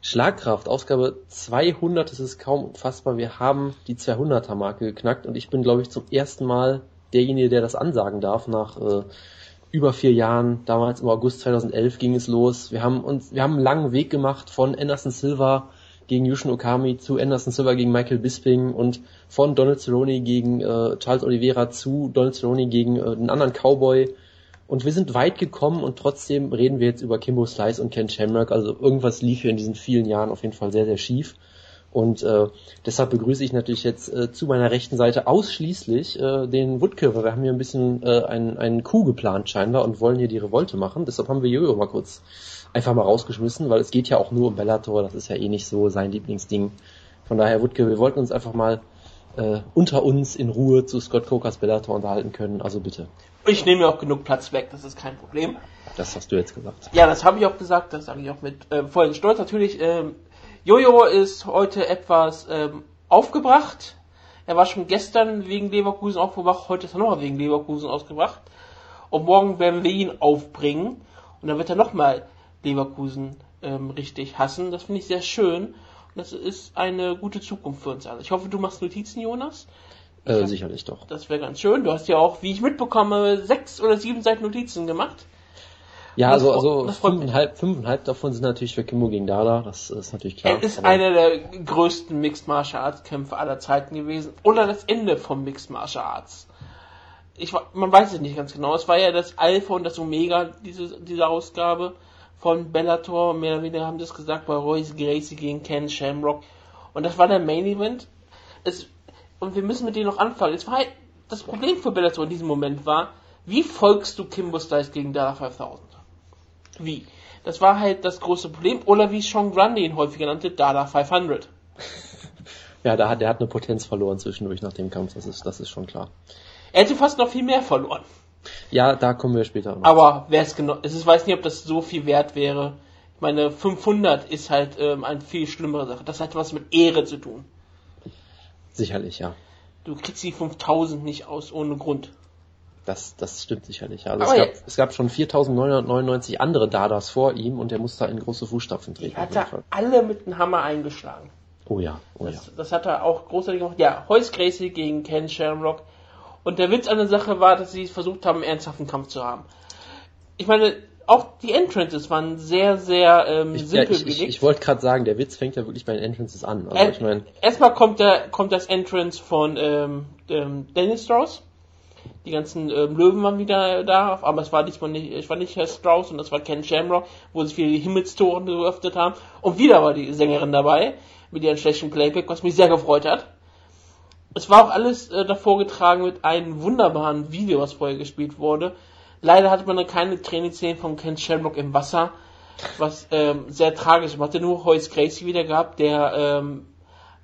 Schlagkraft, Ausgabe 200, das ist kaum fassbar. Wir haben die 200er Marke geknackt und ich bin, glaube ich, zum ersten Mal derjenige, der das ansagen darf nach äh, über vier Jahren. Damals im August 2011 ging es los. Wir haben uns, wir haben einen langen Weg gemacht von Anderson Silva gegen Yushin Okami zu Anderson Silva gegen Michael Bisping und von Donald Cerrone gegen äh, Charles Oliveira zu Donald Cerrone gegen äh, einen anderen Cowboy. Und wir sind weit gekommen und trotzdem reden wir jetzt über Kimbo Slice und Ken Shamrock. Also irgendwas lief hier in diesen vielen Jahren auf jeden Fall sehr, sehr schief. Und äh, deshalb begrüße ich natürlich jetzt äh, zu meiner rechten Seite ausschließlich äh, den Woodkirfer. Wir haben hier ein bisschen äh, einen, einen Coup geplant scheinbar und wollen hier die Revolte machen. Deshalb haben wir Jojo mal kurz einfach mal rausgeschmissen, weil es geht ja auch nur um Bellator. Das ist ja eh nicht so sein Lieblingsding. Von daher, Woodke, wir wollten uns einfach mal äh, unter uns in Ruhe zu Scott Cokers Bellator unterhalten können. Also bitte. Ich nehme mir auch genug Platz weg, das ist kein Problem. Das hast du jetzt gesagt. Ja, das habe ich auch gesagt, das sage ich auch mit äh, vollem Stolz. Natürlich, ähm, Jojo ist heute etwas ähm, aufgebracht. Er war schon gestern wegen Leverkusen aufgebracht, heute ist er nochmal wegen Leverkusen ausgebracht. Und morgen werden wir ihn aufbringen. Und dann wird er nochmal Leverkusen ähm, richtig hassen. Das finde ich sehr schön. Das ist eine gute Zukunft für uns alle. Ich hoffe, du machst Notizen, Jonas. Äh, sicherlich doch. Das wäre ganz schön. Du hast ja auch, wie ich mitbekomme, sechs oder sieben Seiten Notizen gemacht. Ja, also, also fünfeinhalb, fünfeinhalb davon sind natürlich für Kimbo gegen Dada, das ist natürlich klar. Er ist einer der größten Mixed Martial Arts Kämpfe aller Zeiten gewesen. Oder das Ende vom Mixed Martial Arts. Ich, man weiß es nicht ganz genau. Es war ja das Alpha und das Omega, diese, diese Ausgabe von Bellator. Mehr oder weniger haben das gesagt bei Royce Gracie gegen Ken Shamrock. Und das war der Main Event. Es, und wir müssen mit denen noch anfangen. Es war halt, das Problem für Bellator in diesem Moment war, wie folgst du Kimbo Slice gegen Dada 5000? Wie? Das war halt das große Problem. Oder wie Sean Grundy ihn häufiger nannte, Dada 500. ja, der hat, der hat eine Potenz verloren zwischendurch nach dem Kampf, das ist, das ist schon klar. Er hätte fast noch viel mehr verloren. Ja, da kommen wir später noch. Aber wer es genau, ich weiß nicht, ob das so viel wert wäre. Ich meine, 500 ist halt ähm, eine viel schlimmere Sache. Das hat was mit Ehre zu tun. Sicherlich, ja. Du kriegst die 5000 nicht aus ohne Grund. Das, das stimmt sicherlich. Also es gab, es gab schon 4999 andere Dadas vor ihm und er musste in große Fußstapfen treten. Die hat er alle mit dem Hammer eingeschlagen. Oh ja, oh das, ja. Das hat er auch großartig gemacht. Ja, Heus Gracie gegen Ken Shamrock. Und der Witz an der Sache war, dass sie versucht haben, einen ernsthaften Kampf zu haben. Ich meine, auch die Entrances waren sehr, sehr ähm, ich, simpel ja, ich, ich, ich wollte gerade sagen, der Witz fängt ja wirklich bei den Entrances an. Also, äh, ich mein, erstmal kommt der, kommt das Entrance von ähm, ähm, Dennis Strauss die ganzen ähm, Löwen waren wieder da, aber es war diesmal nicht, ich war nicht Herr Strauss und das war Ken Shamrock, wo sich wieder die Himmelstoren geöffnet haben. Und wieder war die Sängerin dabei, mit ihrem schlechten Playback, was mich sehr gefreut hat. Es war auch alles äh, davor getragen mit einem wunderbaren Video, was vorher gespielt wurde. Leider hatte man dann keine Trainingsszenen von Ken Shamrock im Wasser, was ähm, sehr tragisch war. Man hatte nur Hoyce Gracie wieder gehabt, der ähm,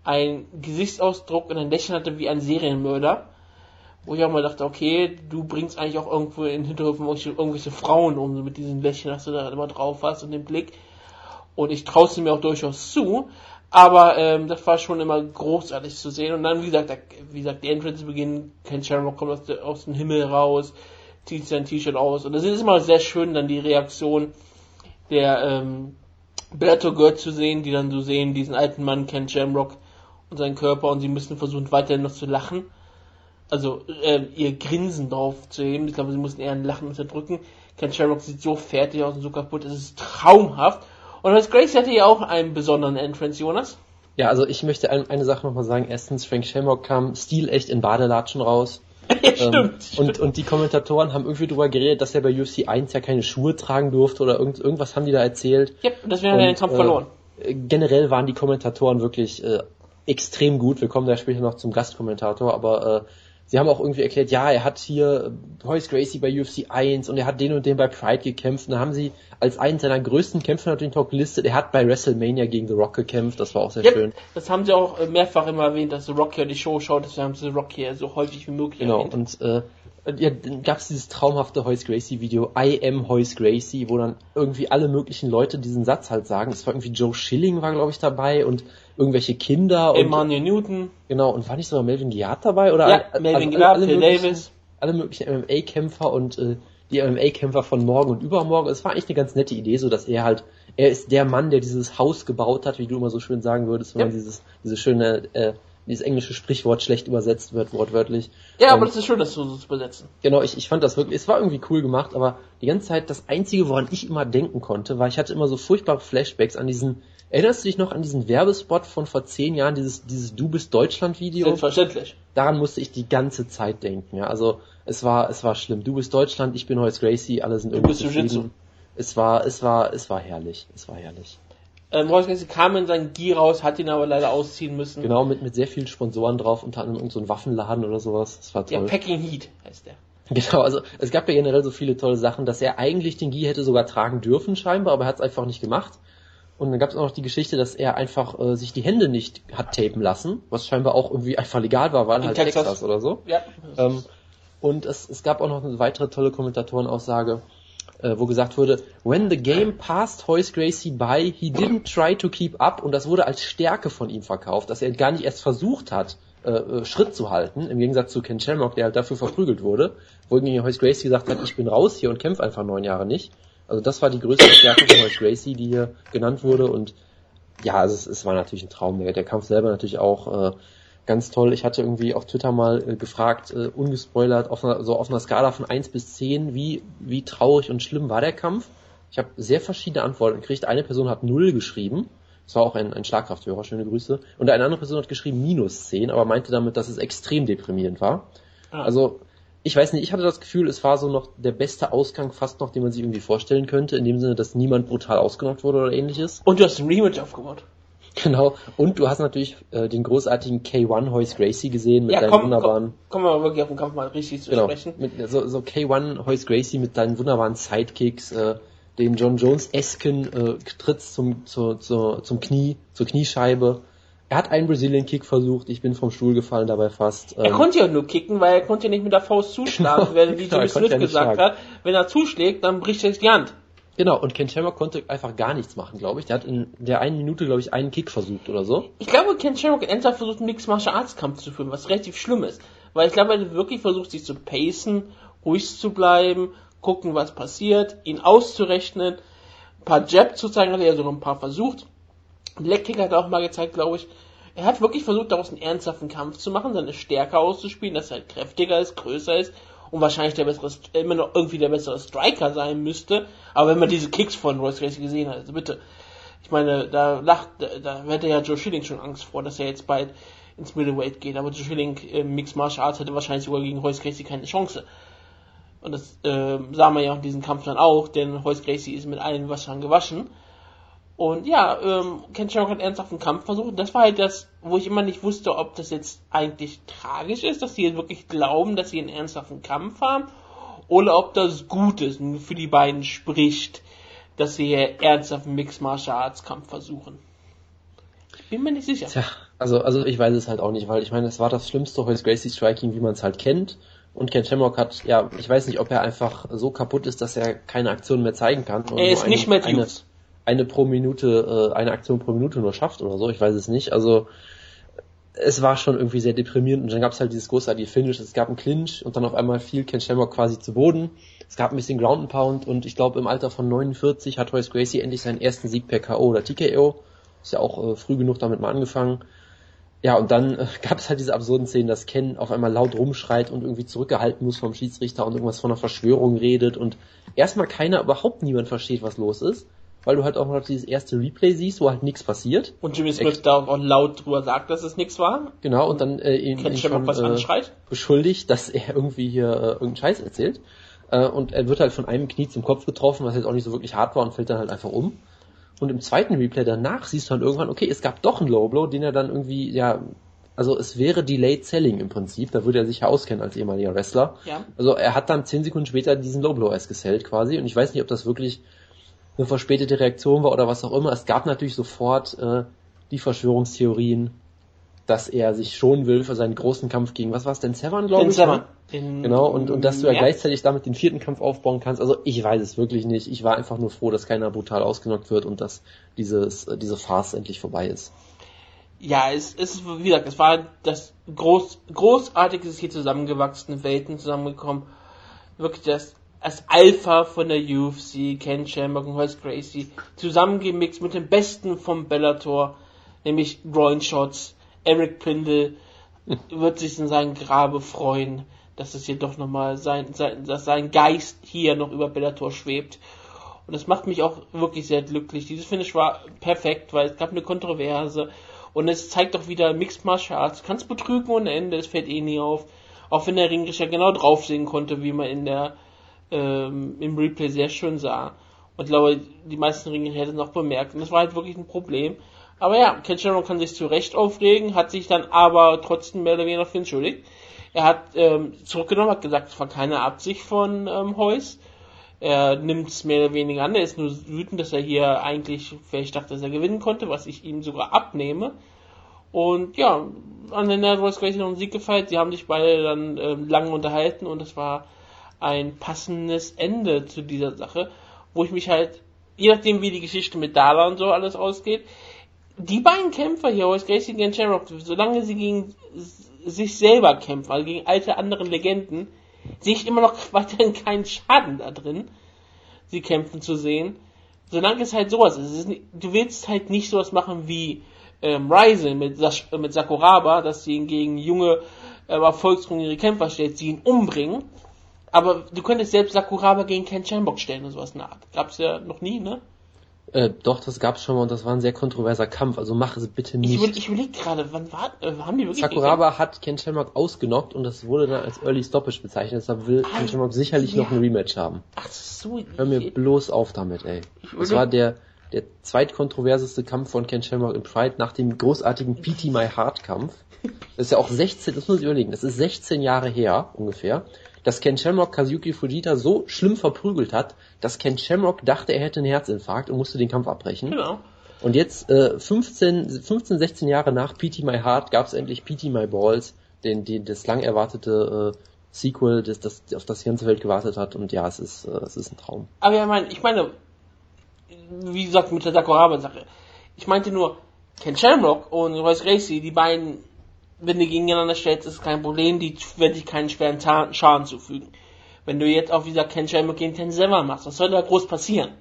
einen Gesichtsausdruck und ein Lächeln hatte wie ein Serienmörder wo ich auch mal dachte, okay, du bringst eigentlich auch irgendwo in Hinterhöfen irgendwelche, Frauen um, so mit diesen Lächeln, dass du da immer drauf hast und den Blick. Und ich traue es mir auch durchaus zu, aber ähm, das war schon immer großartig zu sehen. Und dann, wie gesagt, da, wie gesagt, die Entrance beginnen, Ken Shamrock kommt aus, der, aus dem Himmel raus, zieht sein T-Shirt aus. Und das ist immer sehr schön, dann die Reaktion der ähm, Berto Girl zu sehen, die dann so sehen, diesen alten Mann, Ken Shamrock und seinen Körper und sie müssen versuchen, weiterhin noch zu lachen also äh, ihr Grinsen drauf zu heben. Ich glaube, sie mussten eher ein Lachen unterdrücken. Ken Shamrock sieht so fertig aus und so kaputt, es ist traumhaft. Und als Grace hatte ja auch einen besonderen Entrance, Jonas. Ja, also ich möchte ein, eine Sache nochmal sagen. Erstens, Frank Shamrock kam stilecht in Badelatschen raus. ja, stimmt, ähm, stimmt. Und, und die Kommentatoren haben irgendwie darüber geredet, dass er bei UFC 1 ja keine Schuhe tragen durfte oder irgend, irgendwas haben die da erzählt. Ja, das wäre den Kampf äh, verloren. Generell waren die Kommentatoren wirklich äh, extrem gut. Wir kommen da später noch zum Gastkommentator, aber äh, sie haben auch irgendwie erklärt, ja, er hat hier Royce Gracie bei UFC 1 und er hat den und den bei Pride gekämpft. Und da haben sie als einen seiner größten Kämpfer natürlich auch gelistet. Er hat bei WrestleMania gegen The Rock gekämpft, das war auch sehr yep, schön. Das haben sie auch äh, mehrfach immer erwähnt, dass The Rock hier die Show schaut, deswegen haben sie The Rock hier so häufig wie möglich genau, erwähnt. und äh, ja, dann gab es dieses traumhafte Hoyce Gracie Video, I am Hoyce Gracie, wo dann irgendwie alle möglichen Leute diesen Satz halt sagen. Es war irgendwie Joe Schilling war glaube ich dabei und irgendwelche Kinder. Emmanuel Newton. Genau, und war nicht sogar Melvin Giat dabei? Oder ja, alle, Melvin also Giat, Phil Davis. Alle möglichen MMA-Kämpfer und äh, die MMA-Kämpfer von morgen und übermorgen. Es war eigentlich eine ganz nette Idee, so dass er halt er ist der Mann, der dieses Haus gebaut hat, wie du immer so schön sagen würdest, wenn Ja. man dieses, diese schöne, äh, dieses englische Sprichwort schlecht übersetzt wird, wortwörtlich. Ja, Ähm, aber das ist schön, das so so zu besetzen. Genau, ich, ich fand das wirklich, es war irgendwie cool gemacht, aber die ganze Zeit das Einzige, woran ich immer denken konnte, war, ich hatte immer so furchtbare Flashbacks an diesen, erinnerst du dich noch an diesen Werbespot von vor zehn Jahren, dieses, dieses Du bist Deutschland Video? Selbstverständlich. Daran musste ich die ganze Zeit denken, ja, also es war, es war schlimm. Du bist Deutschland, ich bin Holz Gracie, alle sind irgendwie zufrieden. Es war, es war, es war herrlich, es war herrlich. Ähm, Royce Gracie kam in seinen Gi raus, hat ihn aber leider ausziehen müssen. Genau, mit, mit sehr vielen Sponsoren drauf, unter anderem irgend so ein Waffenladen oder sowas, das war Ja, toll. Packing Heat heißt der. Genau, also es gab ja generell so viele tolle Sachen, dass er eigentlich den Gi hätte sogar tragen dürfen scheinbar, aber er hat es einfach nicht gemacht. Und dann gab es auch noch die Geschichte, dass er einfach äh, sich die Hände nicht hat tapen lassen, was scheinbar auch irgendwie einfach legal war, weil In halt Texas. Texas. oder so. Ja. Ähm, und es, es gab auch noch eine weitere tolle Kommentatorenaussage, äh, wo gesagt wurde, when the game passed Hoyce Gracie by, he didn't try to keep up und das wurde als Stärke von ihm verkauft, dass er gar nicht erst versucht hat, äh, äh, Schritt zu halten, im Gegensatz zu Ken Shamrock, der halt dafür verprügelt wurde, wohingegen Hoyce Gracie gesagt hat, ich bin raus hier und kämpfe einfach neun Jahre nicht. Also das war die größte Stärke von Hoyce Gracie, die hier genannt wurde und ja, also es, es war natürlich ein Traum. Der, der Kampf selber natürlich auch äh, ganz toll. Ich hatte irgendwie auf Twitter mal äh, gefragt, äh, ungespoilert, auf einer, so auf einer Skala von 1 bis 10, wie, wie traurig und schlimm war der Kampf? Ich habe sehr verschiedene Antworten gekriegt. Eine Person hat 0 geschrieben. Das war auch ein, ein Schlagkrafthörer, schöne Grüße. Und eine andere Person hat geschrieben minus 10, aber meinte damit, dass es extrem deprimierend war. Ah. Also, ich weiß nicht, ich hatte das Gefühl, es war so noch der beste Ausgang fast noch, den man sich irgendwie vorstellen könnte, in dem Sinne, dass niemand brutal ausgenockt wurde oder ähnliches. Und du hast ein Rematch aufgebaut. Genau. Und du hast natürlich äh, den großartigen K1 Hoyce Gracie gesehen mit ja, deinen komm, wunderbaren, komm, kommen wir mal wirklich auf den Kampf mal richtig zu genau, sprechen. mit, so, so K1 Hoyce Gracie mit deinen wunderbaren Sidekicks, äh, dem John Jones esken äh, Tritts zum zu, zu, zum Knie, zur Kniescheibe. Er hat einen Brazilian Kick versucht, ich bin vom Stuhl gefallen dabei fast. Er Ähm, konnte ja nur kicken, weil er konnte ja nicht mit der Faust zuschlagen, Genau, weil, wie genau, er Jimmy Smith ja gesagt schlagen. hat. Wenn er zuschlägt, dann bricht er sich die Hand. genau, und Ken Shamrock konnte einfach gar nichts machen, glaube ich. Der hat in der einen Minute, glaube ich, einen Kick versucht oder so. Ich glaube, Ken Shamrock hat ernsthaft versucht, einen Mixed Martial Arts Kampf zu führen, was relativ schlimm ist. Weil ich glaube, er hat wirklich versucht, sich zu pacen, ruhig zu bleiben, gucken, was passiert, ihn auszurechnen, ein paar Jab zu zeigen, hat er sogar ein paar versucht. Black Kick hat auch mal gezeigt, glaube ich. Er hat wirklich versucht, daraus einen ernsthaften Kampf zu machen, seine Stärke auszuspielen, dass er halt kräftiger ist, größer ist und wahrscheinlich der bessere, immer noch irgendwie der bessere Striker sein müsste. Aber wenn man diese Kicks von Royce Gracie gesehen hat, also bitte, ich meine, da lacht, da, da hätte ja Joe Schilling schon Angst vor, dass er jetzt bald ins Middleweight geht. Aber Joe Schilling im Mixed Martial Arts hätte wahrscheinlich sogar gegen Royce Gracie keine Chance. Und das äh, sah man ja in diesem Kampf dann auch, denn Royce Gracie ist mit allen Wassern gewaschen. Und ja, ähm, Ken Shamrock hat ernsthaft einen Kampf versucht. Das war halt das, wo ich immer nicht wusste, ob das jetzt eigentlich tragisch ist, dass sie jetzt wirklich glauben, dass sie einen ernsthaften Kampf haben, oder ob das gut ist und für die beiden spricht, dass sie hier ernsthaft einen Mixed Martial Arts Kampf versuchen. Ich bin mir nicht sicher. Tja, also, also ich weiß es halt auch nicht, weil ich meine, es war das schlimmste Hoyce Gracie Striking, wie man es halt kennt. Und Ken Shamrock hat, ja, ich weiß nicht, ob er einfach so kaputt ist, dass er keine Aktion mehr zeigen kann. er ist nicht eine, Matthews. Eine, pro Minute, äh, eine Aktion pro Minute nur schafft oder so, ich weiß es nicht. Also es war schon irgendwie sehr deprimierend und dann gab es halt dieses großartige Finish. Es gab einen Clinch und dann auf einmal fiel Ken Shamrock quasi zu Boden. Es gab ein bisschen Ground and Pound und ich glaube im Alter von 49 hat Hoyce Gracie endlich seinen ersten Sieg per K.O. oder TKO. Ist ja auch äh, früh genug damit mal angefangen. Ja, und dann äh, gab es halt diese absurden Szenen, dass Ken auf einmal laut rumschreit und irgendwie zurückgehalten muss vom Schiedsrichter und irgendwas von einer Verschwörung redet und erstmal keiner, überhaupt niemand versteht, was los ist, weil du halt auch noch dieses erste Replay siehst, wo halt nichts passiert. Und Jimmy Smith da auch laut drüber sagt, dass es nichts war. Genau, und dann äh, ihn, ihn schon was äh, anschreit. beschuldigt, dass er irgendwie hier äh, irgendeinen Scheiß erzählt. Äh, und er wird halt von einem Knie zum Kopf getroffen, was jetzt auch nicht so wirklich hart war und fällt dann halt einfach um. Und im zweiten Replay danach siehst du halt irgendwann, okay, es gab doch einen Low Blow, den er dann irgendwie, ja, also es wäre Delayed Selling im Prinzip, da würde er sich ja auskennen als ehemaliger Wrestler. Ja. Also er hat dann zehn Sekunden später diesen Low Blow erst gesellt quasi und ich weiß nicht, ob das wirklich eine verspätete Reaktion war oder was auch immer. Es gab natürlich sofort äh, die Verschwörungstheorien, dass er sich schonen will für seinen großen Kampf gegen, was war es denn, Severn, glaube ich? Severn. ne? Genau, und, und dass du ja März. gleichzeitig damit den vierten Kampf aufbauen kannst. Also ich weiß es wirklich nicht. Ich war einfach nur froh, dass keiner brutal ausgenockt wird und dass dieses, äh, diese Farce endlich vorbei ist. Ja, es, es ist, wie gesagt, es war das groß, großartig ist hier zusammengewachsene Welten zusammengekommen. Wirklich das, als Alpha von der UFC, Ken Shamrock und Royce Gracie, zusammengemixt mit dem Besten vom Bellator, nämlich Groin Shots, Eric Pindle, wird sich in seinem Grabe freuen, dass es hier doch nochmal sein, sein, dass sein Geist hier noch über Bellator schwebt. Und das macht mich auch wirklich sehr glücklich. Dieses Finish war perfekt, weil es gab eine Kontroverse. Und es zeigt auch wieder Mixed Martial Arts. Du kannst betrügen ohne Ende, es fällt eh nie auf. Auch wenn der Ringrichter genau drauf sehen konnte, wie man in der ähm, im Replay sehr schön sah. Und ich glaube, die meisten Ringrichter hätten noch bemerkt. Und das war halt wirklich ein Problem. Aber ja, Shamrock kann sich zu Recht aufregen, hat sich dann aber trotzdem mehr oder weniger dafür entschuldigt. Er hat ähm, zurückgenommen, hat gesagt, es war keine Absicht von ähm, Heus. Er nimmt es mehr oder weniger an. Er ist nur wütend, dass er hier eigentlich vielleicht dachte, dass er gewinnen konnte, was ich ihm sogar abnehme. Und ja, an der Night Royce gleich noch einen Sieg gefeiert. Sie haben sich beide dann äh, lange unterhalten und es war ein passendes Ende zu dieser Sache, wo ich mich halt, je nachdem wie die Geschichte mit Dala und so alles ausgeht, die beiden Kämpfer hier, Royce Gracie gegen Shamrock, solange sie gegen sich selber kämpfen, also gegen alte andere Legenden, sehe ich immer noch weiterhin keinen Schaden da drin, sie kämpfen zu sehen. Solange es halt sowas ist. ist du willst halt nicht sowas machen wie ähm, Ryzen mit, mit Sakuraba, dass sie ihn gegen junge, äh, erfolgshungrige Kämpfer stellt, sie ihn umbringen. Aber du könntest selbst Sakuraba gegen Ken Shamrock stellen und sowas Art. Gab's ja noch nie, ne? Äh, doch, das gab's schon mal und das war ein sehr kontroverser Kampf, also mach es bitte nicht. Ich, ich überlege gerade, wann war, äh, haben die wirklich Sakuraba gekämpft? hat Ken Shamrock ausgenockt und das wurde dann als Early Stoppage bezeichnet, deshalb will ah, Ken Shamrock sicherlich ja. noch ein Rematch haben. Ach so. Hör mir bloß auf damit, ey. Das war der, der zweitkontroverseste Kampf von Ken Shamrock in Pride nach dem großartigen PT My Heart Kampf. Das ist ja auch 16, das muss ich überlegen, das ist 16 Jahre her, ungefähr dass Ken Shamrock Kazuki Fujita so schlimm verprügelt hat, dass Ken Shamrock dachte, er hätte einen Herzinfarkt und musste den Kampf abbrechen. Genau. Und jetzt, äh, 15, 15, 16 Jahre nach PT My Heart gab es endlich PT My Balls, den, den, das lang erwartete äh, Sequel, das, das, auf das die ganze Welt gewartet hat. Und ja, es ist, äh, es ist ein Traum. Aber ja, mein, ich meine, wie gesagt, mit der Sakuraba-Sache. Ich meinte nur, Ken Shamrock und Royce Gracie, die beiden wenn du gegeneinander stellst, ist kein Problem, die werden sich keinen schweren Schaden zufügen. Wenn du jetzt auch wieder Ken Shamrock gegen Ten Sever machst, was soll da groß passieren?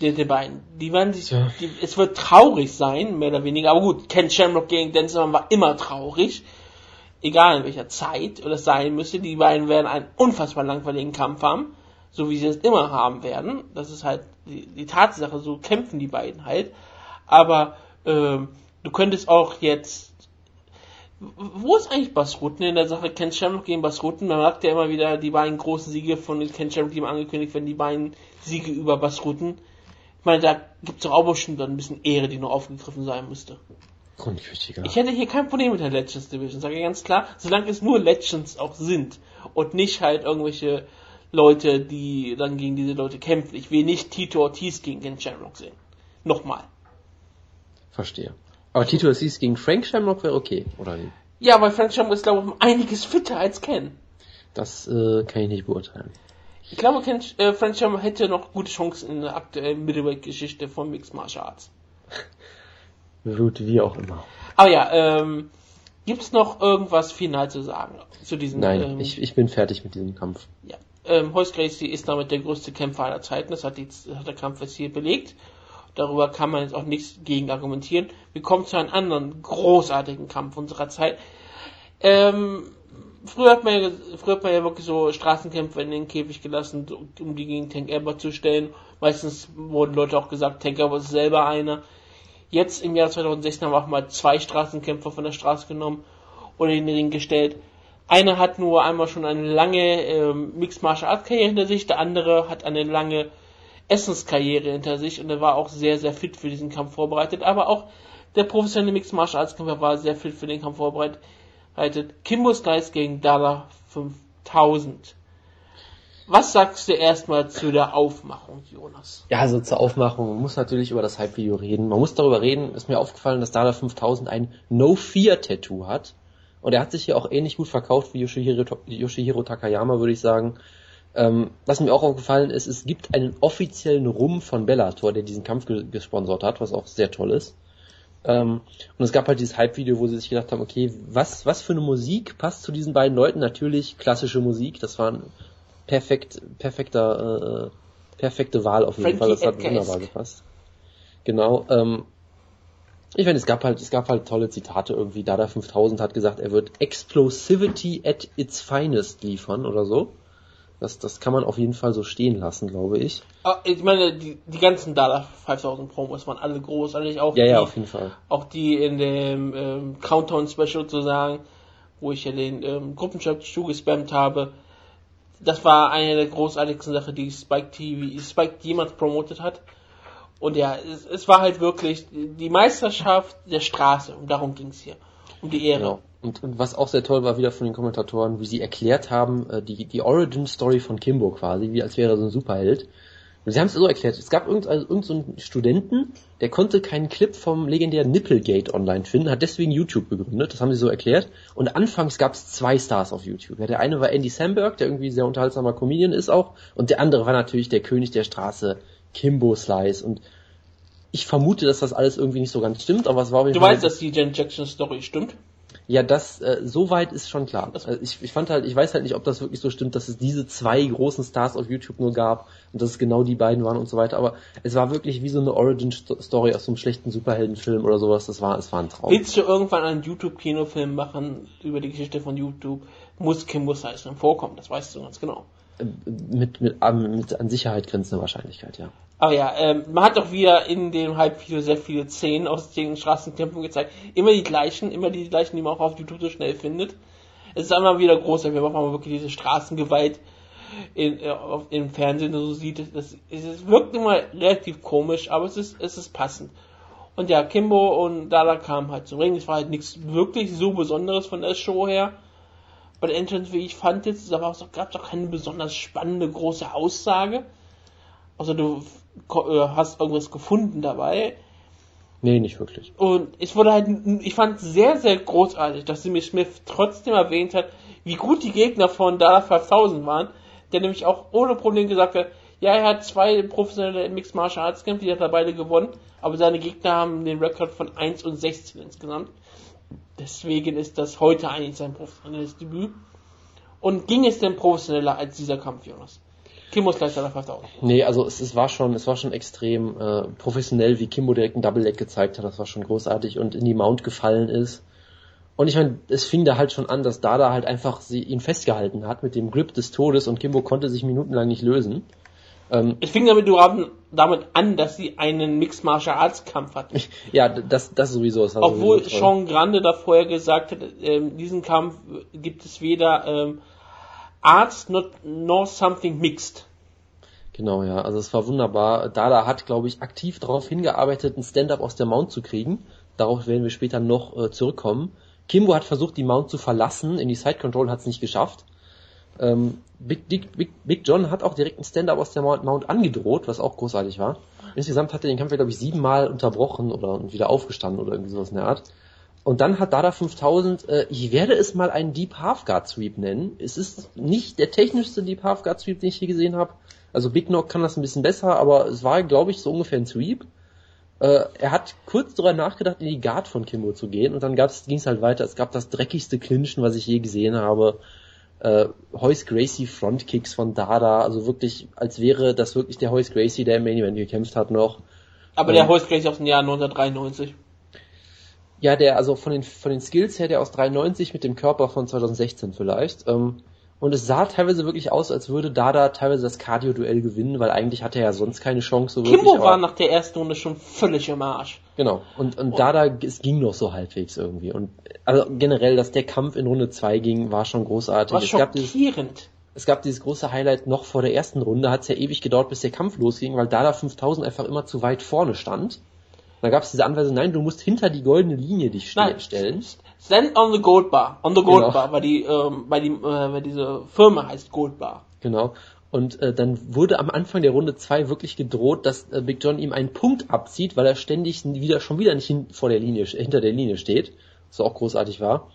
Die, die beiden. Die werden sich, ja. die, es wird traurig sein, mehr oder weniger, aber gut, Ken Shamrock gegen Den Sever war immer traurig. Egal in welcher Zeit oder es sein müsste, die beiden werden einen unfassbar langweiligen Kampf haben, so wie sie es immer haben werden. Das ist halt die, die Tatsache, so kämpfen die beiden halt. Aber ähm, du könntest auch jetzt wo ist eigentlich Basruten in der Sache Ken Shamrock gegen Basruten? Man sagt ja immer wieder die beiden großen Siege von Ken Shamrock, die immer angekündigt werden, die beiden Siege über Basruten. Ich meine, da gibt es doch auch bestimmt ein bisschen Ehre, die noch aufgegriffen sein müsste. Grundwichtiger. Ich hätte hier kein Problem mit der Legends Division, sage ich ganz klar, solange es nur Legends auch sind und nicht halt irgendwelche Leute, die dann gegen diese Leute kämpfen. Ich will nicht Tito Ortiz gegen Ken Shamrock sehen. Nochmal. Verstehe. Aber Tito Assis gegen Frank Shamrock wäre okay, oder wie? Ja, weil Frank Shamrock ist, glaube ich, um einiges fitter als Ken. Das äh, kann ich nicht beurteilen. Ich glaube, Ken, äh, Frank Shamrock hätte noch gute Chancen in der aktuellen Middleweight-Geschichte von Mixed Martial Arts. Gut, wie auch immer. Aber ja, ähm, gibt's noch irgendwas final zu sagen zu diesem? Nein, ähm, ich, ich bin fertig mit diesem Kampf. Ja, ähm, Heus Gracie ist damit der größte Kämpfer aller Zeiten. Das hat, die, hat der Kampf jetzt hier belegt. Darüber kann man jetzt auch nichts gegen argumentieren. Wir kommen zu einem anderen großartigen Kampf unserer Zeit. Ähm, früher hat man ja, früher hat man ja wirklich so Straßenkämpfe in den Käfig gelassen, um die gegen Tank Albert zu stellen. Meistens wurden Leute auch gesagt, Tank Albert ist selber einer. Jetzt im Jahr 2016 haben wir auch mal zwei Straßenkämpfer von der Straße genommen und in den Ring gestellt. Einer hat nur einmal schon eine lange ähm, Mixed Martial Arts Karriere hinter sich, der andere hat eine lange Essenskarriere hinter sich und er war auch sehr, sehr fit für diesen Kampf vorbereitet. Aber auch der professionelle Mixed Martial Arts Kämpfer war sehr fit für den Kampf vorbereitet. Kimbo Skies gegen Dala 5000. Was sagst du erstmal zu der Aufmachung, Jonas? Ja, also zur Aufmachung. Man muss natürlich über das Hype-Video reden. Man muss darüber reden. Ist mir aufgefallen, dass Dala 5000 ein No-Fear-Tattoo hat. Und er hat sich hier auch ähnlich gut verkauft wie Yoshihiro, Yoshihiro Takayama, würde ich sagen. Ähm, was mir auch aufgefallen ist, es gibt einen offiziellen Rum von Bellator, der diesen Kampf ge gesponsert hat, was auch sehr toll ist. Ähm, und es gab halt dieses Hype-Video, wo sie sich gedacht haben, okay, was, was für eine Musik passt zu diesen beiden Leuten? Natürlich klassische Musik, das waren perfekt, perfekter, äh, perfekte Wahl auf jeden Frankie Fall. Das hat wunderbar gepasst. Genau. Ähm, ich meine, es gab halt, es gab halt tolle Zitate irgendwie. Dada 5000 hat gesagt, er wird Explosivity at its finest liefern oder so. Das, das kann man auf jeden Fall so stehen lassen, glaube ich. Ah, Ich meine, die, die ganzen Dada 5000 Promos waren alle großartig, auch Ja, die, ja, auf jeden Fall. auch die in dem ähm, Countdown Special sozusagen, wo ich ja den ähm, Gruppenchat zugespammt habe. Das war eine der großartigsten Sachen, die Spike TV, Spike jemals promotet hat. Und ja, es, es war halt wirklich die Meisterschaft der Straße, und darum ging's hier. Um die Ehre. Genau. Und, und was auch sehr toll war wieder von den Kommentatoren, wie sie erklärt haben, äh, die, die Origin Story von Kimbo quasi, wie als wäre er so ein Superheld. Und sie haben es so erklärt, es gab irgendeinen also irgend so einen Studenten, der konnte keinen Clip vom legendären Nipplegate online finden, hat deswegen YouTube gegründet, das haben sie so erklärt. Und anfangs gab es zwei Stars auf YouTube. Ja, der eine war Andy Samberg, der irgendwie sehr unterhaltsamer Comedian ist auch, und der andere war natürlich der König der Straße, Kimbo Slice. Und ich vermute, dass das alles irgendwie nicht so ganz stimmt, aber es war auf jeden Du Fall- weißt, dass die Jen Jackson Story stimmt? Ja, das äh, soweit ist schon klar. Also ich, ich fand halt, ich weiß halt nicht, ob das wirklich so stimmt, dass es diese zwei großen Stars auf YouTube nur gab und dass es genau die beiden waren und so weiter. Aber es war wirklich wie so eine Origin-Story aus so einem schlechten Superheldenfilm oder sowas. Das war, es war ein Traum. Willst du irgendwann einen YouTube-Kinofilm machen über die Geschichte von YouTube, muss Kimbo Slice dann vorkommen, das weißt du ganz genau. Äh, Mit, mit, ähm, mit an Sicherheit grenzender Wahrscheinlichkeit, ja. Aber ja, ähm, man hat doch wieder in dem Halbvideo sehr viele Szenen aus den Straßenkämpfen gezeigt. Immer die gleichen, immer die gleichen, die man auch auf YouTube so schnell findet. Es ist einmal wieder groß, wenn man wirklich diese Straßengewalt in, äh, auf, im Fernsehen so sieht. Das, es wirkt immer relativ komisch, aber es ist, es ist passend. Und ja, Kimbo und Dada kamen halt zum Ring. Es war halt nichts wirklich so Besonderes von der Show her. Bei der Entrance, wie ich fand jetzt, da gab es auch keine besonders spannende große Aussage. Also du äh, hast irgendwas gefunden dabei. Nee, nicht wirklich. Und es wurde halt, ich fand sehr, sehr großartig, dass Jimmy Smith trotzdem erwähnt hat, wie gut die Gegner von Dada 5000 waren, der nämlich auch ohne Problem gesagt hat, ja, er hat zwei professionelle Mixed Martial Arts Kämpfe, die hat er beide gewonnen, aber seine Gegner haben den Rekord von 1 und 16 insgesamt. Deswegen ist das heute eigentlich sein professionelles Debüt. Und ging es denn professioneller als dieser Kampf, Jonas? Kimbo Slice Dada 5000. Nee, also es, es war schon, es war schon extrem äh, professionell, wie Kimbo direkt einen Double Leg gezeigt hat. Das war schon großartig und in die Mount gefallen ist. Und ich meine, es fing da halt schon an, dass Dada halt einfach sie, ihn festgehalten hat mit dem Grip des Todes und Kimbo konnte sich minutenlang nicht lösen. Ähm, Es fing damit, damit an, dass sie einen Mixed Martial Arts Kampf hatten. ja, das, das sowieso. Das Obwohl sowieso. Sean Grande da vorher gesagt hat, ähm, diesen Kampf gibt es weder ähm, Arts not, nor something mixed. Genau, ja. Also es war wunderbar. Dada hat, glaube ich, aktiv darauf hingearbeitet, einen Stand-up aus der Mount zu kriegen. Darauf werden wir später noch äh, zurückkommen. Kimbo hat versucht, die Mount zu verlassen. In die Side Control hat es nicht geschafft. Ähm, Big, Big, Big, Big John hat auch direkt einen Stand-up aus der Mount, Mount angedroht, was auch großartig war. Insgesamt hat er den Kampf, glaube ich, siebenmal unterbrochen oder wieder aufgestanden oder irgendwie sowas in der Art. Und dann hat Dada 5000, äh, ich werde es mal einen Deep Half Guard Sweep nennen. Es ist nicht der technischste Deep Half Guard Sweep, den ich je gesehen habe. Also Big Knock kann das ein bisschen besser, aber es war, glaube ich, so ungefähr ein Sweep. Äh, er hat kurz darüber nachgedacht, in die Guard von Kimbo zu gehen und dann ging es halt weiter. Es gab das dreckigste Clinchen, was ich je gesehen habe. Äh, Hoyce Gracie Frontkicks von Dada, also wirklich, als wäre das wirklich der Hoyce Gracie, der im Main Event gekämpft hat noch. Aber Ja. der Holz gleich aus dem Jahr 1993. Ja, der, also von den, von den Skills her, der aus 93 mit dem Körper von 2016 vielleicht. Ähm, und es sah teilweise wirklich aus, als würde Dada teilweise das Cardio-Duell gewinnen, weil eigentlich hatte er ja sonst keine Chance. So wirklich, Kimbo aber- war nach der ersten Runde schon völlig im Arsch. Genau. Und, und Dada, es ging noch so halbwegs irgendwie. Und also generell, dass der Kampf in Runde 2 ging, war schon großartig. War es, gab dieses, schockierend. es gab dieses große Highlight noch vor der ersten Runde, hat es ja ewig gedauert, bis der Kampf losging, weil Dada 5000 einfach immer zu weit vorne stand. Da gab es diese Anweisung, nein, du musst hinter die goldene Linie dich ste Nein. stellen. Stand on the Gold Bar. On the Gold Genau. Bar, weil die, ähm, weil die, äh, weil diese Firma heißt Gold Bar. Genau. Und äh, dann wurde am Anfang der Runde 2 wirklich gedroht, dass äh, Big John ihm einen Punkt abzieht, weil er ständig wieder schon wieder nicht hin, vor der Linie, hinter der Linie steht. Was auch großartig war.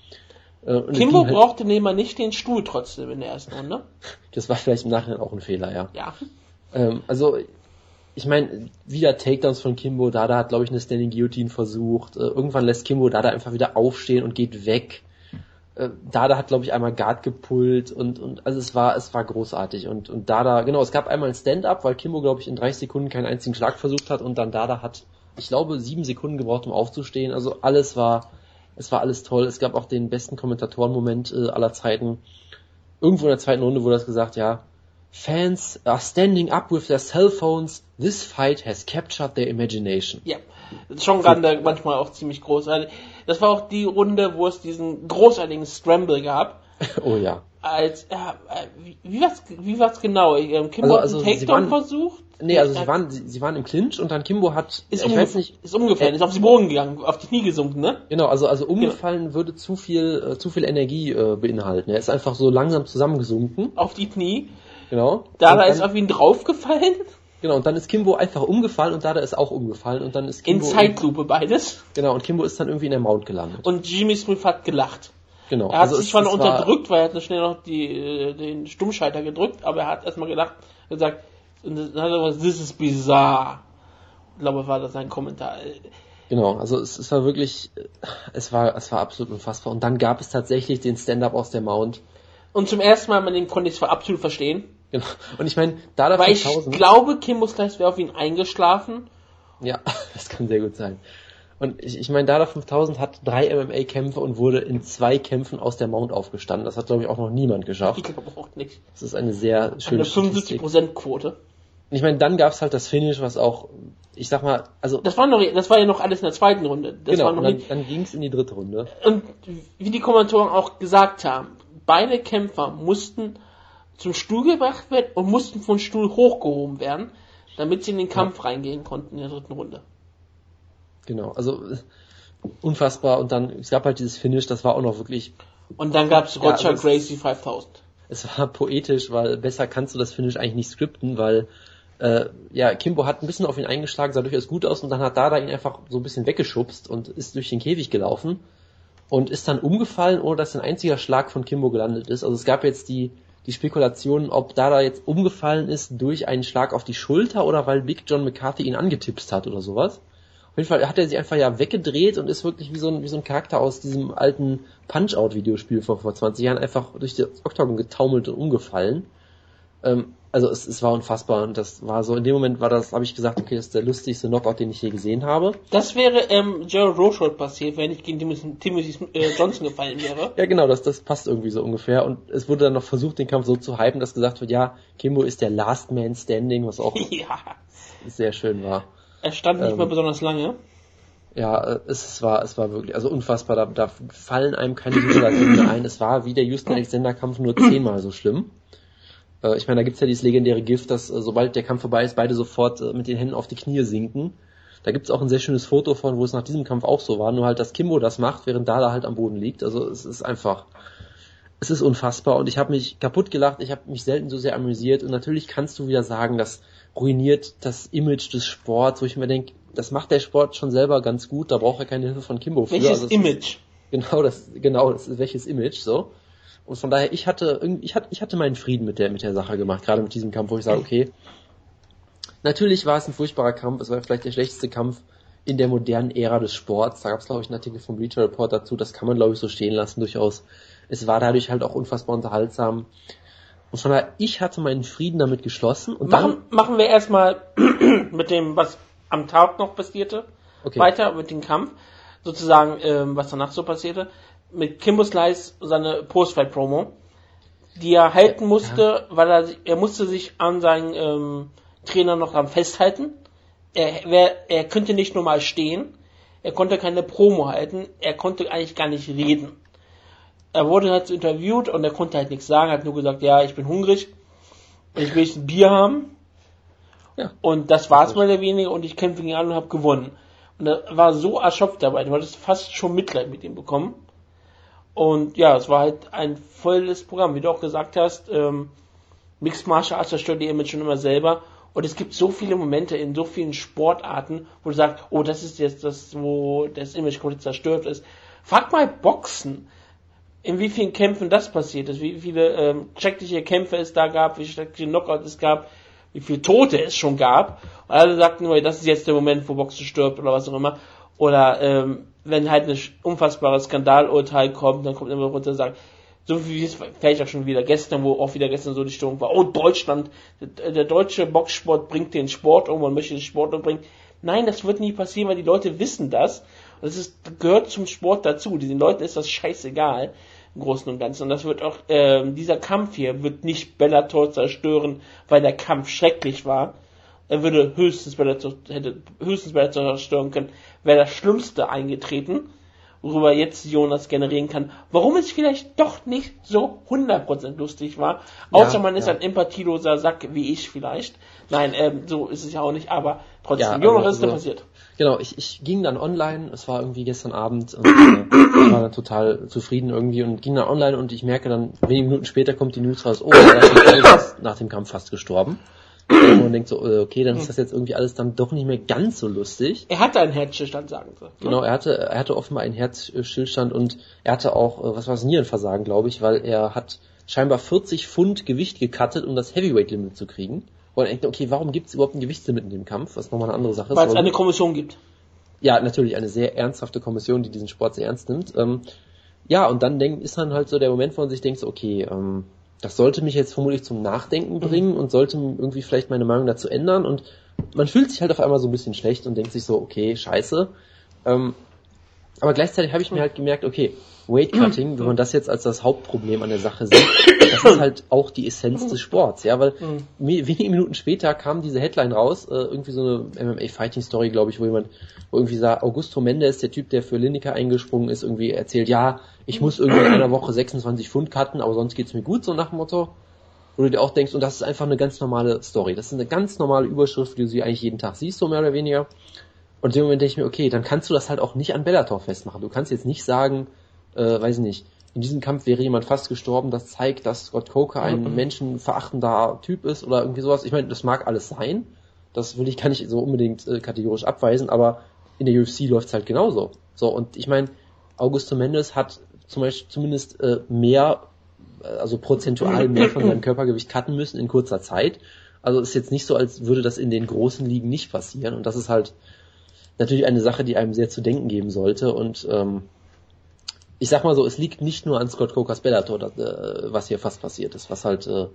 Äh, und Kimbo halt- brauchte Nehmer nicht den Stuhl trotzdem in der ersten Runde. Das war vielleicht im Nachhinein auch ein Fehler, ja. Ja. Ähm, also, ich meine, wieder Takedowns von Kimbo. Dada hat, glaube ich, eine Standing Guillotine versucht. Äh, irgendwann lässt Kimbo Dada einfach wieder aufstehen und geht weg. äh, Dada hat, glaube ich, einmal Guard gepullt und, und also es war, es war großartig. Und, und Dada, genau, es gab einmal ein Stand-up, weil Kimbo, glaube ich, in 30 Sekunden keinen einzigen Schlag versucht hat und dann Dada hat, ich glaube, sieben Sekunden gebraucht, um aufzustehen. Also alles war, es war alles toll. Es gab auch den besten Kommentatorenmoment äh, aller Zeiten. Irgendwo in der zweiten Runde wurde das gesagt, ja, Fans are standing up with their cell phones. This fight has captured their imagination. Ja, schon gerade manchmal auch ziemlich großartig. Das war auch die Runde, wo es diesen großartigen Scramble gab. oh ja. Als, äh, wie, war's, wie war's genau? Ähm, Kimbo Also- also hat einen sie Takedown versucht? Nee, also sie waren, sie, sie waren im Clinch und dann Kimbo hat, ist, ich weiß nicht, ist umgefallen, ist auf den Boden gegangen, auf die Knie gesunken, ne? genau, also, also umgefallen würde zu viel, äh, zu viel Energie äh, beinhalten. Er ist einfach so langsam zusammengesunken, Auf die Knie. Genau. Dada Und dann- ist auf ihn draufgefallen. Genau, und dann ist Kimbo einfach umgefallen und Dada ist auch umgefallen und dann ist In Kimbo, Zeitlupe beides. genau, und Kimbo ist dann irgendwie in der Mount gelandet. Und Jimmy Smith hat gelacht. Genau. Er hat also sich zwar noch unterdrückt, weil er hat so schnell noch die, äh, den Stummschalter gedrückt, aber er hat erstmal gedacht, gesagt, und dann hat er gesagt, this is bizarre. Ich glaube, war das sein Kommentar. Genau, also es, es war wirklich, äh, es war, es war absolut unfassbar. Und dann gab es tatsächlich den Stand-up aus der Mount. Und zum ersten Mal, man den konnte ich es absolut verstehen. Genau. Und ich meine, Dada Weil ich 5000, glaube, Kimbo Slice wäre auf ihn eingeschlafen. ja, das kann sehr gut sein. Und ich, ich meine, Dada 5000 hat drei MMA-Kämpfe und wurde in zwei Kämpfen aus der Mount aufgestanden. Das hat, glaube ich, auch noch niemand Ich geschafft. glaube auch nicht. Das ist eine sehr schöne Eine Statistik. 75%-Quote. Und Ich meine, dann gab es halt das Finish, was auch, ich sag mal, also Das war noch, das war ja noch alles in der zweiten Runde. Das genau, war noch dann, dann ging es in die dritte Runde. und wie die Kommentatoren auch gesagt haben, beide Kämpfer mussten zum Stuhl gebracht werden und mussten vom Stuhl hochgehoben werden, damit sie in den Kampf reingehen konnten in der dritten Runde. Genau, also unfassbar. Und dann, es gab halt dieses Finish, das war auch noch wirklich Und dann gab's Ja, Roger das- Gracie 5000. es war poetisch, weil besser kannst du das Finish eigentlich nicht skripten, weil äh, ja, Kimbo hat ein bisschen auf ihn eingeschlagen, sah durchaus gut aus und dann hat Dada ihn einfach so ein bisschen weggeschubst und ist durch den Käfig gelaufen und ist dann umgefallen, ohne dass ein einziger Schlag von Kimbo gelandet ist. Also es gab jetzt die, die Spekulation, ob Dada jetzt umgefallen ist durch einen Schlag auf die Schulter oder weil Big John McCarthy ihn angetipst hat oder sowas. Auf jeden Fall hat er sich einfach ja weggedreht und ist wirklich wie so ein, wie so ein Charakter aus diesem alten Punch-Out-Videospiel vor, vor 20 Jahren einfach durch das Oktagon getaumelt und umgefallen. Ähm, also es, es war unfassbar und das war so, in dem Moment war das, habe ich gesagt, okay, das ist der lustigste Knockout, den ich je gesehen habe. Das wäre ähm, Gerald Rochold passiert, wenn ich gegen Timothy, Timothy äh, Johnson gefallen wäre. Ja genau, das, das passt irgendwie so ungefähr und es wurde dann noch versucht, den Kampf so zu hypen, dass gesagt wird, ja, Kimbo ist der Last Man Standing, was auch ja. sehr schön war. Er stand nicht Ähm, mehr besonders lange. Ja, äh, es war, es war wirklich, also unfassbar, da, da fallen einem keine mehr ein. Es war wie der Houston Alexander Kampf nur zehnmal so schlimm. Äh, Ich meine, da gibt's ja dieses legendäre Gift, dass äh, sobald der Kampf vorbei ist, beide sofort äh, mit den Händen auf die Knie sinken. Da gibt's auch ein sehr schönes Foto von, wo es nach diesem Kampf auch so war, nur halt, dass Kimbo das macht, während Dada halt am Boden liegt. Also es ist einfach, es ist unfassbar und ich habe mich kaputt gelacht, ich habe mich selten so sehr amüsiert und natürlich kannst du wieder sagen, das ruiniert das Image des Sports, wo ich mir denke, das macht der Sport schon selber ganz gut, da braucht er keine Hilfe von Kimbo für. Welches Also es ist- Image? Genau, das, genau, das ist welches Image, so. Und von daher, ich hatte ich hatte, ich hatte meinen Frieden mit der, mit der Sache gemacht, gerade mit diesem Kampf, wo ich sage, okay, natürlich war es ein furchtbarer Kampf, es war vielleicht der schlechteste Kampf in der modernen Ära des Sports. Da gab es, glaube ich, einen Artikel vom Bleacher Report dazu, das kann man, glaube ich, so stehen lassen, durchaus. Es war dadurch halt auch unfassbar unterhaltsam. Und von daher, ich hatte meinen Frieden damit geschlossen und dann, Machen, machen wir erstmal mit dem, was am Tag noch passierte, okay, weiter mit dem Kampf. Sozusagen, ähm, was danach so passierte. Mit Kimbo Slice seine Postfight-Promo, die er halten musste, weil er, er musste sich an seinen ähm, Trainer noch dran festhalten. Er, wer, er könnte nicht normal stehen, er konnte keine Promo halten, er konnte eigentlich gar nicht reden. Er wurde halt interviewt und er konnte halt nichts sagen, hat nur gesagt, ja, ich bin hungrig, ich will ein Bier haben. Ja. Und das war's mehr oder weniger und ich kämpfe gegen alle und habe gewonnen. Und er war so erschöpft dabei, du hattest fast schon Mitleid mit ihm bekommen. Und ja, es war halt ein volles Programm, wie du auch gesagt hast. Ähm, Mixed Martial Arts zerstört die Image schon immer selber. Und es gibt so viele Momente in so vielen Sportarten, wo du sagst, oh, das ist jetzt das, wo das Image komplett zerstört ist. Frag mal Boxen, in wie vielen Kämpfen das passiert ist, wie viele ähm, schreckliche Kämpfe es da gab, wie schreckliche Knockouts es gab, wie viele Tote es schon gab. Und alle sagten das ist jetzt der Moment, wo Boxen stirbt oder was auch immer. Oder ähm, wenn halt ein unfassbares Skandalurteil kommt, dann kommt immer runter und sagt, so wie es vielleicht auch schon wieder gestern, wo auch wieder gestern so die Stimmung war, oh Deutschland, der, der deutsche Boxsport bringt den Sport um, man möchte den Sport umbringen. Nein, das wird nie passieren, weil die Leute wissen das. Und das ist, gehört zum Sport dazu. Diesen Leuten ist das scheißegal im Großen und Ganzen. Und das wird auch, äh, dieser Kampf hier wird nicht Bellator zerstören, weil der Kampf schrecklich war. Er würde höchstens Bellator, hätte höchstens Bellator zerstören können, wäre das Schlimmste eingetreten, worüber jetzt Jonas generieren kann, warum es vielleicht doch nicht so 100% lustig war. Außer ja, man ist ja. ein empathieloser Sack, wie ich vielleicht. Nein, ähm, so ist es ja auch nicht, aber trotzdem, ja, Jonas, was ist da passiert? Genau, ich, ich ging dann online, es war irgendwie gestern Abend und äh, ich war dann total zufrieden irgendwie und ging dann online und ich merke dann, wenige Minuten später kommt die News raus, oh, er ist nach dem Kampf fast gestorben. Und man denkt so, äh, okay, dann ist das jetzt irgendwie alles dann doch nicht mehr ganz so lustig. Er hatte einen Herzstillstand, sagen sie. Genau, er hatte, er hatte offenbar einen Herzstillstand und er hatte auch, äh, was war es, Nierenversagen, glaube ich, weil er hat scheinbar 40 Pfund Gewicht gecuttet, um das Heavyweight-Limit zu kriegen. Und er denkt, okay, warum gibt es überhaupt ein Gewichtslimit in dem Kampf? Was nochmal eine andere Sache ist. Weil es eine Kommission gibt. Ja, natürlich, eine sehr ernsthafte Kommission, die diesen Sport sehr ernst nimmt. Ähm, ja, und dann denk, ist dann halt so der Moment, wo man sich denkt, so, okay, ähm, das sollte mich jetzt vermutlich zum Nachdenken mhm. bringen und sollte irgendwie vielleicht meine Meinung dazu ändern und man fühlt sich halt auf einmal so ein bisschen schlecht und denkt sich so, okay, scheiße. Ähm, aber gleichzeitig habe ich mir halt gemerkt, okay, Weight Cutting, wenn man das jetzt als das Hauptproblem an der Sache sieht, das ist halt auch die Essenz des Sports, ja, weil mhm. wenige Minuten später kam diese Headline raus, äh, irgendwie so eine MMA Fighting Story, glaube ich, wo jemand, wo irgendwie sah, Augusto Mendes, der Typ, der für Lineker eingesprungen ist, irgendwie erzählt, ja, ich muss irgendwie in einer Woche 26 Pfund cutten, aber sonst geht's mir gut, so nach dem Motto. Wo du dir auch denkst, und das ist einfach eine ganz normale Story. Das ist eine ganz normale Überschrift, die du sie eigentlich jeden Tag siehst, so mehr oder weniger. Und in dem Moment denke ich mir, okay, dann kannst du das halt auch nicht an Bellator festmachen. Du kannst jetzt nicht sagen, äh, weiß ich nicht, in diesem Kampf wäre jemand fast gestorben, das zeigt, dass Scott Coker ein mhm. menschenverachtender Typ ist oder irgendwie sowas. Ich meine, das mag alles sein. Das will ich gar nicht so unbedingt äh, kategorisch abweisen, aber in der UFC läuft's halt genauso. So, und ich meine, Augusto Mendes hat zum Beispiel zumindest äh, mehr, äh, also prozentual mehr von seinem Körpergewicht cutten müssen in kurzer Zeit. Also ist jetzt nicht so, als würde das in den großen Ligen nicht passieren. Und das ist halt natürlich eine Sache, die einem sehr zu denken geben sollte. Und ähm, ich sag mal so, es liegt nicht nur an Scott Cokers Bellator, das, äh, was hier fast passiert ist, was halt äh,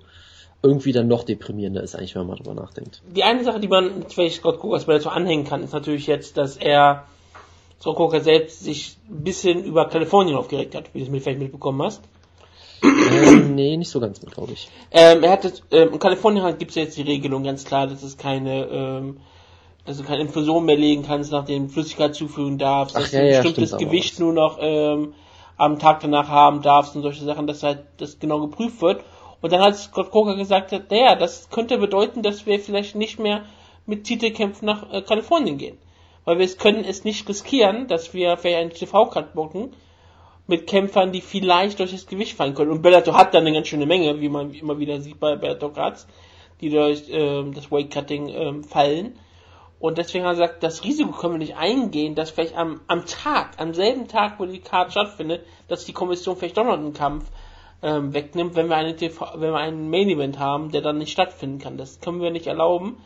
irgendwie dann noch deprimierender ist, eigentlich, wenn man mal drüber nachdenkt. Die eine Sache, die man vielleicht Scott Cokers Bellator anhängen kann, ist natürlich jetzt, dass er Scott Coker selbst sich ein bisschen über Kalifornien aufgeregt hat, wie du es vielleicht mitbekommen hast. Ähm, nee, nicht so ganz mit, glaube ich. Ähm, er hatte, ähm, in Kalifornien halt gibt es jetzt die Regelung ganz klar, dass es keine, ähm, dass du keine Infusion mehr legen kannst, nachdem Flüssigkeit zufügen darfst, dass ja, du ein ja, bestimmtes Gewicht nur noch ähm, am Tag danach haben darfst und solche Sachen, dass halt das genau geprüft wird. Und dann hat Scott Coker gesagt, naja, das könnte bedeuten, dass wir vielleicht nicht mehr mit Titelkämpfen nach äh, Kalifornien gehen. Weil wir es können es nicht riskieren, dass wir vielleicht einen TV-Cut bocken mit Kämpfern, die vielleicht durch das Gewicht fallen können. Und Bellator hat dann eine ganz schöne Menge, wie man immer wieder sieht bei Bellator Cuts, die durch ähm, das Weight Cutting ähm, fallen. Und deswegen hat er gesagt, das Risiko können wir nicht eingehen, dass vielleicht am, am Tag, am selben Tag, wo die Card stattfindet, dass die Kommission vielleicht doch noch einen Kampf ähm, wegnimmt, wenn wir, eine TV, wenn wir einen Main Event haben, der dann nicht stattfinden kann. Das können wir nicht erlauben.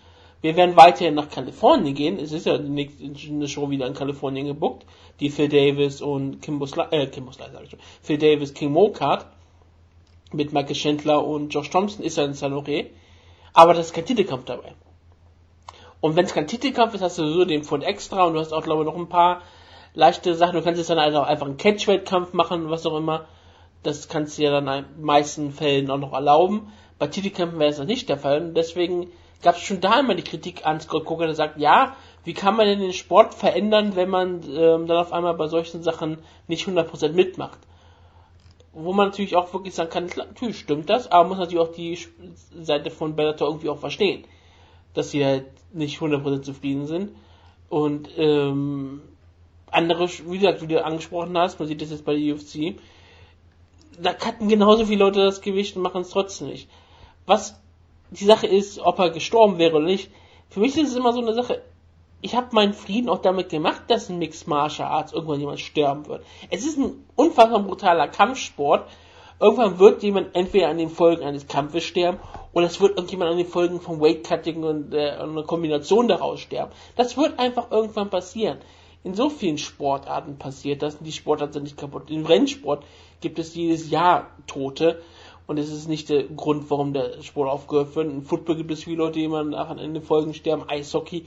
Wir werden weiterhin nach Kalifornien gehen. Es ist ja die nächste Show wieder in Kalifornien gebuckt. Die Phil Davis und Kimbo Sly, äh, Kimbo Sly sag ich schon. Phil Davis, King Mo Card mit Michael Chandler und Josh Thompson ist ja in San Jose. Aber das ist kein Titelkampf dabei. Und wenn es kein Titelkampf ist, hast du so den Pfund extra und du hast auch, glaube ich, noch ein paar leichte Sachen. Du kannst jetzt dann also einfach einen Catchweight-Kampf machen, was auch immer. Das kannst du ja dann in den meisten Fällen auch noch erlauben. Bei Titelkämpfen wäre das nicht der Fall. Und deswegen gab es schon da immer die Kritik an Scott Coker, der sagt, ja, wie kann man denn den Sport verändern, wenn man ähm, dann auf einmal bei solchen Sachen nicht 100% mitmacht? Wo man natürlich auch wirklich sagen kann, natürlich stimmt das, aber man muss natürlich auch die Seite von Bellator irgendwie auch verstehen dass sie halt nicht 100% zufrieden sind. Und ähm, andere, wie gesagt, wie du angesprochen hast, man sieht das jetzt bei der UFC, da cutten genauso viele Leute das Gewicht und machen es trotzdem nicht. Was die Sache ist, ob er gestorben wäre oder nicht, für mich ist es immer so eine Sache, ich habe meinen Frieden auch damit gemacht, dass ein Mixed Martial Arts irgendwann jemand sterben wird. Es ist ein unfassbar brutaler Kampfsport, Irgendwann wird jemand entweder an den Folgen eines Kampfes sterben oder es wird irgendjemand an den Folgen vom Weightcutting und äh, eine Kombination daraus sterben. Das wird einfach irgendwann passieren. in so vielen Sportarten passiert, dass die Sportarten sind nicht kaputt. Im Rennsport gibt es jedes Jahr Tote und es ist nicht der Grund, warum der Sport aufgehört wird. Im Football gibt es viele Leute, die man nach Ende Folgen sterben, Eishockey.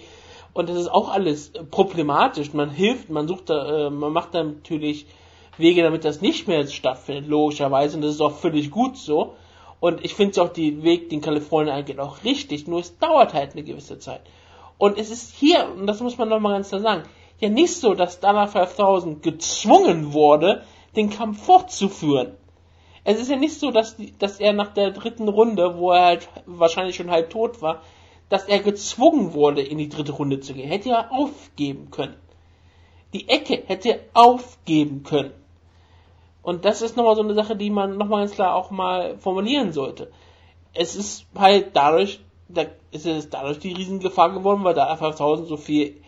Und das ist auch alles problematisch. Man hilft, man sucht da, äh, man macht da natürlich Wege, damit das nicht mehr stattfindet, logischerweise. Und das ist auch völlig gut so. Und ich finde auch den Weg, den Kalifornien eingeht, auch richtig. Nur es dauert halt eine gewisse Zeit. Und es ist hier, und das muss man nochmal ganz klar sagen, ja nicht so, dass Dana 5000 gezwungen wurde, den Kampf fortzuführen. Es ist ja nicht so, dass, dass er nach der dritten Runde, wo er halt wahrscheinlich schon halb tot war, dass er gezwungen wurde, in die dritte Runde zu gehen. Hätte er aufgeben können. Die Ecke hätte aufgeben können. Und das ist nochmal so eine Sache, die man nochmal ganz klar auch mal formulieren sollte. Es ist halt dadurch, da ist es dadurch die Riesengefahr geworden, weil da 5000 so viel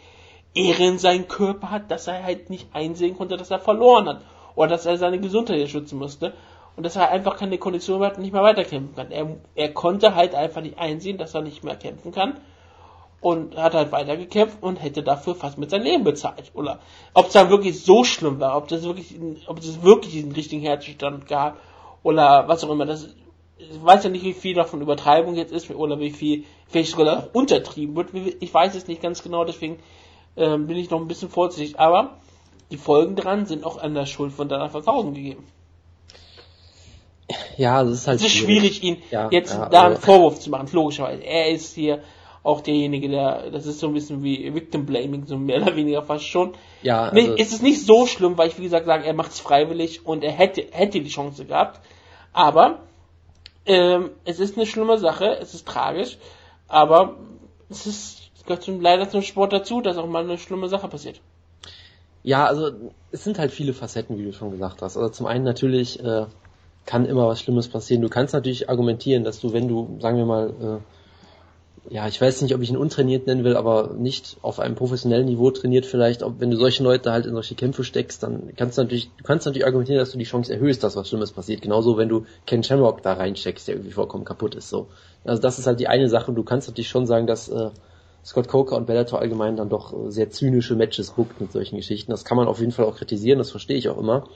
Ehre in seinem Körper hat, dass er halt nicht einsehen konnte, dass er verloren hat. Oder dass er seine Gesundheit schützen musste und dass er einfach keine Kondition mehr hat und nicht mehr weiterkämpfen kann. Er, er konnte halt einfach nicht einsehen, dass er nicht mehr kämpfen kann und hat halt weitergekämpft und hätte dafür fast mit seinem Leben bezahlt. Oder ob es dann wirklich so schlimm war, ob das wirklich, ob es wirklich diesen richtigen Herzstand gab oder was auch immer. Das, ich weiß ja nicht, wie viel davon Übertreibung jetzt ist oder wie viel vielleicht sogar auch untertrieben wird. Ich weiß es nicht ganz genau, deswegen ähm, bin ich noch ein bisschen vorsichtig. Aber die Folgen dran sind auch an der Schuld von Dana 1000 gegeben. Ja, es ist halt es ist schwierig, schwierig ihn ja, jetzt ja, da einen Vorwurf zu machen, logischerweise. Er ist hier auch derjenige, der, das ist so ein bisschen wie Victim Blaming, so mehr oder weniger fast schon. Ja. Also nee, es ist nicht so schlimm, weil ich wie gesagt sage, er macht es freiwillig und er hätte, hätte die Chance gehabt. Aber ähm, es ist eine schlimme Sache, es ist tragisch, aber es ist, es gehört zum, leider zum Sport dazu, dass auch mal eine schlimme Sache passiert. Ja, also es sind halt viele Facetten, wie du schon gesagt hast. Also zum einen natürlich äh, kann immer was Schlimmes passieren. Du kannst natürlich argumentieren, dass du, wenn du, sagen wir mal, äh, ja, ich weiß nicht, ob ich ihn untrainiert nennen will, aber nicht auf einem professionellen Niveau trainiert vielleicht, ob, wenn du solche Leute halt in solche Kämpfe steckst, dann kannst du natürlich, du kannst natürlich argumentieren, dass du die Chance erhöhst, dass was Schlimmes passiert. Genauso, wenn du Ken Shamrock da reinsteckst, der irgendwie vollkommen kaputt ist, so. Also das ist halt die eine Sache. Du kannst natürlich schon sagen, dass äh, Scott Coker und Bellator allgemein dann doch äh, sehr zynische Matches bookt mit solchen Geschichten. Das kann man auf jeden Fall auch kritisieren, das verstehe ich auch immer.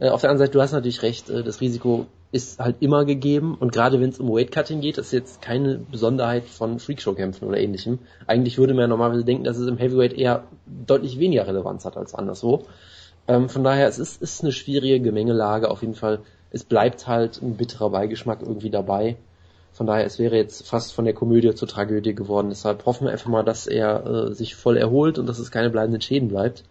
Äh, auf der anderen Seite, du hast natürlich recht, äh, das Risiko ist halt immer gegeben und gerade wenn es um Weightcutting geht, ist jetzt keine Besonderheit von Freakshow-Kämpfen oder ähnlichem. Eigentlich würde man ja normalerweise denken, dass es im Heavyweight eher deutlich weniger Relevanz hat als anderswo. Ähm, von daher, es ist, ist eine schwierige Gemengelage auf jeden Fall. Es bleibt halt ein bitterer Beigeschmack irgendwie dabei. Von daher, es wäre jetzt fast von der Komödie zur Tragödie geworden. Deshalb hoffen wir einfach mal, dass er äh, sich voll erholt und dass es keine bleibenden Schäden bleibt.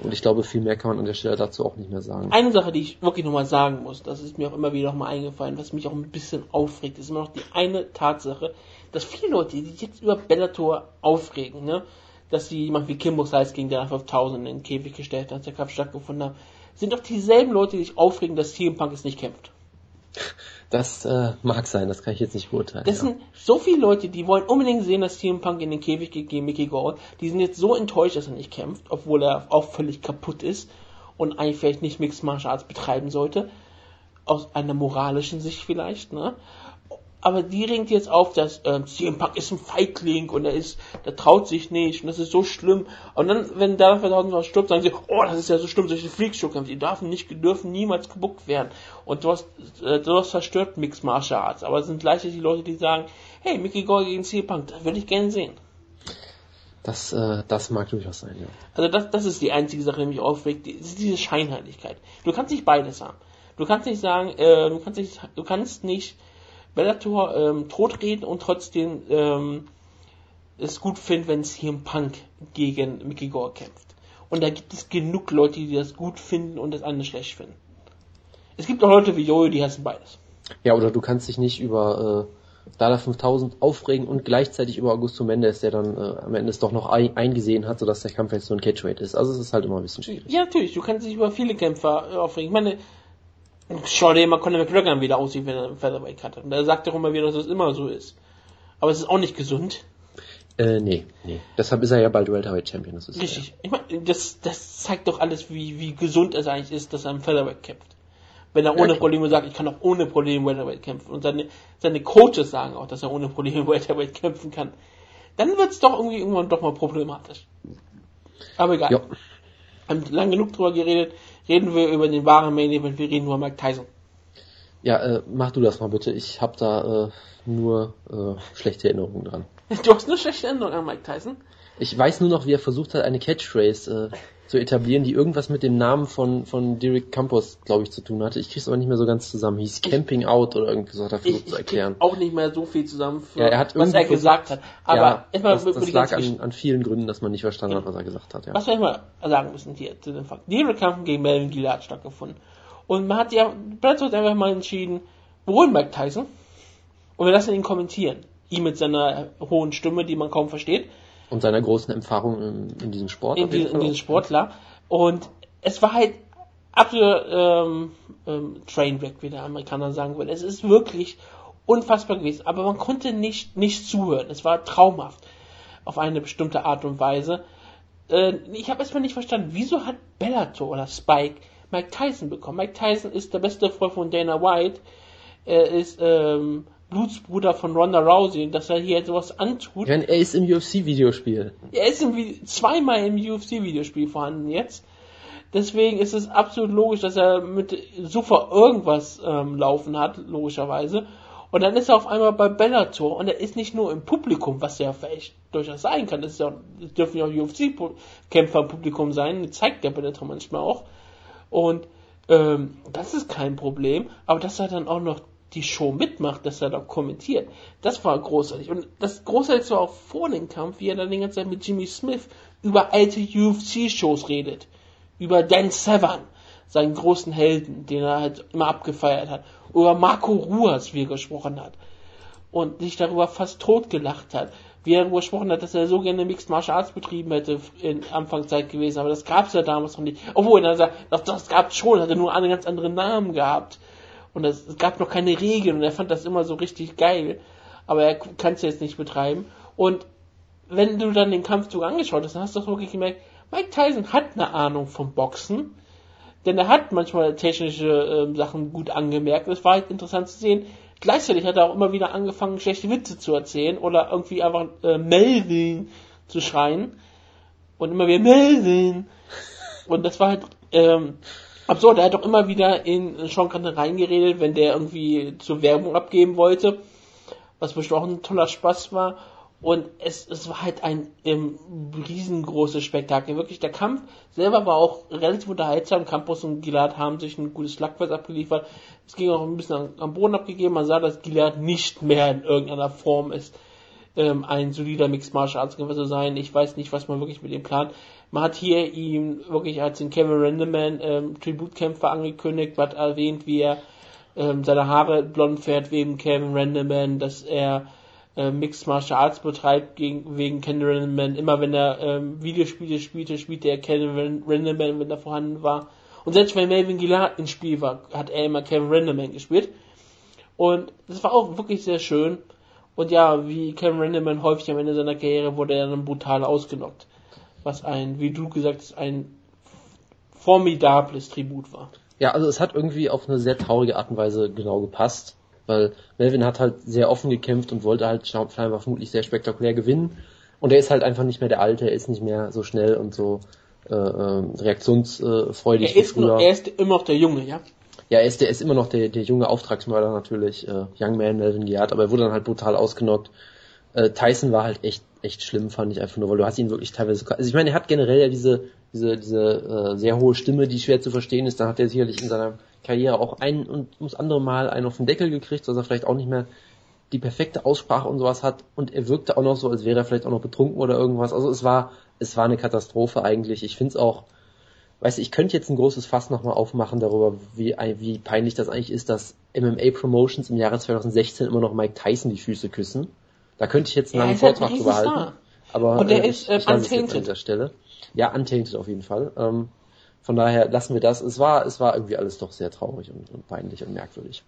Und ich glaube, viel mehr kann man an der Stelle dazu auch nicht mehr sagen. Eine Sache, die ich wirklich nochmal sagen muss, das ist mir auch immer wieder nochmal eingefallen, was mich auch ein bisschen aufregt, ist immer noch die eine Tatsache, dass viele Leute, die sich jetzt über Bellator aufregen, ne, dass sie jemand wie Kimbo Size gegen der 5000 in den Käfig gestellt hat, der Kampf stattgefunden hat, sind doch dieselben Leute, die sich aufregen, dass CM Punk es nicht kämpft. Das äh, mag sein, das kann ich jetzt nicht beurteilen. Das ja. sind so viele Leute, die wollen unbedingt sehen, dass CM Punk in den Käfig geht gegen Mickey Gall. Die sind jetzt so enttäuscht, dass er nicht kämpft, obwohl er auch völlig kaputt ist und eigentlich vielleicht nicht Mixed Martial Arts betreiben sollte. Aus einer moralischen Sicht vielleicht, ne? Aber die ringt jetzt auf, dass äh, CM Punk ist ein Feigling und er ist, der traut sich nicht und das ist so schlimm. Und dann, wenn verdammt was stirbt, sagen sie, oh, das ist ja so schlimm, solche Freakshow-Kämpfe, die dürfen nicht, dürfen niemals gebuckt werden. Und hast, äh, hast zerstört Mixed Martial Arts. Aber es sind gleichzeitig die Leute, die sagen, hey, Mickey Gall gegen CM Punk, das würde ich gerne sehen. Das, äh, das mag durchaus sein, ja. Also das, das ist die einzige Sache, die mich aufregt, die, diese Scheinheiligkeit. Du kannst nicht beides haben. Du kannst nicht sagen, äh, du kannst nicht, du kannst nicht Bellator ähm, totreden und trotzdem ähm, es gut finden, wenn CM Punk gegen Mickey Gore kämpft. Und da gibt es genug Leute, die das gut finden und das andere schlecht finden. Es gibt auch Leute wie Jojo, die hassen beides. Ja, oder du kannst dich nicht über äh, Dada 5000 aufregen und gleichzeitig über Augusto Mendes, der dann äh, am Ende es doch noch ein eingesehen hat, sodass der Kampf jetzt so ein Catchweight ist. Also es ist halt immer ein bisschen schwierig. Ja, natürlich. Du kannst dich über viele Kämpfer äh, aufregen. Ich meine, Schau dir mal Conor McGregor wieder aussieht, wenn er einen Featherweight hat. Und er sagt doch immer wieder, dass es immer so ist. Aber es ist auch nicht gesund. Äh, nee, nee. Deshalb ist er ja bald Welterweight Champion. Das ist Richtig. Ja. Ich meine, das, das zeigt doch alles, wie, wie gesund es eigentlich ist, dass er im Featherweight kämpft. Wenn er ohne ja, Probleme sagt, ich kann auch ohne Probleme Welterweight kämpfen. Und seine, seine Coaches sagen auch, dass er ohne Probleme Welterweight kämpfen kann. Dann wird es doch irgendwie irgendwann doch mal problematisch. Aber egal. Jo. haben lang genug drüber geredet. Reden wir über den wahren Main Event. Wir reden über Mike Tyson. Ja, äh, mach du das mal bitte. Ich habe da äh, nur äh, schlechte Erinnerungen dran. Du hast nur schlechte Erinnerungen an Mike Tyson? Ich weiß nur noch, wie er versucht hat, eine Catchphrase äh, zu etablieren, die irgendwas mit dem Namen von, von Derek Campos, glaube ich, zu tun hatte. Ich krieg's aber nicht mehr so ganz zusammen. Hieß Camping Out oder irgendwie so hat er versucht ich, zu erklären. Ich auch nicht mehr so viel zusammen, für, Ja, er hat was er gesagt hat. Aber ja, erstmal das, das lag an, an vielen Gründen, dass man nicht verstanden hat, was er gesagt hat. Ja. Was wir immer sagen müssen hier zu dem Fakt. Die Kampf gegen Melvin Gillard hat stattgefunden. Und man hat ja, hat einfach mal entschieden, wir holen Mike Tyson und wir lassen ihn kommentieren. Ihm mit seiner hohen Stimme, die man kaum versteht, Und seiner großen Erfahrung in, in diesem Sport. in, die, in auch. Sportler. Und es war halt absolut ähm, ähm, Trainwreck, wie der Amerikaner sagen würde. Es ist wirklich unfassbar gewesen, aber man konnte nicht, nicht zuhören. Es war traumhaft auf eine bestimmte Art und Weise. Äh, ich habe erstmal nicht verstanden, wieso hat Bellator oder Spike Mike Tyson bekommen? Mike Tyson ist der beste Freund von Dana White. Er ist ähm, Blutsbruder von Ronda Rousey. Dass er hier sowas antut, meine, er ist im UFC-Videospiel. er ist im, zweimal im UFC-Videospiel vorhanden jetzt. Deswegen ist es absolut logisch, dass er mit Sufa irgendwas ähm, laufen hat, logischerweise. Und dann ist er auf einmal bei Bellator und er ist nicht nur im Publikum, was ja vielleicht durchaus sein kann. Das, ja, das dürfen ja auch UFC-Kämpfer im Publikum sein, das zeigt der Bellator manchmal auch. Und ähm, das ist kein Problem, aber dass er dann auch noch die Show mitmacht, dass er da kommentiert, das war großartig. Und das Großartigste war auch vor dem Kampf, wie er dann die ganze Zeit mit Jimmy Smith über alte UFC-Shows redet. Über Dan Severn, seinen großen Helden, den er halt immer abgefeiert hat. Über Marco Ruas, wie er gesprochen hat. Und sich darüber fast totgelacht hat. Wie er darüber gesprochen hat, dass er so gerne Mixed Martial Arts betrieben hätte in Anfangszeit gewesen, aber das gab es ja damals noch nicht. Obwohl, er sagt, doch, das gab es schon, hatte nur einen ganz anderen Namen gehabt. Und es, es gab noch keine Regeln und er fand das immer so richtig geil. Aber er kann es jetzt nicht betreiben. Und wenn du dann den Kampfzug angeschaut hast, dann hast du doch wirklich gemerkt, Mike Tyson hat eine Ahnung vom Boxen. Denn er hat manchmal technische ähm, Sachen gut angemerkt. Es war halt interessant zu sehen. Gleichzeitig hat er auch immer wieder angefangen, schlechte Witze zu erzählen oder irgendwie einfach äh, Melvin zu schreien. Und immer wieder Melvin. Und das war halt ähm, absurd. Er hat auch immer wieder in Sean Connery reingeredet, wenn der irgendwie zur Werbung abgeben wollte. Was bestimmt auch ein toller Spaß war. Und es, es war halt ein ähm, riesengroßes Spektakel. Wirklich, der Kampf selber war auch relativ unterhaltsam. Campos und Gilad haben sich ein gutes Schlagwort abgeliefert. Es ging auch ein bisschen am, Boden abgegeben. Man sah, dass Gilad nicht mehr in irgendeiner Form ist, ähm, ein solider Mixed Martial Arts zu sein. Ich weiß nicht, was man wirklich mit ihm plant. Man hat hier ihm wirklich als den Kevin Randeman ähm, Tributkämpfer angekündigt, hat erwähnt, wie er ähm, seine Haare blond fährt wegen Kevin Randeman, dass er äh, Mixed Martial Arts betreibt gegen, wegen Ken Randeman. Immer wenn er ähm, Videospiele spielte, spielte er Ken Randeman, wenn er vorhanden war. Und selbst wenn Melvin Gillard ins Spiel war, hat er immer Kevin Randeman gespielt. Und das war auch wirklich sehr schön. Und ja, wie Kevin Randeman häufig am Ende seiner Karriere wurde er dann brutal ausgenockt. Was ein, wie du gesagt hast, ein formidables Tribut war. Ja, also es hat irgendwie auf eine sehr traurige Art und Weise genau gepasst, weil Melvin hat halt sehr offen gekämpft und wollte halt scheinbar vermutlich sehr spektakulär gewinnen. Und er ist halt einfach nicht mehr der Alte, er ist nicht mehr so schnell und so äh, äh, reaktionsfreudig Er ist, noch, er ist immer noch der Junge, ja? Ja, er ist, der ist immer noch der, der junge Auftragsmörder natürlich, äh, Young Man Melvin Giard, aber er wurde dann halt brutal ausgenockt. Äh, Tyson war halt echt, echt schlimm, fand ich einfach nur, weil du hast ihn wirklich teilweise, also ich meine, er hat generell ja diese, diese, diese äh, sehr hohe Stimme, die schwer zu verstehen ist, dann hat er sicherlich in seiner Karriere auch ein und ums andere Mal einen auf den Deckel gekriegt, dass er vielleicht auch nicht mehr die perfekte Aussprache und sowas hat und er wirkte auch noch so, als wäre er vielleicht auch noch betrunken oder irgendwas. Also es war, es war eine Katastrophe eigentlich. Ich finde es auch, weißt du, ich könnte jetzt ein großes Fass nochmal aufmachen darüber, wie, wie peinlich das eigentlich ist, dass MMA Promotions im Jahre 2016 immer noch Mike Tyson die Füße küssen. Da könnte ich jetzt einen langen ist Vortrag drüber halten. Aber Und der äh, ist, ich, äh, lasse es jetzt an untainted. dieser Stelle. Ja, untainted auf jeden Fall. Ähm, von daher lassen wir das. Es war, es war irgendwie alles doch sehr traurig und, und peinlich und merkwürdig.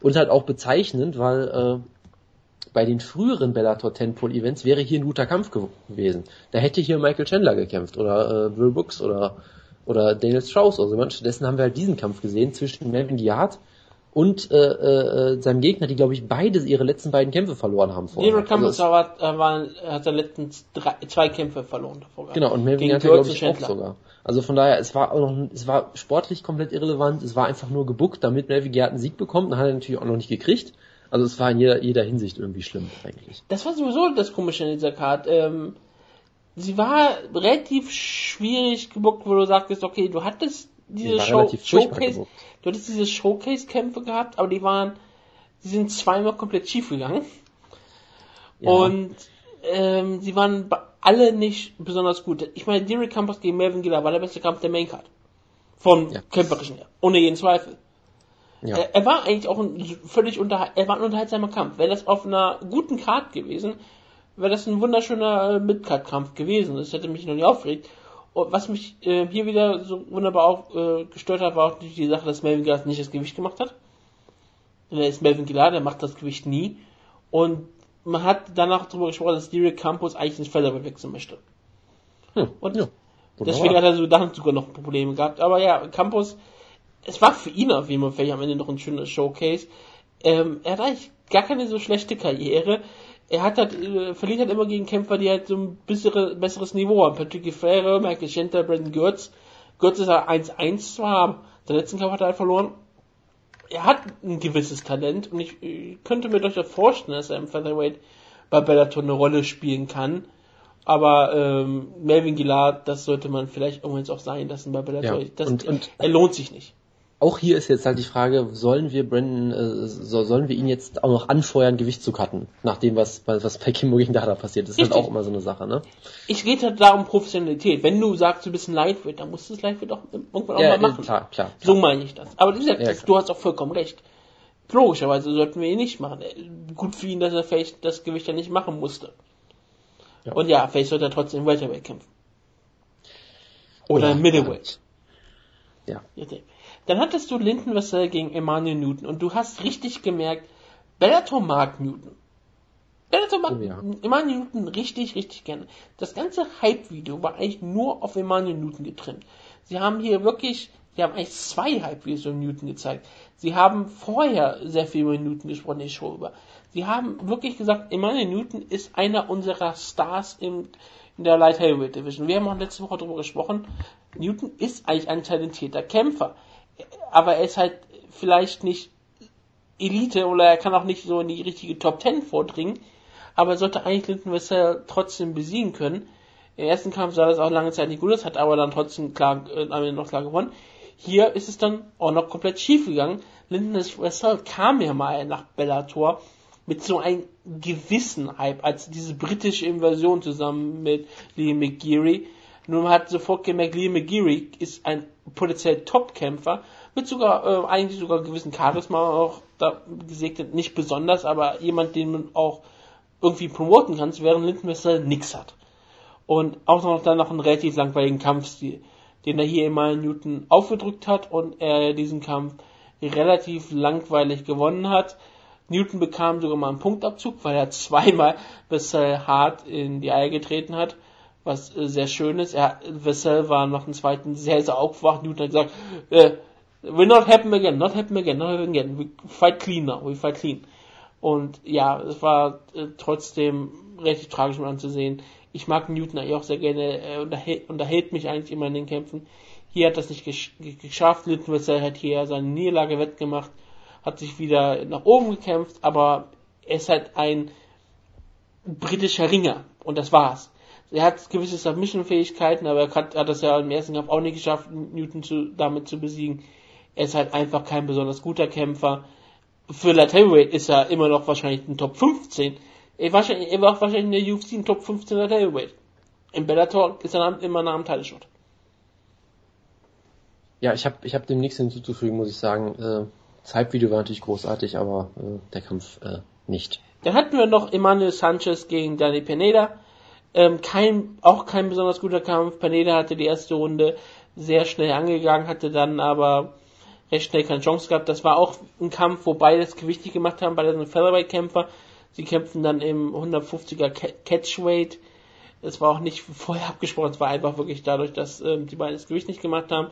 Und halt auch bezeichnend, weil äh, bei den früheren Bellator 10 Pole Events wäre hier ein guter Kampf ge gewesen. Da hätte hier Michael Chandler gekämpft oder äh, Will Brooks oder oder Daniel Strauss. Also stattdessen haben wir halt diesen Kampf gesehen zwischen Melvin Giard und äh, äh, seinem Gegner, die glaube ich beide ihre letzten beiden Kämpfe verloren haben vorher. Derek Campos also war, äh, hat seine letzten drei, zwei Kämpfe verloren davor. Genau, und Melvin hat glaube ich auch sogar. Also von daher, es war auch noch, es war sportlich komplett irrelevant, es war einfach nur gebuckt, damit Melvin Gerd einen Sieg bekommt, dann hat er natürlich auch noch nicht gekriegt. Also es war in jeder, jeder Hinsicht irgendwie schlimm eigentlich. Das war sowieso das Komische in dieser Card. Ähm, sie war relativ schwierig gebuckt, wo du sagtest, okay, du hattest diese Show, Showcase, du hattest diese Showcase-Kämpfe gehabt, aber die waren, die sind zweimal komplett schief gegangen. Ja. Und ähm, sie waren alle nicht besonders gut. Ich meine, Derek Campos gegen Melvin Giller war der beste Kampf der Maincard. Von ja. kämpferischen her. Ohne jeden Zweifel. Ja. Er, er, war eigentlich auch ein völlig unter, er war ein unterhaltsamer Kampf. Wäre das auf einer guten Card gewesen, wäre das ein wunderschöner äh, Midcard-Kampf gewesen. Das hätte mich noch nie aufgeregt. Und was mich äh, hier wieder so wunderbar auch äh, gestört hat, war auch die Sache, dass Melvin Gillard nicht das Gewicht gemacht hat. Der ist Melvin Gillard, der macht das Gewicht nie. Und man hat danach darüber gesprochen, dass Derek Campos eigentlich ins Featherweight wechseln möchte. Hm, und ja, deswegen hat er so dann sogar noch Probleme gehabt. Aber ja, Campos, es war für ihn auf jeden Fall am Ende noch ein schöner Showcase. Ähm, er hat eigentlich gar keine so schlechte Karriere er hat halt, äh, verliert halt immer gegen Kämpfer, die halt so ein bessere, besseres Niveau haben. Patrick Guerrero, Michael Schenter, Brandon Götz. Götz ist ja 1-1 zwar, der letzten Kampf hat er halt verloren. Er hat ein gewisses Talent und ich, ich könnte mir durchaus vorstellen, dass er im Featherweight bei Bellator eine Rolle spielen kann. Aber ähm, Melvin Gillard, das sollte man vielleicht irgendwann auch sein lassen bei Bellator. Ja, das, und, und, er lohnt sich nicht auch hier ist jetzt halt die Frage, sollen wir Brandon, äh, so, sollen wir ihn jetzt auch noch anfeuern, Gewicht zu cutten, nach dem, was, was bei Kimbo gegen Dada passiert. Das ist halt auch immer so eine Sache, ne? Ich rede halt da um Professionalität. Wenn du sagst, du bist ein Lightweight, dann musst du es Lightweight auch irgendwann ja, auch mal machen. Klar, klar, klar. So meine ich das. Aber wie gesagt, ja, du hast auch vollkommen recht. Logischerweise sollten wir ihn nicht machen. Gut für ihn, dass er vielleicht das Gewicht ja nicht machen musste. Ja. Und ja, vielleicht sollte er trotzdem Welterweight kämpfen. Oder ja, Middleweight. Ja. Dann hattest du Linden Vassell gegen Emmanuel Newton und du hast richtig gemerkt, Bellator mag Newton. Bellator mag oh, ja. Emmanuel Newton richtig, richtig gerne. Das ganze Hype-Video war eigentlich nur auf Emmanuel Newton getrimmt. Sie haben hier wirklich, sie haben eigentlich zwei Hype-Videos über Newton gezeigt. Sie haben vorher sehr viel über Newton gesprochen, die Show über. Sie haben wirklich gesagt, Emmanuel Newton ist einer unserer Stars im, in der Light Heavyweight Division. Wir haben auch letzte Woche darüber gesprochen. Newton ist eigentlich ein talentierter Kämpfer aber er ist halt vielleicht nicht Elite oder er kann auch nicht so in die richtige Top 10 vordringen, aber er sollte eigentlich Linton Vassell trotzdem besiegen können. Im ersten Kampf sah das auch lange Zeit nicht gut aus, hat aber dann trotzdem klar, äh, noch klar gewonnen. Hier ist es dann auch noch komplett schief gegangen. Linton Vassell kam ja mal nach Bellator mit so einem gewissen Hype, als diese britische Invasion zusammen mit Lee McGeary. Nur man hat sofort gemerkt, Lee McGeary ist ein potenziell Top-Kämpfer mit sogar äh, eigentlich sogar gewissen Charisma auch da gesegnet, nicht besonders, aber jemand, den man auch irgendwie promoten kann, während Lindenmesser nix hat. Und auch noch dann noch einen relativ langweiligen Kampfstil, den er hier immer Newton aufgedrückt hat und er diesen Kampf relativ langweilig gewonnen hat. Newton bekam sogar mal einen Punktabzug, weil er zweimal Vassell hart in die Eier getreten hat, was äh, sehr schön ist. Er, Vassell war nach dem zweiten sehr, sehr aufgewacht. Newton hat gesagt, äh, Will not happen again, not happen again, not happen again. We fight clean now, we fight clean. Und ja, es war äh, trotzdem relativ tragisch mit anzusehen. Ich mag Newton eigentlich auch sehr gerne, er unterhält, unterhält mich eigentlich immer in den Kämpfen. Hier hat das nicht gesch geschafft, Littenwitzer hat hier seine Niederlage wettgemacht, hat sich wieder nach oben gekämpft, aber er ist halt ein britischer Ringer und das war's. Er hat gewisse Submission-Fähigkeiten, aber er hat, hat das ja im ersten Kampf auch nicht geschafft, Newton zu, damit zu besiegen. Er ist halt einfach kein besonders guter Kämpfer. Für Light Heavyweight ist er immer noch wahrscheinlich ein Top 15. Er, wahrscheinlich, er war wahrscheinlich in der UFC ein Top 15 Light Heavyweight. Im Bellator ist er immer nah am Title Ja, ich habe ich hab dem nichts hinzuzufügen, muss ich sagen. Äh, das Hype-Video war natürlich großartig, aber äh, der Kampf äh, nicht. Dann hatten wir noch Emmanuel Sanchez gegen Danny Pineda. Ähm, kein, auch kein besonders guter Kampf. Pineda hatte die erste Runde sehr schnell angegangen, hatte dann aber recht schnell keine Chance gehabt. Das war auch ein Kampf, wo beide das Gewicht nicht gemacht haben, beide sind Featherweight-Kämpfer. Sie kämpfen dann im 150er Catchweight. Es war auch nicht vorher abgesprochen, es war einfach wirklich dadurch, dass ähm, die beiden das Gewicht nicht gemacht haben.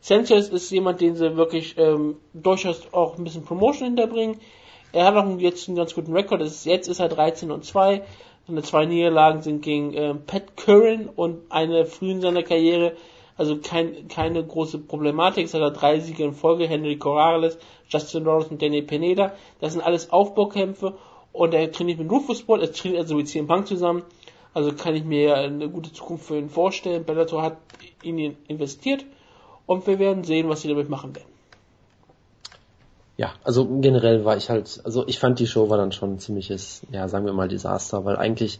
Sanchez ist jemand, den sie wirklich ähm, durchaus auch ein bisschen Promotion hinterbringen. Er hat auch jetzt einen ganz guten Rekord. Jetzt ist er 13 und 2. Seine zwei Niederlagen sind gegen ähm, Pat Curran und eine früh in seiner Karriere. Also kein, keine große Problematik. Es hat er drei Siege in Folge. Henry Corrales, Justin Rose und Danny Pineda. Das sind alles Aufbaukämpfe. Und er trainiert mit Rufus Ball. Er trainiert also mit CM Punk zusammen. Also kann ich mir eine gute Zukunft für ihn vorstellen. Bellator hat in ihn investiert. Und wir werden sehen, was sie damit machen werden. Ja, also generell war ich halt, also ich fand die Show war dann schon ein ziemliches, ja, sagen wir mal Desaster, weil eigentlich,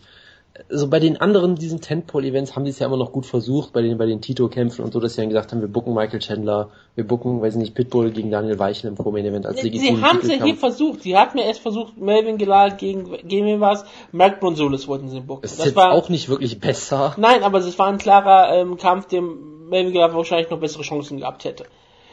also bei den anderen, diesen Tentpole-Events haben sie es ja immer noch gut versucht, bei den, bei den Tito-Kämpfen und so, dass sie dann gesagt haben, wir bucken Michael Chandler, wir bucken, weiß ich nicht, Pitbull gegen Daniel Weichel im Pro-Main-Event als legitimen Sie haben es ja hier versucht, sie hatten ja erst versucht, Melvin Gilal gegen, gegen wen war's? Mark Bronsolis wollten sie bucken. Das, das ist war auch nicht wirklich besser. Nein, aber es war ein klarer ähm, Kampf, dem Melvin Gilal wahrscheinlich noch bessere Chancen gehabt hätte.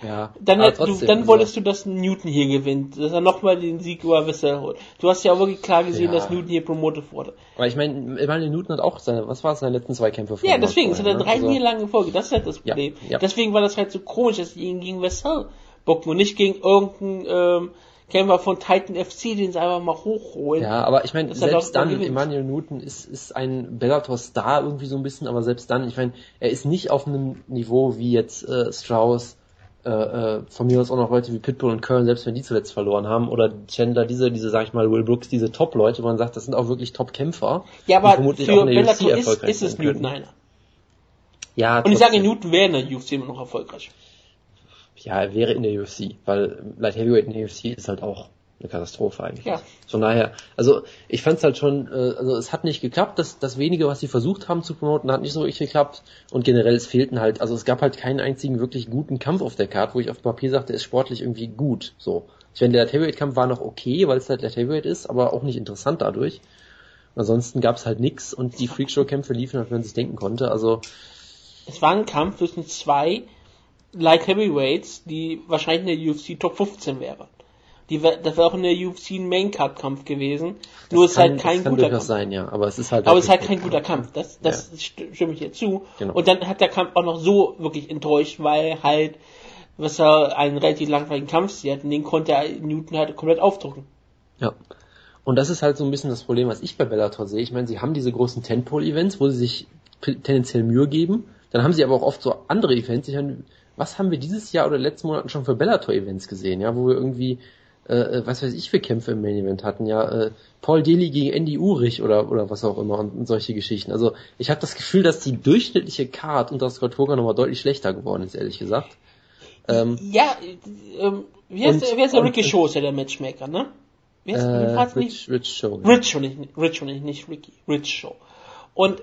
Ja, dann, hätt, trotzdem, du, dann wolltest du, dass Newton hier gewinnt, dass er nochmal den Sieg über Wessel holt. Du hast ja auch wirklich klar gesehen, ja. dass Newton hier promotet wurde. Aber ich meine, ich meine, Newton hat auch seine, was war es, seine letzten zwei Kämpfe Ja, deswegen, es hat er drei also, Niederlagen in Folge, das ist halt das Problem. Ja. Deswegen war das halt so komisch, dass die ihn gegen Wessel bocken und nicht gegen irgendeinen, ähm, Kämpfer von Titan FC, den sie einfach mal hochholen. Ja, aber ich meine, selbst dann, Emmanuel Newton ist, ist ein Bellator-Star irgendwie so ein bisschen, aber selbst dann, ich meine, er ist nicht auf einem Niveau wie jetzt äh, Strauss, äh, äh, von mir aus auch noch Leute wie Pitbull und Köln, selbst wenn die zuletzt verloren haben, oder Chandler, diese, diese, sag ich mal, Will Brooks, diese Top-Leute, wo man sagt, das sind auch wirklich Top-Kämpfer. Ja, aber für Bellator ist, ist es Newton einer. Ja, Und trotzdem. ich sage, Newton wäre in der UFC immer noch erfolgreich. Ja, er wäre in der UFC, weil Light Heavyweight in der UFC ist halt auch eine Katastrophe eigentlich. Ja. Von daher, also ich fand es halt schon, äh, also es hat nicht geklappt, das, das wenige, was sie versucht haben zu promoten, hat nicht so richtig geklappt und generell es fehlten halt, also es gab halt keinen einzigen wirklich guten Kampf auf der Karte, wo ich auf Papier sagte, ist sportlich irgendwie gut, so. Ich meine, der Heavyweight-Kampf war noch okay, weil es halt der Heavyweight ist, aber auch nicht interessant dadurch. Ansonsten gab es halt nix und die Freakshow-Kämpfe liefen, als man sich denken konnte, also. Es war ein Kampf zwischen zwei Light Heavyweights, die wahrscheinlich in der UFC Top 15 wären. Die, das wäre auch in der UFC ein Main Card Kampf gewesen. Das Nur ist halt kein kann guter Kampf. sein, ja. Aber es ist halt. Aber es ist halt kein guter Kampf. Das, das ja. stimme ich dir zu. Genau. Und dann hat der Kampf auch noch so wirklich enttäuscht, weil halt, was er einen relativ langweiligen Kampf sieht, und den konnte er Newton halt komplett aufdrücken. Ja. Und das ist halt so ein bisschen das Problem, was ich bei Bellator sehe. Ich meine, sie haben diese großen Tentpole-Events, wo sie sich tendenziell Mühe geben. Dann haben sie aber auch oft so andere Events. Ich meine, was haben wir dieses Jahr oder letzten Monaten schon für Bellator-Events gesehen, ja, wo wir irgendwie äh, äh, was weiß ich für Kämpfe im Main Event hatten, ja, äh, Paul Daly gegen Andy Urich oder oder was auch immer und, und solche Geschichten. Also ich habe das Gefühl, dass die durchschnittliche Card unter Scott Hogan nochmal deutlich schlechter geworden ist, ehrlich gesagt. Ähm, ja, ähm, wie heißt, und, der, wie heißt der Ricky Show, ist ja der Matchmaker, ne? Wie heißt, äh, Rich, nicht? Rich Show. Ja. Rich Show, nicht, Rich Show, nicht, nicht Ricky, Rich Show. Und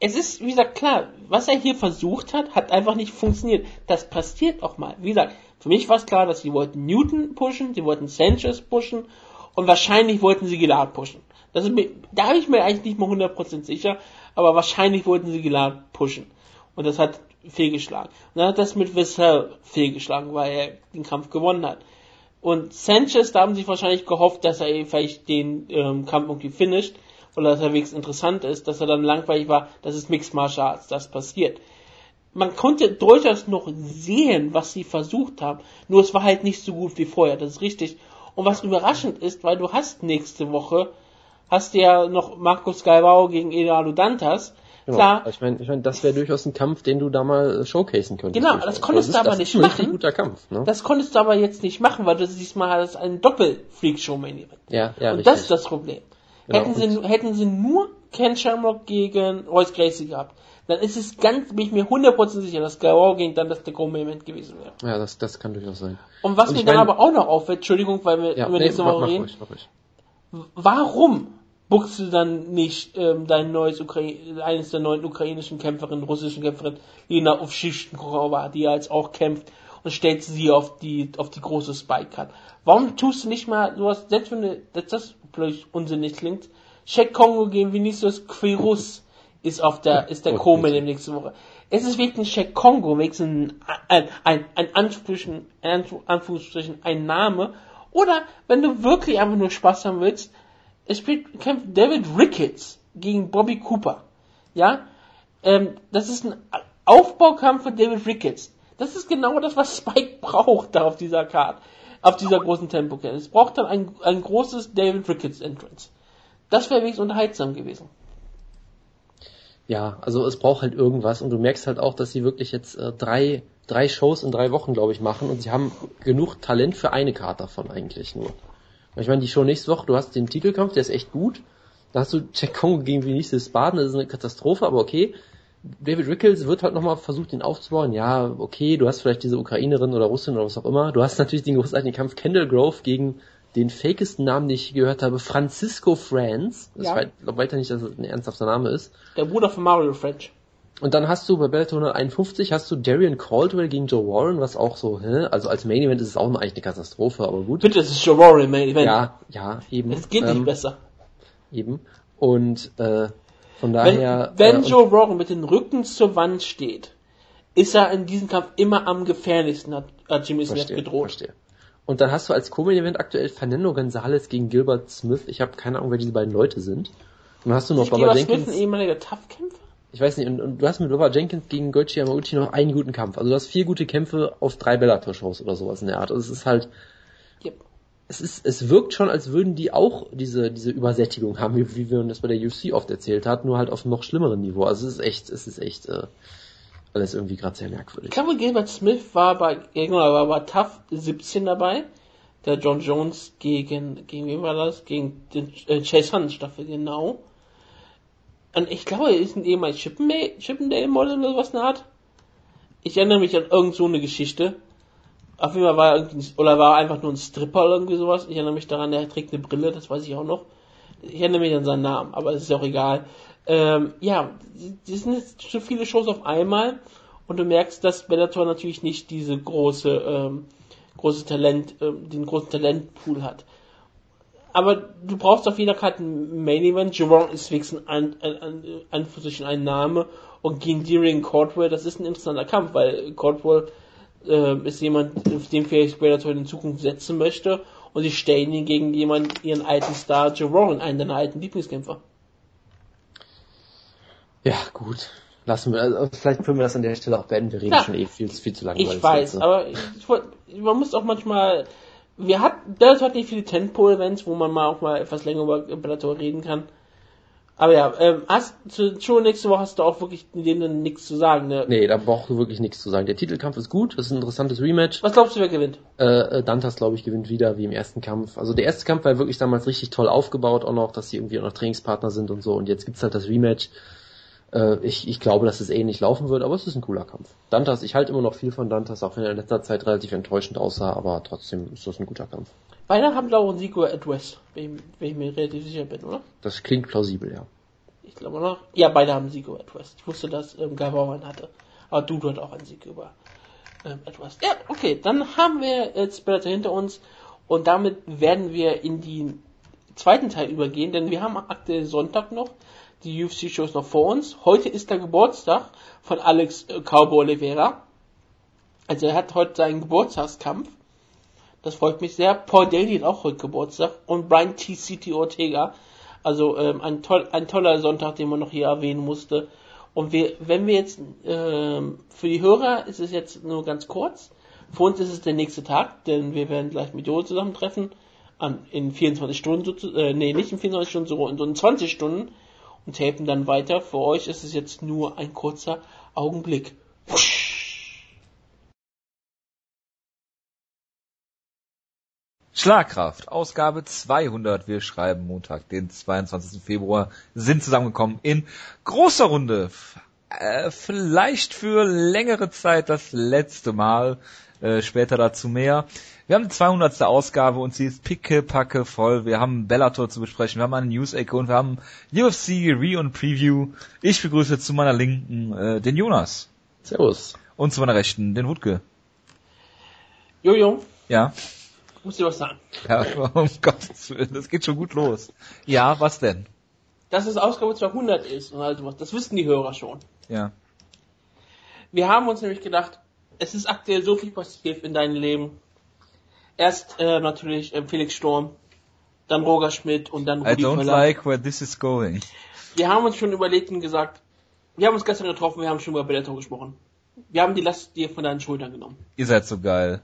es ist, wie gesagt, klar, was er hier versucht hat, hat einfach nicht funktioniert. Das passiert auch mal. Wie gesagt, für mich war es klar, dass sie wollten Newton pushen, sie wollten Sanchez pushen und wahrscheinlich wollten sie Gillard pushen. Das ist mir, da bin ich mir eigentlich nicht mal 100% sicher, aber wahrscheinlich wollten sie Gillard pushen. Und das hat fehlgeschlagen. Und dann hat das mit Wissel fehlgeschlagen, weil er den Kampf gewonnen hat. Und Sanchez, da haben sie wahrscheinlich gehofft, dass er vielleicht den ähm, Kampf irgendwie finisht oder dass er wenigstens interessant ist, dass er dann langweilig war, das ist Mixed Martial Arts, das passiert man konnte durchaus noch sehen, was sie versucht haben. Nur es war halt nicht so gut wie vorher, das ist richtig. Und was überraschend ist, weil du hast nächste Woche, hast du ja noch Markus Galvao gegen Eduardo Dantas. Genau. Klar. Ich meine, ich mein, das wäre durchaus ein Kampf, den du da mal äh, showcasen könntest. Genau, das konntest das ist, du aber nicht machen. guter Kampf, ne? Das konntest du aber jetzt nicht machen, weil du diesmal hast ein Doppel-Freak-Show-Main Ja, ja, Und richtig. das ist das Problem. Genau. Hätten, sie, hätten sie nur Ken Shamrock gegen Royce Gracie gehabt, dann ist es ganz, bin ich mir 100% sicher, dass Garou gegen dann das der Co-Moment gewesen wäre. Ja, das, das kann durchaus sein. Und was Und mir dann aber auch noch auffällt, Entschuldigung, weil wir ja, über nee, nächste Woche reden, ruhig, ruhig. warum buchst du dann nicht ähm, dein neues Ukraine, eines der neuen ukrainischen Kämpferinnen, russischen Kämpferinnen, Lena Ovschischtenkova, die jetzt auch kämpft, und stellst sie auf die, auf die große Spike-Card. Warum tust du nicht mal sowas, selbst wenn du, das, das vielleicht unsinnig klingt, Check Kongo gegen Vinicius Quirus ist auf der, ist der Co-Main in der nächsten Woche. Es ist ein Check Kongo, wenigstens ein, ein, ein Anführungsstrichen, Anführungsstrichen, ein Name. Oder, wenn du wirklich einfach nur Spaß haben willst, es spielt, kämpft David Ricketts gegen Bobby Cooper. Ja? Ähm, das ist ein Aufbaukampf für David Ricketts. Das ist genau das, was Spike braucht da auf dieser Karte, auf dieser großen Tempo-Karte. Es braucht dann ein, ein großes David Ricketts Entrance. Das wäre wenigstens unterhaltsam gewesen. Ja, also es braucht halt irgendwas und du merkst halt auch, dass sie wirklich jetzt äh, drei, drei Shows in drei Wochen, glaube ich, machen und sie haben genug Talent für eine Karte davon eigentlich nur. Ich meine, die Show nächste Woche, du hast den Titelkampf, der ist echt gut. Da hast du Jack Kongo gegen Vinicius Baden, das ist eine Katastrophe, aber okay. David Rickles wird halt nochmal versucht, ihn aufzubauen. Ja, okay, du hast vielleicht diese Ukrainerin oder Russin oder was auch immer. Du hast natürlich den großartigen Kampf Kendall Grove gegen den fakesten Namen, den ich gehört habe, Francisco Franz. Das ja. ich glaube weiter nicht, dass es ein ernsthafter Name ist. Der Bruder von Mario French. Und dann hast du bei Bellator 151 hast du Darian Caldwell gegen Joe Warren, was auch so, hä? also als Main Event ist es auch eigentlich eine Katastrophe, aber gut. Bitte, es ist Joe Warren Main Event. Ja, ja, eben. Es geht ähm, nicht besser. Eben. Und äh, von daher. Wenn, wenn äh, Joe Warren mit dem Rücken zur Wand steht, ist er in diesem Kampf immer am gefährlichsten, hat, hat Jimmy Smith gedroht. Verstehe. Und dann hast du als Co-Main-Event aktuell Fernando Gonzalez gegen Gilbert Smith. Ich habe keine Ahnung, wer diese beiden Leute sind. Und dann hast du noch Baba Jenkins. Smith ein ehemaliger Tough-Kämpfer? Ich weiß nicht, und, und, du hast mit Baba Jenkins gegen Goichi Yamauchi noch einen guten Kampf. Also du hast vier gute Kämpfe auf drei Bellator-Shows oder sowas in der Art. Also es ist halt, yep. es ist, es wirkt schon, als würden die auch diese, diese Übersättigung haben, wie, wie wir uns das bei der UFC oft erzählt hat, nur halt auf einem noch schlimmeren Niveau. Also es ist echt, es ist echt, äh, alles irgendwie gerade sehr merkwürdig. Ich glaube, Gilbert Smith war bei, genau, war bei Tough 17 dabei. Der John Jones gegen, gegen wen war das? Gegen den äh, Chase Hunt Staffel, genau. Und ich glaube, er ist ein ehemaliger Chippendale, Chippendale Model oder was in der Art. Ich erinnere mich an irgend so eine Geschichte. Auf jeden Fall war er irgendwie, oder war er einfach nur ein Stripper oder irgendwie sowas. Ich erinnere mich daran, er trägt eine Brille, das weiß ich auch noch. Ich erinnere mich an seinen Namen, aber es ist auch egal. Ähm, ja, das sind jetzt schon viele Shows auf einmal und du merkst, dass Bellator natürlich nicht diese große, ähm, große Talent, ähm, den großen Talentpool hat. Aber du brauchst auf jeder Karte ein Main Event. Jerome ist wenigstens ein, ein, ein, ein, ein Name und gegen Deering Cordwell, das ist ein interessanter Kampf, weil Cordwell äh, ist jemand, auf den vielleicht Bellator in Zukunft setzen möchte und sie stellen ihn gegen jemanden, ihren alten Star Jerome, einen deiner alten Lieblingskämpfer. Ja, gut. Lassen wir, also vielleicht können wir das an der Stelle auch beenden. Wir reden ja, schon eh viel, viel zu lange. Ich weiß, aber ich, man muss auch manchmal, wir hatten, das hat nicht viele Tentpole-Events, wo man mal auch mal etwas länger über Bellator reden kann. Aber ja, ähm, hast zu schon nächste Woche hast du auch wirklich in dem Sinne nichts zu sagen, ne? Nee, da brauchst du wirklich nichts zu sagen. Der Titelkampf ist gut, das ist ein interessantes Rematch. Was glaubst du, wer gewinnt? Äh, äh Dantas, glaube ich, gewinnt wieder wie im ersten Kampf. Also der erste Kampf war wirklich damals richtig toll aufgebaut, auch noch, dass sie irgendwie auch noch Trainingspartner sind und so. Und jetzt gibt's halt das Rematch. Äh, ich, ich glaube, dass es eh nicht laufen wird, aber es ist ein cooler Kampf. Dantas, ich halte immer noch viel von Dantas, auch wenn er in letzter Zeit relativ enttäuschend aussah, aber trotzdem ist das ein guter Kampf. Beide haben glaube ich Sigo at West, wenn, wenn ich mir relativ sicher bin, oder? Das klingt plausibel, ja. Ich glaube noch. Ja, beide haben Sigo at West. Ich wusste, dass ähm, Gavauan hatte. Aber du hat auch einen Sieg über ähm, at West. Ja, okay, dann haben wir jetzt Bellator hinter uns und damit werden wir in den zweiten Teil übergehen, denn wir haben aktuell Sonntag noch die UFC-Shows noch vor uns. Heute ist der Geburtstag von Alex äh, Cowboy Oliveira. Also er hat heute seinen Geburtstagskampf. Das freut mich sehr. Paul Daly hat auch heute Geburtstag. Und Brian T. City Ortega. Also ähm, ein, toll, ein toller Sonntag, den man noch hier erwähnen musste. Und wir, wenn wir jetzt, ähm, für die Hörer ist es jetzt nur ganz kurz. Für uns ist es der nächste Tag, denn wir werden gleich mit Joel zusammentreffen. An, in 24 Stunden, äh, nee, nicht in 24 Stunden, so in 20 Stunden und tapen dann weiter. Für euch ist es jetzt nur ein kurzer Augenblick. Schlagkraft, Ausgabe 200. Wir schreiben Montag, den 22. Februar, sind zusammengekommen in großer Runde. Äh, vielleicht für längere Zeit das letzte Mal. Äh, später dazu mehr. Wir haben die 200. Ausgabe und sie ist picke, packe voll. Wir haben Bellator zu besprechen, wir haben eine News-Ecke und wir haben UFC Re- und Preview. Ich begrüße zu meiner Linken äh, den Jonas. Servus. Und zu meiner Rechten den Wutke. Jojo. Ja. Muss dir was sagen. Ja, um Gottes Willen, das geht schon gut los. Ja, was denn? Dass es Ausgabe 200 ist und also was, das wissen die Hörer schon. Ja. Wir haben uns nämlich gedacht, es ist aktuell so viel passiert in deinem Leben. Erst äh, natürlich äh, Felix Sturm, dann Roger Schmidt und dann Rudi I don't Völler. like where this is going. Wir haben uns schon überlegt und gesagt, wir haben uns gestern getroffen, wir haben schon über Bellator gesprochen. Wir haben die Last dir von deinen Schultern genommen. Ihr seid so geil.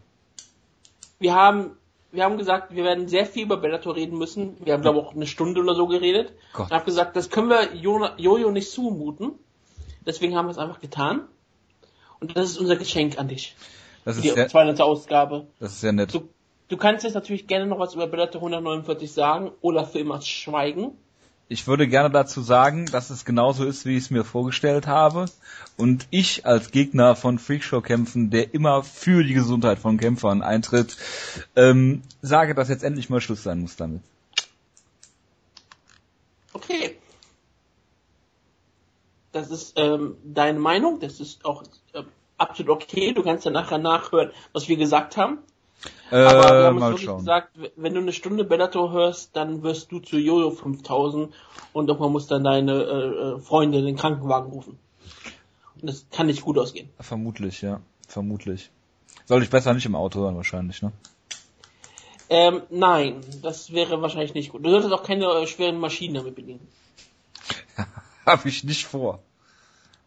Wir haben, wir haben gesagt, wir werden sehr viel über Bellator reden müssen. Wir haben, glaube ich, auch eine Stunde oder so geredet. Gott. Und habe gesagt, das können wir Jojo nicht zumuten. Deswegen haben wir es einfach getan. Und das ist unser Geschenk an dich. Das ist die sehr, 200. Ausgabe. das ist sehr nett. Du, du kannst jetzt natürlich gerne noch was über Bellator 149 sagen oder für immer schweigen. Ich würde gerne dazu sagen, dass es genauso ist, wie ich es mir vorgestellt habe. Und ich als Gegner von Freakshow-Kämpfen, der immer für die Gesundheit von Kämpfern eintritt, ähm, sage, dass jetzt endlich mal Schluss sein muss damit. Okay. Das ist ähm, deine Meinung, das ist auch äh, absolut okay. Du kannst ja nachher nachhören, was wir gesagt haben. Äh, Aber wir haben wirklich schauen. gesagt, wenn du eine Stunde Bellator hörst, dann wirst du zu Jojo 5000 und irgendwann muss dann deine äh, äh, Freunde den Krankenwagen rufen. Und das kann nicht gut ausgehen. Vermutlich, ja. Vermutlich. Sollte ich besser nicht im Auto hören, wahrscheinlich, ne? Ähm, nein, das wäre wahrscheinlich nicht gut. Du solltest auch keine äh, schweren Maschinen damit bedienen. Habe ich nicht vor.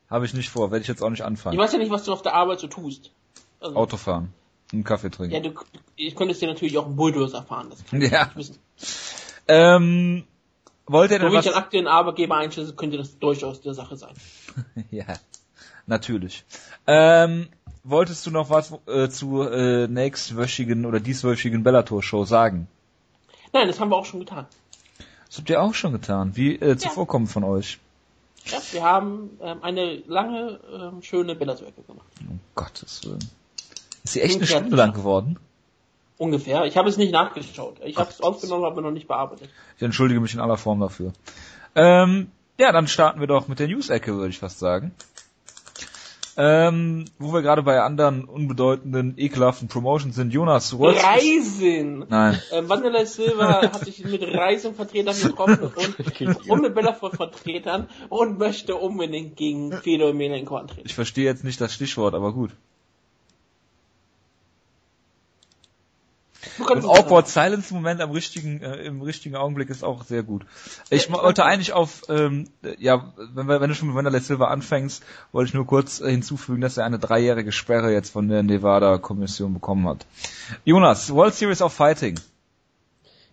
Habe ich nicht vor. Werde ich jetzt auch nicht Ich anfangen. weiß ja nicht, was du auf der Arbeit so tust. Also, Autofahren. Einen Kaffee Ja, trinken. du, ich könntest dir natürlich auch einen Bulldozer fahren, das kann ich Ja. nicht wissen. Ähm, wollt ihr Wenn denn ich was? einen aktuellen Arbeitgeber einschätze, könnte das durchaus der Sache sein. Ja, natürlich. Ähm, wolltest du noch was äh, zu äh, nächstwöchigen oder dieswöchigen Bellator-Show sagen? Nein, das haben wir auch schon getan. Das habt ihr auch schon getan. Wie äh, zuvorkommen von euch? Ja, wir haben ähm, eine lange, ähm, schöne Bellator-Ecke gemacht. Um Gottes Willen. Ist sie echt eine Ja. Stunde lang geworden? Ungefähr. Ich habe es nicht nachgeschaut. Ich habe es aufgenommen, aber noch nicht bearbeitet. Ich entschuldige mich in aller Form dafür. Ähm, ja, dann starten wir doch mit der News-Ecke, würde ich fast sagen. Ähm, wo wir gerade bei anderen unbedeutenden, ekelhaften Promotions sind. Jonas, World Reisen! Nein. Ähm, Wanderlei Silva hat sich mit Reisenvertretern getroffen und, und mit Bellator-Vertretern und möchte unbedingt gegen Fedor Emelianenko antreten. Ich verstehe jetzt nicht das Stichwort, aber gut. Es Awkward Silence Moment am richtigen, äh, im richtigen Augenblick ist auch sehr gut. Ich wollte eigentlich auf, ähm, äh, ja, wenn, wir, wenn du schon mit Wanderlei Silva anfängst, wollte ich nur kurz äh, hinzufügen, dass er eine dreijährige Sperre jetzt von der Nevada-Kommission bekommen hat. Jonas, World Series of Fighting.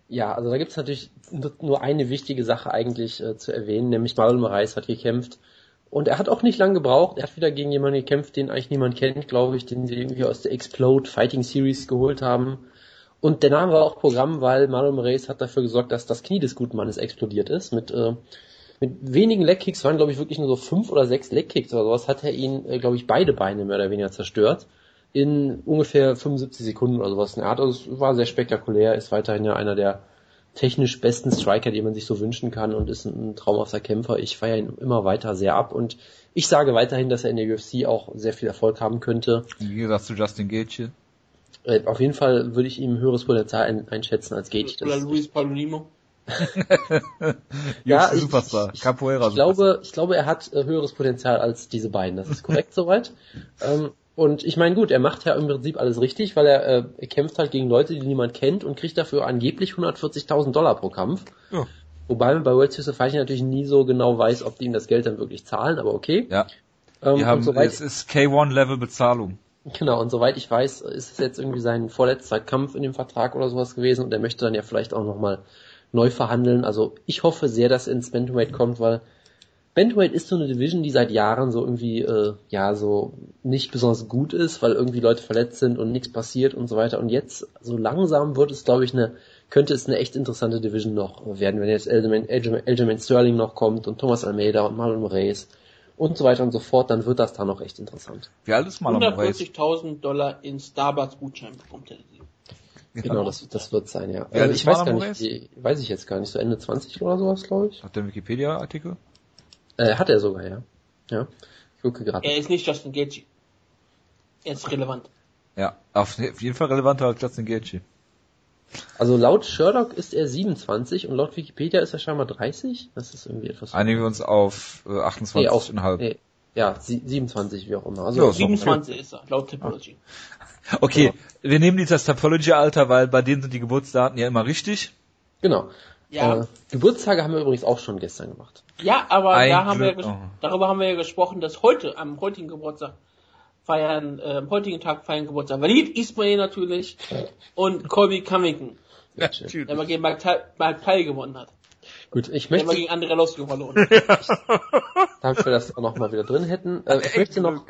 Ja, also da gibt's natürlich nur- nur eine wichtige Sache eigentlich äh, zu erwähnen, nämlich Marlon Moraes hat gekämpft. Und er hat auch nicht lange gebraucht. Er hat wieder gegen jemanden gekämpft, den eigentlich niemand kennt, glaube ich, den sie irgendwie aus der Explode Fighting Series geholt haben. Und der Name war auch Programm, weil Marlon Moraes hat dafür gesorgt, dass das Knie des guten Mannes explodiert ist. Mit, äh, mit wenigen Legkicks, waren glaube ich wirklich nur so fünf oder sechs Legkicks oder sowas, hat er ihn, äh, glaube ich, beide Beine mehr oder weniger zerstört. In ungefähr 75 Sekunden oder sowas. Er hat, also es war sehr spektakulär, ist weiterhin ja einer der technisch besten Striker, die man sich so wünschen kann und ist ein traumhafter Kämpfer. Ich feiere ihn immer weiter sehr ab und ich sage weiterhin, dass er in der UFC auch sehr viel Erfolg haben könnte. Wie gesagt zu Justin Gaethje. Äh, Auf jeden Fall würde ich ihm höheres Potenzial ein, einschätzen als Gage. Oder Das, Luis Palomino. Ja, ich- Superstar. ich- Capoeira ich glaube, ich glaube, er hat äh, höheres Potenzial als diese beiden. Das ist korrekt soweit. Ähm, und ich meine, gut, er macht ja im Prinzip alles richtig, weil er, äh, er kämpft halt gegen Leute, die niemand kennt und kriegt dafür angeblich 140.000 Dollar pro Kampf. Ja. Wobei man bei World Series of Fighting natürlich nie so genau weiß, ob die ihm das Geld dann wirklich zahlen, aber okay. Ja. Ähm, Wir haben, soweit, es ist K1-Level Bezahlung. Genau, und soweit ich weiß, ist es jetzt irgendwie sein vorletzter Kampf in dem Vertrag oder sowas gewesen und er möchte dann ja vielleicht auch nochmal neu verhandeln. Also ich hoffe sehr, dass er ins Bantamweight kommt, weil Bantamweight ist so eine Division, die seit Jahren so irgendwie, äh, ja, so nicht besonders gut ist, weil irgendwie Leute verletzt sind und nichts passiert und so weiter. Und jetzt, so langsam wird es, glaube ich, eine, könnte es eine echt interessante Division noch werden, wenn jetzt Aljamain Sterling noch kommt und Thomas Almeida und Marlon Moraes und so weiter und so fort, dann wird das da noch echt interessant. Wie Marlon Moraes? 140.000 Dollar in Starbucks Gutschein bekommt er. Genau, das, das wird sein, ja. Also ich weiß gar nicht, wie- weiß ich jetzt gar nicht, so Ende 20 oder sowas, glaube ich. Hat der Wikipedia-Artikel? Äh, hat er sogar, ja. Ja. Ich gucke gerade. Er ist nicht Justin Gaethje. Er ist relevant. Ja, auf jeden Fall relevanter als Justin Gaethje. Also laut Sherlock ist er 27 und laut Wikipedia ist er scheinbar 30. Das ist irgendwie etwas. Einigen wir uns auf äh, 28,5. nee, auf, nee, ja, sie, 27, wie auch immer. Also Ja, ist doch 27 ist er, laut Typology. Okay, wir nehmen die das Topology-Alter, weil bei denen sind die Geburtsdaten ja immer richtig. genau. Ja. Äh, Geburtstage haben wir übrigens auch schon gestern gemacht. Ja, aber Ein da haben wir ja oh. darüber haben wir ja gesprochen, dass heute, am heutigen Geburtstag, feiern, äh, am heutigen Tag feiern Geburtstag Walid Ismail natürlich und Colby Covington, Natürlich. der mal gegen Mike Ty- Mike Ty gewonnen hat. Gut, ich Der möchte, mal gegen André Losio verloren. damit wir das auch noch mal wieder drin hätten, äh, ich möchte noch,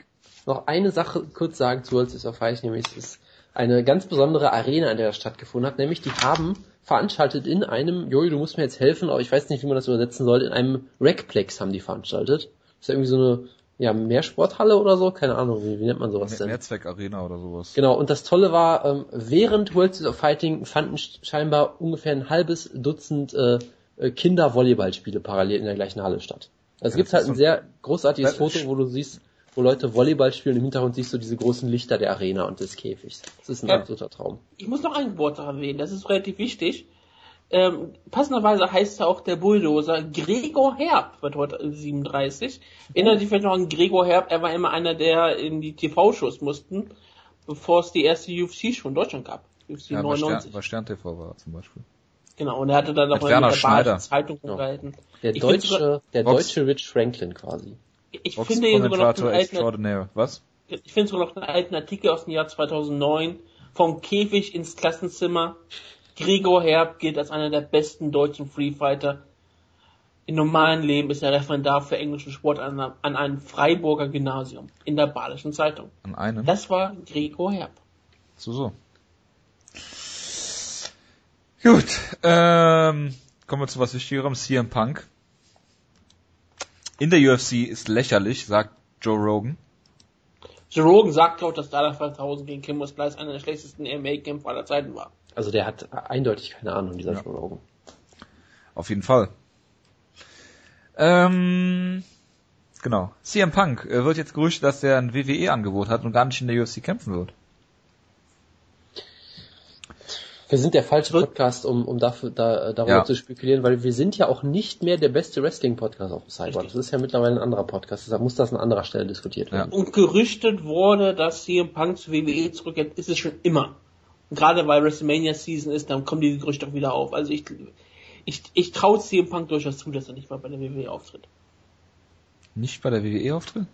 noch eine Sache kurz sagen zu Worlds of Fight, nämlich es ist eine ganz besondere Arena, in der das stattgefunden hat, nämlich die haben veranstaltet in einem, Jojo, du musst mir jetzt helfen, aber ich weiß nicht, wie man das übersetzen soll, in einem Recplex haben die veranstaltet. Das ist ja irgendwie so eine, ja, Mehrsporthalle oder so, keine Ahnung, wie, wie nennt man sowas denn? Mehrzweckarena oder sowas. Genau, und das Tolle war, ähm, während World of Fighting fanden sch- scheinbar ungefähr ein halbes Dutzend äh, äh, Kinder-Volleyballspiele parallel in der gleichen Halle statt. Also es Ja, gibt halt ein sehr großartiges Foto, wo du siehst, wo Leute Volleyball spielen, im Hintergrund siehst du diese großen Lichter der Arena und des Käfigs. Das ist ein Ja. absoluter Traum. Ich muss noch einen Geburtstag erwähnen, das ist relativ wichtig. Ähm, passenderweise heißt er auch der Bulldozer. Gregor Herb wird heute 37. Erinnert sich vielleicht noch an Gregor Herb, er war immer einer, der in die TV-Shows mussten, bevor es die erste UFC-Show in Deutschland gab. UFC Ja, bei Stern, 99. bei Stern TV war er zum Beispiel. Genau, und er hatte dann noch Mit mal mit der Zeitung unterhalten. Der Ich find sogar- deutsche, der Box- deutsche Rich Franklin quasi. Ich finde hier sogar noch einen alten. Was? ich finde sogar noch einen alten Artikel aus dem Jahr 2009 vom Käfig ins Klassenzimmer. Gregor Herb gilt als einer der besten deutschen Freefighter. Im normalen Leben ist er Referendar für englischen Sport an, einer- an einem Freiburger Gymnasium in der Badischen Zeitung. An einem? Das war Gregor Herb. So, so. Gut, ähm, kommen wir zu was Wichtigerem, CM Punk. In der UFC ist lächerlich, sagt Joe Rogan. Joe Rogan sagt auch, dass Dada 5000 gegen Kim Splice einer der schlechtesten MMA-Kämpfer aller Zeiten war. Also der hat eindeutig keine Ahnung, dieser Ja. Auf jeden Fall. Ähm, genau. CM Punk äh, wird jetzt gerüchtet, dass er ein WWE-Angebot hat und gar nicht in der UFC kämpfen wird. Wir sind der falsche Podcast, um, um dafür, da, darüber Ja. zu spekulieren, weil wir sind ja auch nicht mehr der beste Wrestling-Podcast auf dem Cyber. Richtig. Das ist ja mittlerweile ein anderer Podcast, deshalb muss das an anderer Stelle diskutiert werden. Und gerüchtet wurde, dass CM Punk zu WWE zurückkehrt, ist es schon immer. Gerade weil WrestleMania Season ist, dann kommen die Gerüchte auch wieder auf. Also ich, ich, ich traue CM Punk durchaus zu, dass er nicht mal bei der WWE auftritt. Nicht bei der WWE auftritt?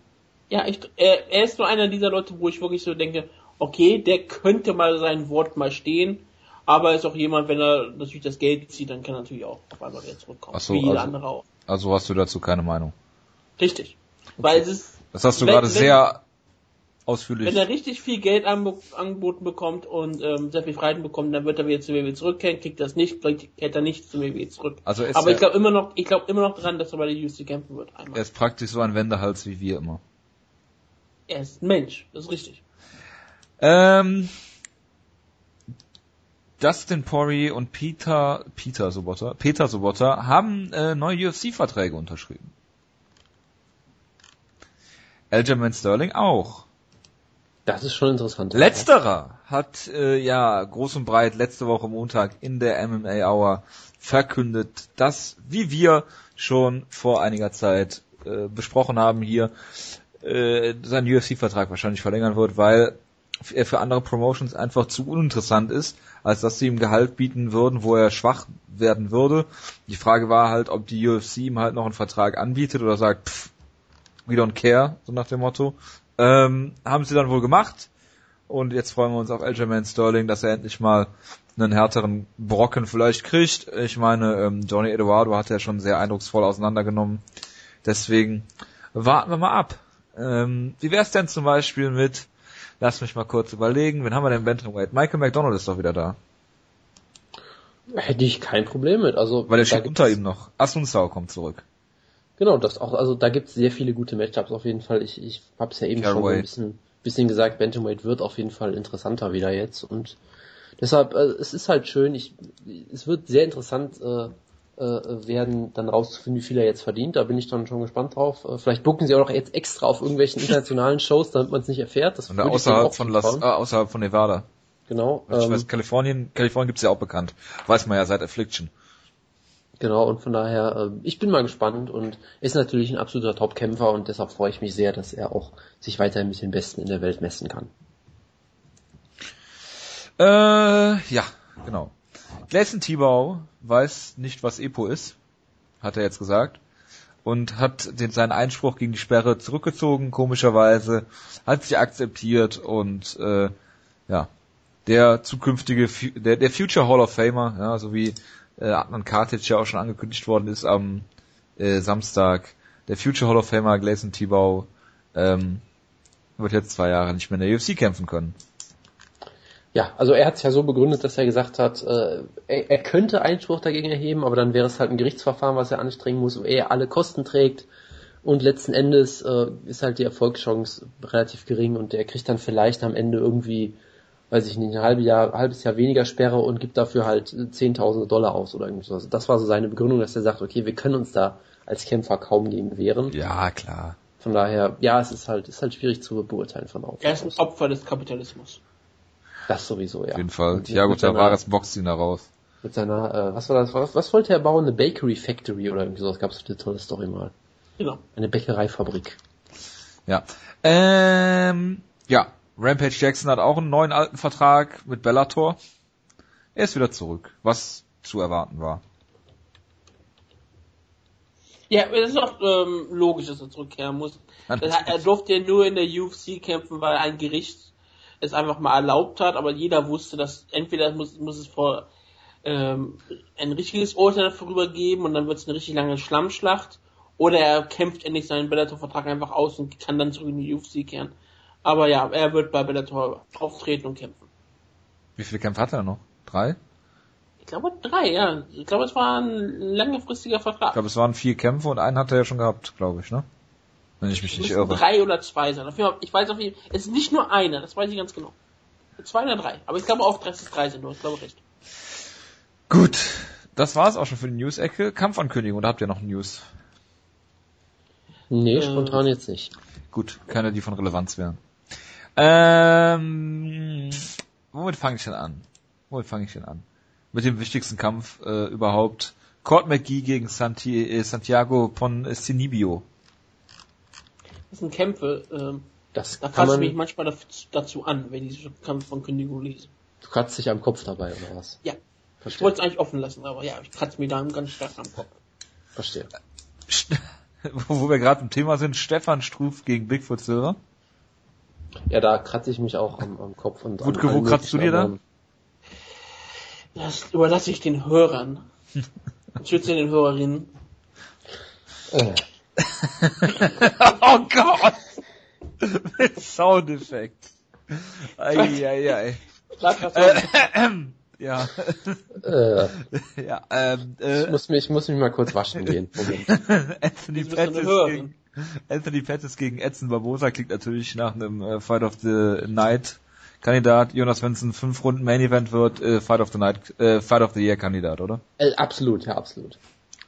Ja, ich, er, er ist nur einer dieser Leute, wo ich wirklich so denke, okay, der könnte mal sein Wort mal stehen, aber er ist auch jemand, wenn er natürlich das Geld zieht, dann kann er natürlich auch auf einmal wieder zurückkommen. Ach so, wie jeder also- andere auch. Also hast du dazu keine Meinung. Richtig. Weil es ist, Das hast du Wenn- gerade wenn- sehr ausführlich. Wenn er richtig viel Geld angeboten bekommt und ähm, sehr viel Freiheit bekommt, dann wird er wieder zu WWE zurückkehren, kriegt das nicht, kehrt er nicht zu WWE zurück. Also ist Aber er- ich glaube immer noch, ich glaube immer noch dran, dass er bei der UFC kämpfen wird. Einmal. er ist praktisch so ein Wendehals wie wir immer. Er ist ein Mensch, das ist richtig. Ähm, Dustin Poirier und Peter, Peter Sobotta, Peter Sobotta haben äh, neue UFC-Verträge unterschrieben. Aljamain Sterling auch. Das ist schon interessant. Letzterer hat äh, ja groß und breit letzte Woche Montag in der MMA Hour verkündet, dass, wie wir schon vor einiger Zeit äh, besprochen haben hier, äh, sein UFC-Vertrag wahrscheinlich verlängern wird, weil er für andere Promotions einfach zu uninteressant ist, als dass sie ihm Gehalt bieten würden, wo er schwach werden würde. Die Frage war halt, ob die UFC ihm halt noch einen Vertrag anbietet oder sagt, pff, we don't care, so nach dem Motto. Ähm, haben sie dann wohl gemacht. Und jetzt freuen wir uns auf Aljamain Sterling, dass er endlich mal einen härteren Brocken vielleicht kriegt. Ich meine, ähm, Johnny Eduardo hat er schon sehr eindrucksvoll auseinandergenommen. Deswegen warten wir mal ab. Ähm, wie wär's denn zum Beispiel mit, lass mich mal kurz überlegen, wen haben wir denn im Bantamweight? Michael McDonald ist doch wieder da. Hätte ich kein Problem mit. Also, Weil er steht unter ihm noch. Asunsao kommt zurück. Genau, das auch, also da gibt es sehr viele gute Matchups auf jeden Fall. Ich, ich habe es ja eben schon so Caraway. ein bisschen, bisschen gesagt, Bantamweight wird auf jeden Fall interessanter wieder jetzt und deshalb, äh, es ist halt schön, ich, es wird sehr interessant äh, äh, werden, dann rauszufinden, wie viel er jetzt verdient. Da bin ich dann schon gespannt drauf. Äh, vielleicht bucken sie auch noch jetzt extra auf irgendwelchen internationalen Shows, damit man es nicht erfährt. Das Und außerhalb von Las, äh, außerhalb von Nevada. Genau. Ich ähm, weiß, Kalifornien, Kalifornien gibt's ja auch bekannt. Weiß man ja seit Affliction. Genau, und von daher, äh, ich bin mal gespannt und ist natürlich ein absoluter Top-Kämpfer und deshalb freue ich mich sehr, dass er auch sich weiterhin mit den Besten in der Welt messen kann. Äh, ja, genau. Gleison Tibau weiß nicht, was Epo ist, hat er jetzt gesagt. und hat den, seinen Einspruch gegen die Sperre zurückgezogen, komischerweise, hat sich akzeptiert und äh, ja, der zukünftige, der, der Future Hall of Famer, ja, so wie äh, Adnan Kartic ja auch schon angekündigt worden ist am äh, Samstag, der Future Hall of Famer Gleison Tibau ähm, wird jetzt zwei Jahre nicht mehr in der UFC kämpfen können. Ja, also er hat es ja so begründet, dass er gesagt hat, äh, er, er, könnte Einspruch dagegen erheben, aber dann wäre es halt ein Gerichtsverfahren, was er anstrengen muss, wo er alle Kosten trägt und letzten Endes äh, ist halt die Erfolgschance relativ gering und er kriegt dann vielleicht am Ende irgendwie, weiß ich nicht, ein halbes Jahr, halbes Jahr weniger Sperre und gibt dafür halt Zehntausende Dollar aus oder irgendwas. Das war so seine Begründung, dass er sagt, okay, wir können uns da als Kämpfer kaum gegen wehren. Ja, klar. Von daher, ja, es ist halt, ist halt schwierig zu beurteilen von außen. Er ist ein Opfer des Kapitalismus. Das sowieso, ja. Auf jeden Fall. Thiago Tavares boxt ihn da raus. Mit seiner, äh, was war das, was, was wollte er bauen? Eine Bakery Factory oder irgendwie sowas? Gab es eine tolle Story mal. Genau. Eine Bäckereifabrik. Ja. Ähm, ja. Rampage Jackson hat auch einen neuen alten Vertrag mit Bellator. Er ist wieder zurück, was zu erwarten war. Ja, es ist auch ähm, logisch, dass er zurückkehren muss. Er durfte ja nur in der UFC kämpfen, weil ein Gericht es einfach mal erlaubt hat, aber jeder wusste, dass entweder muss, muss es vor ähm, ein richtiges Urteil darüber geben und dann wird es eine richtig lange Schlammschlacht oder er kämpft endlich seinen Bellator-Vertrag einfach aus und kann dann zurück in die UFC kehren. Aber ja, er wird bei Bellator auftreten und kämpfen. Wie viele Kämpfe hat er noch? Drei? Ich glaube drei, ja. Ich glaube, es war ein langfristiger Vertrag. Ich glaube, es waren vier Kämpfe und einen hat er ja schon gehabt, glaube ich, ne? Wenn ich mich nicht irre. drei oder zwei sein. Ich weiß auf jeden Fall, es ist nicht nur einer, das weiß ich ganz genau. Zwei oder drei. Aber ich glaube auch, dass es drei sind, du hast glaube recht. Gut. Das war's auch schon für die News-Ecke. Kampfankündigung, oder habt ihr noch News? Nee, äh, spontan jetzt nicht. Gut, keine, die von Relevanz wären. Ähm, womit fange ich denn an? Womit fange ich denn an? Mit dem wichtigsten Kampf äh, überhaupt. Court McGee gegen Santi äh, Santiago Poncinibio. Das sind Kämpfe, ähm, das da fasse ich mich manchmal dazu an, wenn ich diese Kampfankündigung lese. Du kratzt dich am Kopf dabei, oder was? Ja. Verstehe. Ich wollte es eigentlich offen lassen, aber ja, ich kratze mir da ganz stark am Kopf. Verstehe. Wo wir gerade im Thema sind, Stefan Struf gegen Bigfoot Silver. Ja, da kratze ich mich auch am, am Kopf. und Wutke, wo kratzt du dir da? Das überlasse ich den Hörern. Ich schütze den Hörerinnen. Äh. oh Gott! Mit Soundeffekt. Eieiei. Äh, ja. Äh, ja, ähm, äh, ich, muss mich, ich muss mich mal kurz waschen gehen. Anthony Pettis gegen, Anthony Pettis gegen Edson Barbosa klingt natürlich nach einem äh, Fight of the Night Kandidat. Jonas Svensson fünf Runden Main Event wird äh, Fight of the Night, äh, Fight of the Year Kandidat, oder? Äh, absolut, ja, absolut.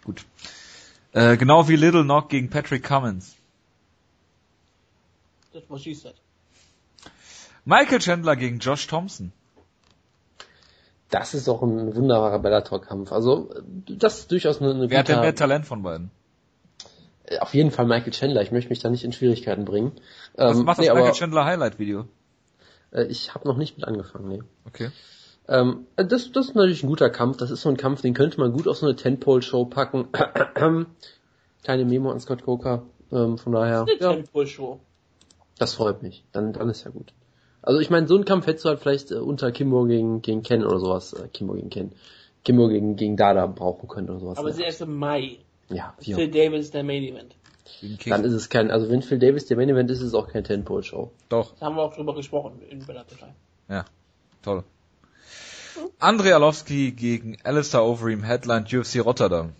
Gut. Äh, genau wie Little Knock gegen Patrick Cummins. That's what she said. Michael Chandler gegen Josh Thompson. Das ist auch ein wunderbarer Bellator-Kampf. Also, das ist durchaus eine, eine Wer hat denn mehr Talent von beiden? Äh, auf jeden Fall Michael Chandler. Ich möchte mich da nicht in Schwierigkeiten bringen. Was ähm, macht das nee, Michael Chandler Highlight-Video? Äh, ich habe noch nicht mit angefangen, nee. Okay. Ähm, das, das ist natürlich ein guter Kampf. Das ist so ein Kampf, den könnte man gut auf so eine Tentpole-Show packen. Kleine Memo an Scott Coker. Ähm, von daher. Das ist eine ja. Tentpole-Show. Das freut mich. Dann, dann ist ja gut. Also ich meine, so einen Kampf hättest du halt vielleicht äh, unter Kimbo gegen, gegen Ken oder sowas, äh, Kimbo gegen Ken, Kimbo gegen, gegen Dada brauchen können oder sowas. Aber es ist erst im Mai. Ja, wie Phil Davis der Main Event. Dann ist es kein, also wenn Phil Davis der Main Event ist, ist es auch kein Tenpole Show. Doch. Da haben wir auch drüber gesprochen in Bellator. Ja, toll. Andrei Arlovski gegen Alistair Overeem, Headline UFC Rotterdam.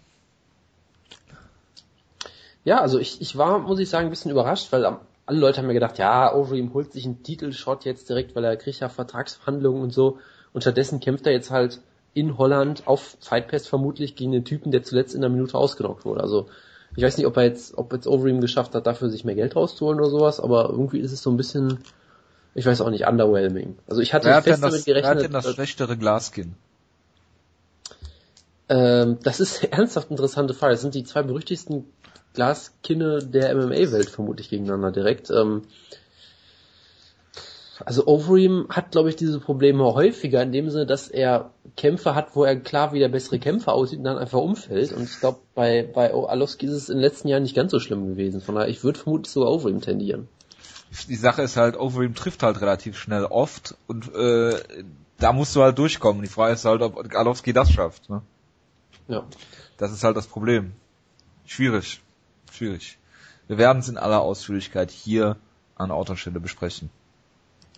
Ja, also ich, ich war, muss ich sagen, ein bisschen überrascht, weil alle Leute haben mir gedacht, ja, Overeem holt sich einen Titelshot jetzt direkt, weil er kriegt ja Vertragsverhandlungen und so. Und stattdessen kämpft er jetzt halt in Holland auf Fight Pass vermutlich gegen den Typen, der zuletzt in der Minute ausgenockt wurde. Also ich weiß nicht, ob er jetzt, ob jetzt Overeem geschafft hat, dafür sich mehr Geld rauszuholen oder sowas, aber irgendwie ist es so ein bisschen, ich weiß auch nicht, underwhelming. Also ich hatte wer fest das, damit gerechnet. Wer hat denn das schlechtere Glaskin? Ähm, das ist ernsthaft interessante Frage. Das sind die zwei berüchtigsten Glaskinne der MMA-Welt vermutlich gegeneinander direkt. Ähm, also Overeem hat, glaube ich, diese Probleme häufiger in dem Sinne, dass er Kämpfe hat, wo er klar wie der bessere Kämpfer aussieht und dann einfach umfällt. Und ich glaube, bei, bei Alowski ist es in den letzten Jahren nicht ganz so schlimm gewesen. Von daher, ich würde vermutlich sogar over ihm tendieren. Die Sache ist halt, Overeem trifft halt relativ schnell oft und äh, da musst du halt durchkommen. Die Frage ist halt, ob Alowski das schafft. Ne? Ja. Das ist halt das Problem. Schwierig. Schwierig. Wir werden es in aller Ausführlichkeit hier an Ort und Stelle besprechen.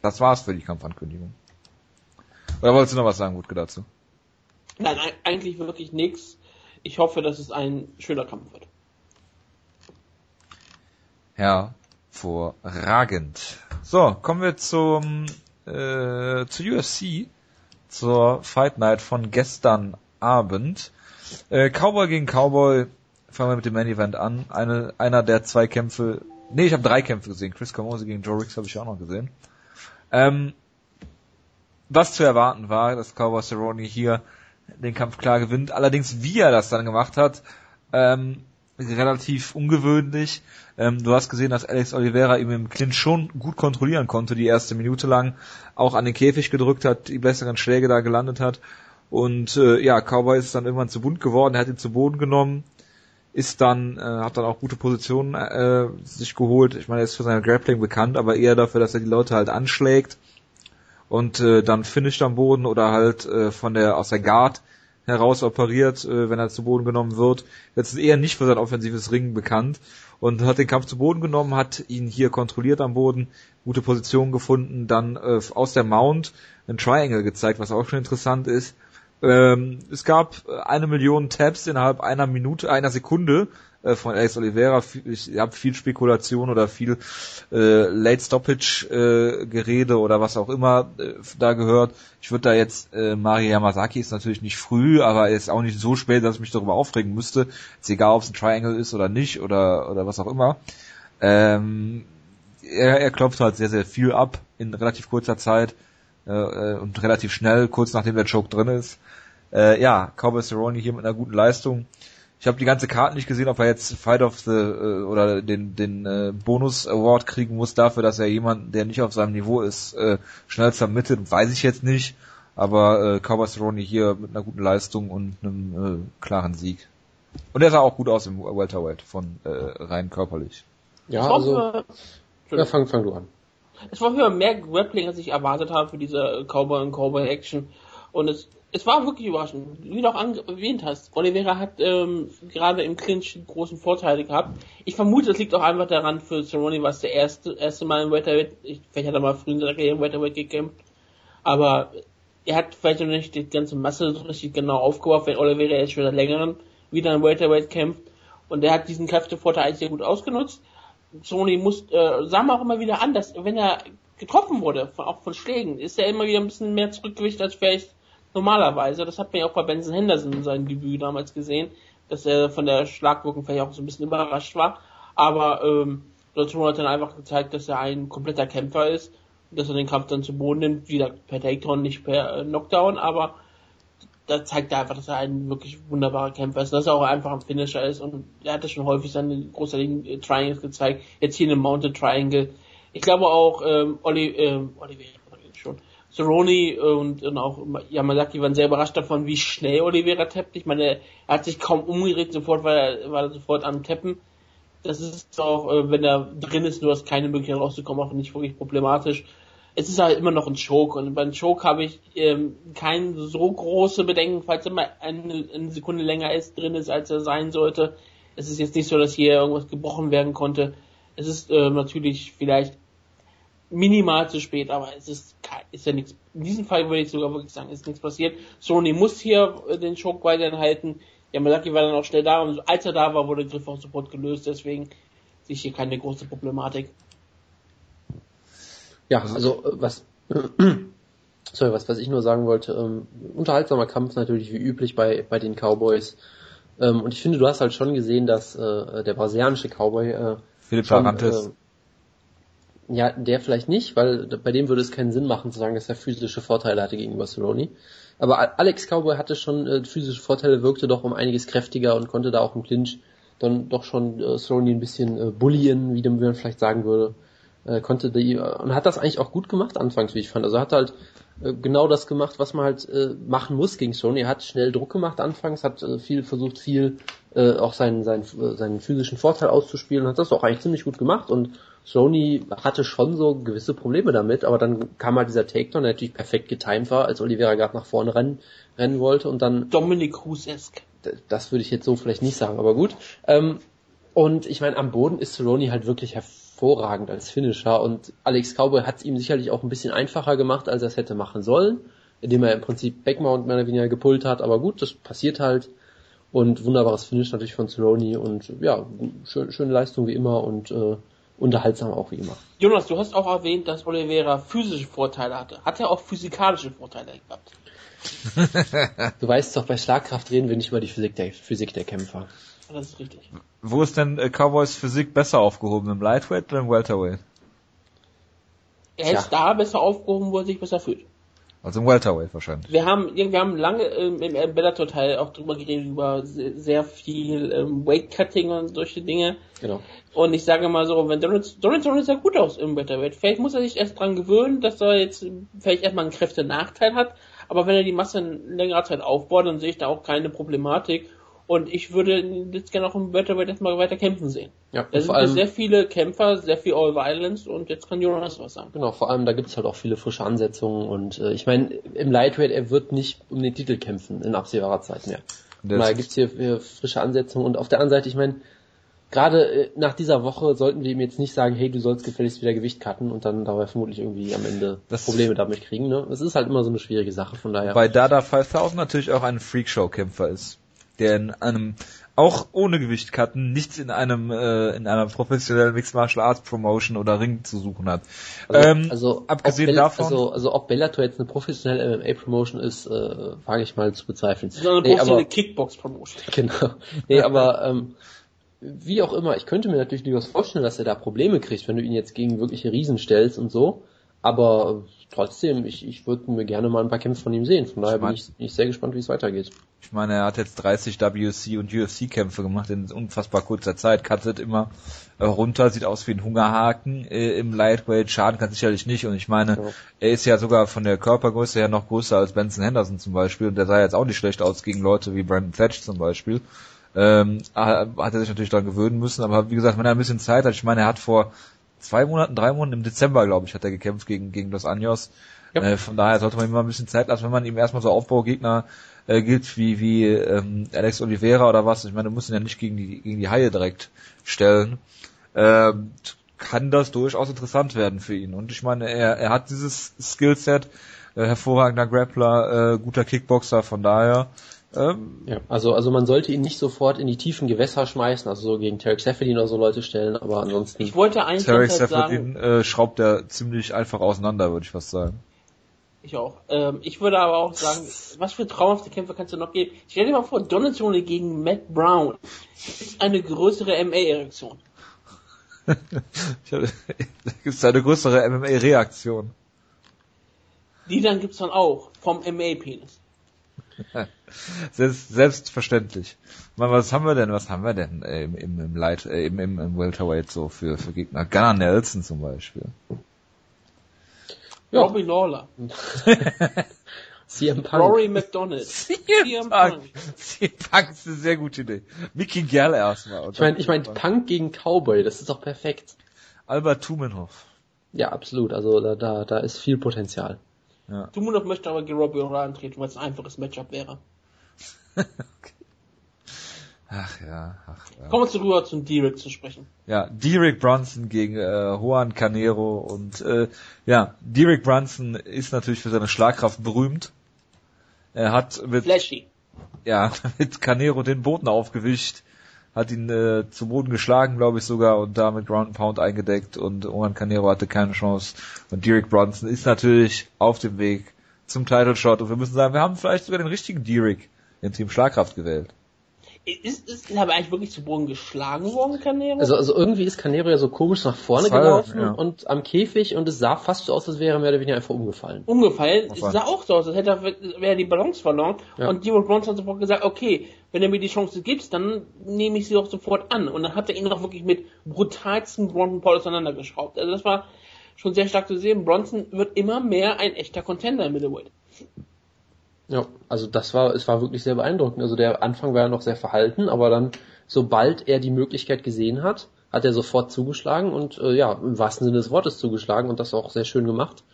Das war's für die Kampfankündigung. Oder wolltest du noch was sagen, Wutke, dazu? Nein, eig- eigentlich wirklich nichts. Ich hoffe, dass es ein schöner Kampf wird. Hervorragend. So, kommen wir zum äh, zu UFC, zur Fight Night von gestern Abend. Äh, Cowboy gegen Cowboy, fangen wir mit dem Main Event an. Eine, einer der zwei Kämpfe, nee, ich habe drei Kämpfe gesehen. Chris Camose gegen Joe Riggs habe ich auch noch gesehen. Ähm, was zu erwarten war, dass Cowboy Cerrone hier den Kampf klar gewinnt. Allerdings, wie er das dann gemacht hat, ähm, relativ ungewöhnlich. Ähm, du hast gesehen, dass Alex Oliveira ihm im Clinch schon gut kontrollieren konnte, die erste Minute lang, auch an den Käfig gedrückt hat, die besseren Schläge da gelandet hat. Und äh, ja, Cowboy ist dann irgendwann zu bunt geworden, er hat ihn zu Boden genommen, ist dann, äh, hat dann auch gute Positionen äh, sich geholt. Ich meine, er ist für sein Grappling bekannt, aber eher dafür, dass er die Leute halt anschlägt und äh, dann finisht am Boden oder halt äh, von der aus der Guard heraus operiert, äh, wenn er zu Boden genommen wird. Jetzt ist eher nicht für sein offensives Ringen bekannt und hat den Kampf zu Boden genommen, hat ihn hier kontrolliert am Boden, gute Position gefunden, dann äh, aus der Mount ein Triangle gezeigt, was auch schon interessant ist. Ähm, es gab eine Million Tabs innerhalb einer Minute, einer Sekunde äh, von Alex Oliveira. Ich habe viel Spekulation oder viel äh, Late Stoppage äh, Gerede oder was auch immer äh, da gehört. Ich würde da jetzt äh, Mari Yamazaki ist natürlich nicht früh, aber er ist auch nicht so spät, dass ich mich darüber aufregen müsste. Ist egal, ob es ein Triangle ist oder nicht oder oder was auch immer. Ähm, er, er klopft halt sehr sehr viel ab in relativ kurzer Zeit äh, äh, und relativ schnell, kurz nachdem der Choke drin ist. Äh, ja, Cowboy Cerrone hier mit einer guten Leistung. Ich habe die ganze Karte nicht gesehen, ob er jetzt Fight of the äh, oder den den äh, Bonus Award kriegen muss dafür, dass er jemanden, der nicht auf seinem Niveau ist, äh, schnell submittet, weiß ich jetzt nicht. Aber äh, Cowboy Cerrone hier mit einer guten Leistung und einem äh, klaren Sieg. Und er sah auch gut aus im Welterweight von äh, rein körperlich. Ja, also, ja, fang, fang du an. Es war für mehr Grappling, als ich erwartet habe für diese Cowboy und Cowboy Action. Und es, es war wirklich überraschend. Wie du auch erwähnt hast, Oliveira hat ähm, gerade im Clinch großen Vorteil gehabt. Ich vermute, das liegt auch einfach daran, für Cerrone war es der erste, erste Mal im Welterweight. Ich, vielleicht hat er mal früher in seiner Karriere im Welterweight gekämpft. Aber er hat vielleicht noch nicht die ganze Masse so richtig genau aufgebaut, wenn Oliveira jetzt schon seit längerem wieder im Welterweight kämpft. Und er hat diesen Kräftevorteil eigentlich sehr gut ausgenutzt. Sony muss, äh, sah man auch immer wieder an, dass wenn er getroffen wurde, von, auch von Schlägen, ist er immer wieder ein bisschen mehr zurückgewicht als vielleicht normalerweise. Das hat man ja auch bei Benson Henderson in seinem Debüt damals gesehen, dass er von der Schlagwirkung vielleicht auch so ein bisschen überrascht war. Aber ähm, Lotero hat dann einfach gezeigt, dass er ein kompletter Kämpfer ist dass er den Kampf dann zu Boden nimmt, wieder per Takedown, nicht per äh, Knockdown, aber da zeigt er einfach, dass er ein wirklich wunderbarer Kämpfer ist, dass er auch einfach ein Finisher ist und er hat ja schon häufig seine großartigen äh, Triangles gezeigt, jetzt hier eine Mounted Triangle. Ich glaube auch, ähm, Oli, ähm, Oliveira Cerrone und, und auch Yamazaki waren sehr überrascht davon, wie schnell Oliveira tappt. Ich meine, er hat sich kaum umgedreht, sofort war er, war er sofort am Tappen. Das ist auch, äh, wenn er drin ist, du hast keine Möglichkeit rauszukommen, auch nicht wirklich problematisch. Es ist halt immer noch ein Choke und beim Choke habe ich ähm, keine so große Bedenken, falls er mal eine, eine Sekunde länger ist, drin ist, als er sein sollte. Es ist jetzt nicht so, dass hier irgendwas gebrochen werden konnte. Es ist äh, natürlich vielleicht minimal zu spät, aber es ist, kein- ist ja nichts. In diesem Fall würde ich sogar wirklich sagen, ist nichts passiert. Sony muss hier äh, den Choke weiterhin halten. Yamazaki war dann auch schnell da und als er da war, wurde der Griff auch sofort gelöst. Deswegen sehe ich hier keine große Problematik. Ja, also äh, was sorry, was, was ich nur sagen wollte, ähm, unterhaltsamer Kampf natürlich wie üblich bei, bei den Cowboys. Ähm, und ich finde, du hast halt schon gesehen, dass äh, der brasilianische Cowboy äh, Philipp äh, ja, der vielleicht nicht, weil bei dem würde es keinen Sinn machen zu sagen, dass er physische Vorteile hatte gegenüber Cerrone. Aber Alex Cowboy hatte schon äh, physische Vorteile, wirkte doch um einiges kräftiger und konnte da auch im Clinch dann doch schon äh, Cerrone ein bisschen äh, bullien, wie man vielleicht sagen würde. Äh, konnte die, äh, und hat das eigentlich auch gut gemacht anfangs, wie ich fand. Also hat halt genau das gemacht, was man halt äh, machen muss gegen Sony. Er hat schnell Druck gemacht anfangs, hat äh, viel versucht, viel äh, auch seinen, seinen, äh, seinen physischen Vorteil auszuspielen, hat das auch eigentlich ziemlich gut gemacht und Sony hatte schon so gewisse Probleme damit, aber dann kam halt dieser Takedown, der natürlich perfekt getimed war, als Oliveira gerade nach vorne rennen, rennen wollte und dann... Dominic Cruz-esque. Das würde ich jetzt so vielleicht nicht sagen, aber gut. Ähm, und ich meine, am Boden ist Cerrone halt wirklich hervorragend als Finisher und Alex Cowboy hat es ihm sicherlich auch ein bisschen einfacher gemacht, als er es hätte machen sollen, indem er im Prinzip Backmount mehr oder weniger gepullt hat, aber gut, das passiert halt und wunderbares Finish natürlich von Cerrone und ja, schön, schöne Leistung wie immer und äh, unterhaltsam auch wie immer. Jonas, du hast auch erwähnt, dass Oliveira physische Vorteile hatte. Hat er auch physikalische Vorteile gehabt? du weißt doch, bei Schlagkraft reden wir nicht über die Physik der, Physik der Kämpfer. Das ist richtig. Wo ist denn äh, Cowboys Physik besser aufgehoben? Im Lightweight oder im Welterweight? Er ist da besser aufgehoben, wo er sich besser fühlt. Also im Welterweight wahrscheinlich. Wir haben, wir haben lange ähm, im Bellator-Teil auch drüber geredet, über sehr, sehr viel ähm, Weight-Cutting und solche Dinge. Genau. Und ich sage mal so, wenn Donald, Donald Donald sah gut aus im Welterweight. Vielleicht muss er sich erst dran gewöhnen, dass er jetzt vielleicht erstmal einen Kräftenachteil hat. Aber wenn er die Masse in längerer Zeit aufbaut, dann sehe ich da auch keine Problematik. Und ich würde jetzt gerne auch im Welterweight erstmal weiter kämpfen sehen. Ja, da sind allem, sehr viele Kämpfer, sehr viel All-Violence und jetzt kann Jonas was sagen. Genau, vor allem da gibt es halt auch viele frische Ansetzungen und äh, ich meine, im Lightweight, er wird nicht um den Titel kämpfen in absehbarer Zeit mehr. Da gibt's hier, hier frische Ansetzungen und auf der anderen Seite, ich meine, gerade äh, nach dieser Woche sollten wir ihm jetzt nicht sagen, hey, du sollst gefälligst wieder Gewicht cutten und dann dabei vermutlich irgendwie am Ende das Probleme damit kriegen. Ne? Es ist halt immer so eine schwierige Sache, von daher. Weil Dada 5000 natürlich auch ein Freakshow-Kämpfer ist, der in einem auch ohne Gewicht cutten nichts in einem äh, in einer professionellen Mixed Martial Arts Promotion oder Ring zu suchen hat. Also, ähm, also abgesehen davon, also, also ob Bellator jetzt eine professionelle MMA Promotion ist, äh, wage ich mal zu bezweifeln. Das ist eine professionelle nee, Kickbox Promotion. Genau. Nee, aber ähm, wie auch immer, ich könnte mir natürlich durchaus vorstellen, dass er da Probleme kriegt, wenn du ihn jetzt gegen wirkliche Riesen stellst und so. Aber trotzdem, ich, ich würde mir gerne mal ein paar Kämpfe von ihm sehen. Von daher ich mein, bin, ich, bin ich sehr gespannt, wie es weitergeht. Ich meine, er hat jetzt 30 WC und UFC Kämpfe gemacht in unfassbar kurzer Zeit, cuttet immer äh, runter, sieht aus wie ein Hungerhaken äh, im Lightweight, schaden kann sicherlich nicht. Und ich meine, ja. er ist ja sogar von der Körpergröße her noch größer als Benson Henderson zum Beispiel. Und der sah jetzt auch nicht schlecht aus gegen Leute wie Brandon Thatch zum Beispiel. Ähm, hat er sich natürlich daran gewöhnen müssen, aber wie gesagt, wenn er ein bisschen Zeit hat, ich meine, er hat vor zwei Monaten, drei Monaten im Dezember, glaube ich, hat er gekämpft gegen, gegen Los Anjos. Ja. Äh, von daher sollte man ihm mal ein bisschen Zeit lassen, wenn man ihm erstmal so Aufbaugegner äh, gilt wie, wie ähm, Alex Oliveira oder was. Ich meine, du musst ihn ja nicht gegen die, gegen die Haie direkt stellen. Ähm, kann das durchaus interessant werden für ihn. Und ich meine, er, er hat dieses Skillset, äh, hervorragender Grappler, äh, guter Kickboxer, von daher ähm, ja, also, also man sollte ihn nicht sofort in die tiefen Gewässer schmeißen, also so gegen Tarek Seferdin oder so Leute stellen, aber ansonsten. Ich wollte eigentlich Tarek Seferdin äh, schraubt er ziemlich einfach auseinander, würde ich fast sagen. Ich auch. Ähm, ich würde aber auch sagen, was für traumhafte Kämpfe kannst du noch geben? Stell dir mal vor, Donatone gegen Matt Brown ist eine größere MA-Erektion. das ist eine größere MMA-Reaktion. Die dann gibt's dann auch vom MA-Penis. Selbst, selbstverständlich. Mal, was haben wir denn, was haben wir denn äh, im, im, im Light, äh, im, im, im Welterweight so für, für Gegner? Gunnar Nelson zum Beispiel. Ja. Robbie Lawler. CM Punk. Rory McDonald. CM Punk. CM Punk ist eine sehr gute Idee. Mickey Gall erstmal. Ich meine, ich mein, Punk gegen Cowboy, das ist doch perfekt. Albert Tumenhoff. Ja, absolut. Also da, da, da ist viel Potenzial. Ja. Tumunov möchte aber gegen Robbie O'Reilly antreten, weil es ein einfaches Matchup wäre. okay. Ach ja, ach ja. Kommen wir zurück zum Derek zu sprechen. Ja, Derek Brunson gegen äh, Juan Canero und äh, ja, Derek Brunson ist natürlich für seine Schlagkraft berühmt. Er hat mit Flashy. Ja, mit Canero den Boden aufgewischt hat ihn äh, zu Boden geschlagen, glaube ich sogar, und damit Ground and Pound eingedeckt und Oman Canero hatte keine Chance. Und Derek Bronson ist natürlich auf dem Weg zum Title Shot und wir müssen sagen, wir haben vielleicht sogar den richtigen Derek im Team Schlagkraft gewählt. Ist, ist, ist aber eigentlich wirklich zu Boden geschlagen worden, Canero? Also, also irgendwie ist Canero ja so komisch nach vorne Fall, gelaufen ja. und am Käfig und es sah fast so aus, als wäre er mehr oder weniger einfach umgefallen. Umgefallen? Es sah auch so aus, als hätte er, wäre die Balance verloren. Ja. Und Derek Bronson hat sofort gesagt, okay, wenn er mir die Chance gibt, dann nehme ich sie auch sofort an. Und dann hat er ihn auch wirklich mit brutalsten Ground Paul auseinandergeschraubt. Also das war schon sehr stark zu sehen. Bronson wird immer mehr ein echter Contender im Middleweight. Ja, also das war, es war wirklich sehr beeindruckend. Also der Anfang war ja noch sehr verhalten, aber dann, sobald er die Möglichkeit gesehen hat, hat er sofort zugeschlagen und äh, ja, im wahrsten Sinne des Wortes zugeschlagen und das auch sehr schön gemacht.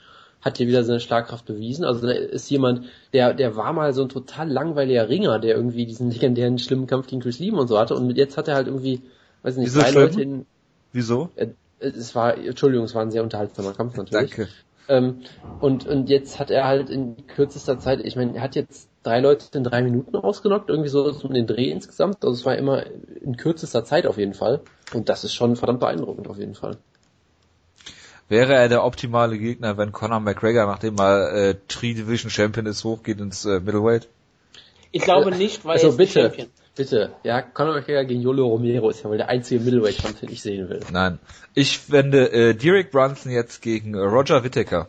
Hat hier wieder seine Schlagkraft bewiesen. Also da ist jemand, der, der war mal so ein total langweiliger Ringer, der irgendwie diesen legendären schlimmen Kampf gegen Chris Lieben und so hatte und jetzt hat er halt irgendwie, weiß nicht, Wieso drei schlimm? Leute in, Wieso? äh, es war, Entschuldigung, es war ein sehr unterhaltsamer Kampf natürlich. Danke. Ähm, und, und jetzt hat er halt in kürzester Zeit, ich meine, er hat jetzt drei Leute in drei Minuten ausgenockt, irgendwie so um den Dreh insgesamt. Also es war immer in kürzester Zeit auf jeden Fall. Und das ist schon verdammt beeindruckend auf jeden Fall. Wäre er der optimale Gegner, wenn Conor McGregor, nachdem er äh, Tri Division Champion ist, hochgeht ins äh, Middleweight? Ich glaube nicht, weil also er ist bitte, Champion. Bitte, ja, Conor McGregor gegen Yolo Romero ist ja wohl der einzige Middleweight-Kampf, den ich sehen will. Nein. Ich fände äh, Derek Brunson jetzt gegen äh, Roger Whittaker.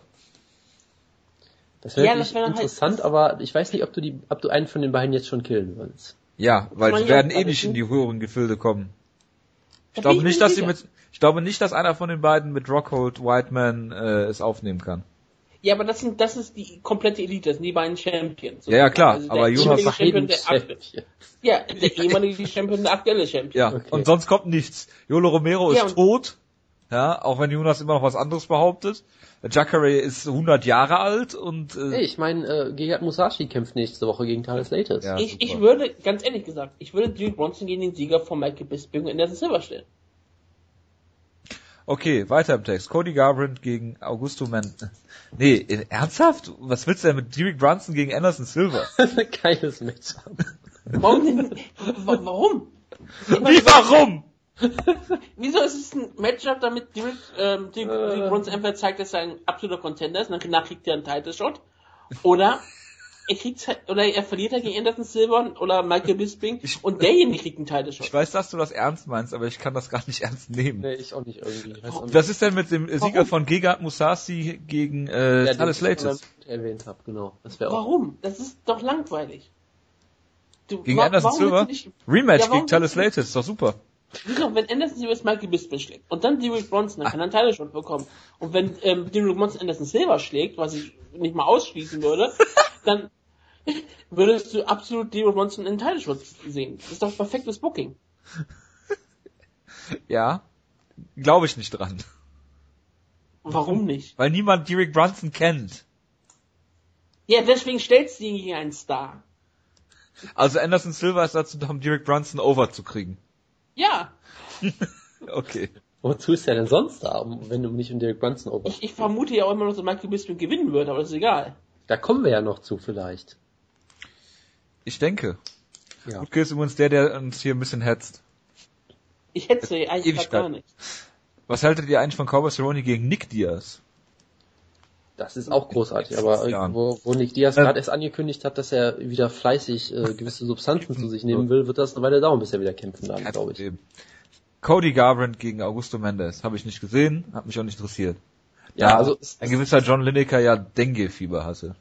Das wäre Ja, das wäre dann halt- interessant, aber ich weiß nicht, ob du die, ob du einen von den beiden jetzt schon killen willst. Ja, weil ja werden eh alles nicht in die höheren Gefilde kommen. Ich glaube nicht, dass sie mit, ich glaube nicht, dass einer von den beiden mit Rockhold Whiteman äh, es aufnehmen kann. Ja, aber das sind, das ist die komplette Elite, das sind die beiden Champions. Ja, ja, klar, der aber Jonas ehemalige Champion, der, ja, der ehemalige Champion, der aktuelle Champion. Ja, Okay. und sonst kommt nichts. Yolo Romero ist Ja, und- tot, ja, auch wenn Jonas immer noch was anderes behauptet. Jacare ist 100 Jahre alt und äh, Ey, ich meine, äh, Gegard Musashi kämpft nächste Woche gegen Thales Latest. Ja. Ich, super. ich würde, ganz ehrlich gesagt, ich würde Derek Bronson gegen den Sieger von Michael Bisping in der Silver stellen. Okay, weiter im Text. Cody Garbrandt gegen Augusto Men. Nee, äh, ernsthaft? Was willst du denn mit Derek Brunson gegen Anderson Silva? Geiles Match. Warum denn? wa- Warum? Wie warum? Wieso ist es ein Matchup, damit Derek, ähm, Derek, Äh. Derek Bronson einfach zeigt, dass er ein absoluter Contender ist, und danach kriegt er einen Title Shot? Oder er kriegt oder er verliert er gegen Anderson Silver oder Michael Bisping und derjenige kriegt einen Title Shot. Ich weiß, dass du das ernst meinst, aber ich kann das gar nicht ernst nehmen. Nee, ich auch nicht irgendwie. Ich weiß auch nicht. Was ist denn mit dem Sieger von Gegard Musasi gegen äh, Ja, Thales ich Latest? erwähnt habe, genau. Das. Warum? Das ist doch langweilig. Du, Gegen wa- Anderson Silver? nicht- Rematch Ja, gegen Thales du- Latest, ist doch super. Wieso, wenn Anderson Silver jetzt Michael Bisping schlägt und dann Derek Bronson, dann kann er einen Title Shot bekommen. Und wenn ähm, Derek Bronson Anderson Silver schlägt, was ich nicht mal ausschließen würde, dann würdest du absolut Derek Bronson in Title Shot sehen. Das ist doch perfektes Booking. Ja, glaube ich nicht dran. Warum nicht? Weil niemand Derek Brunson kennt. Ja, deswegen stellst du ihn gegen einen Star. Also Anderson Silva ist dazu da, um Derek Brunson over zu kriegen. Ja, Okay. Wozu ist er denn sonst da, wenn du nicht um Derek Brunson over? ich, ich vermute ja auch immer noch, dass Michael Bisping gewinnen wird, aber das ist egal. Da kommen wir ja noch zu vielleicht. Ich denke. Ja. Wutke ist übrigens der, der uns hier ein bisschen hetzt. Ich sie eigentlich Ewigkeit. gar nicht. Was haltet ihr eigentlich von Cowboy Cerrone gegen Nick Diaz? Das ist auch großartig, aber äh, Jahren. wo, wo Nick Diaz Ähm. gerade erst angekündigt hat, dass er wieder fleißig äh, gewisse Substanzen zu sich nehmen will, wird das eine Weile dauern, bis er wieder kämpfen darf, glaube ich. Problem. Cody Garbrandt gegen Augusto Mendes. Habe ich nicht gesehen, hat mich auch nicht interessiert. Ja, Da also ein gewisser John Lineker ja Dengue-Fieber hatte.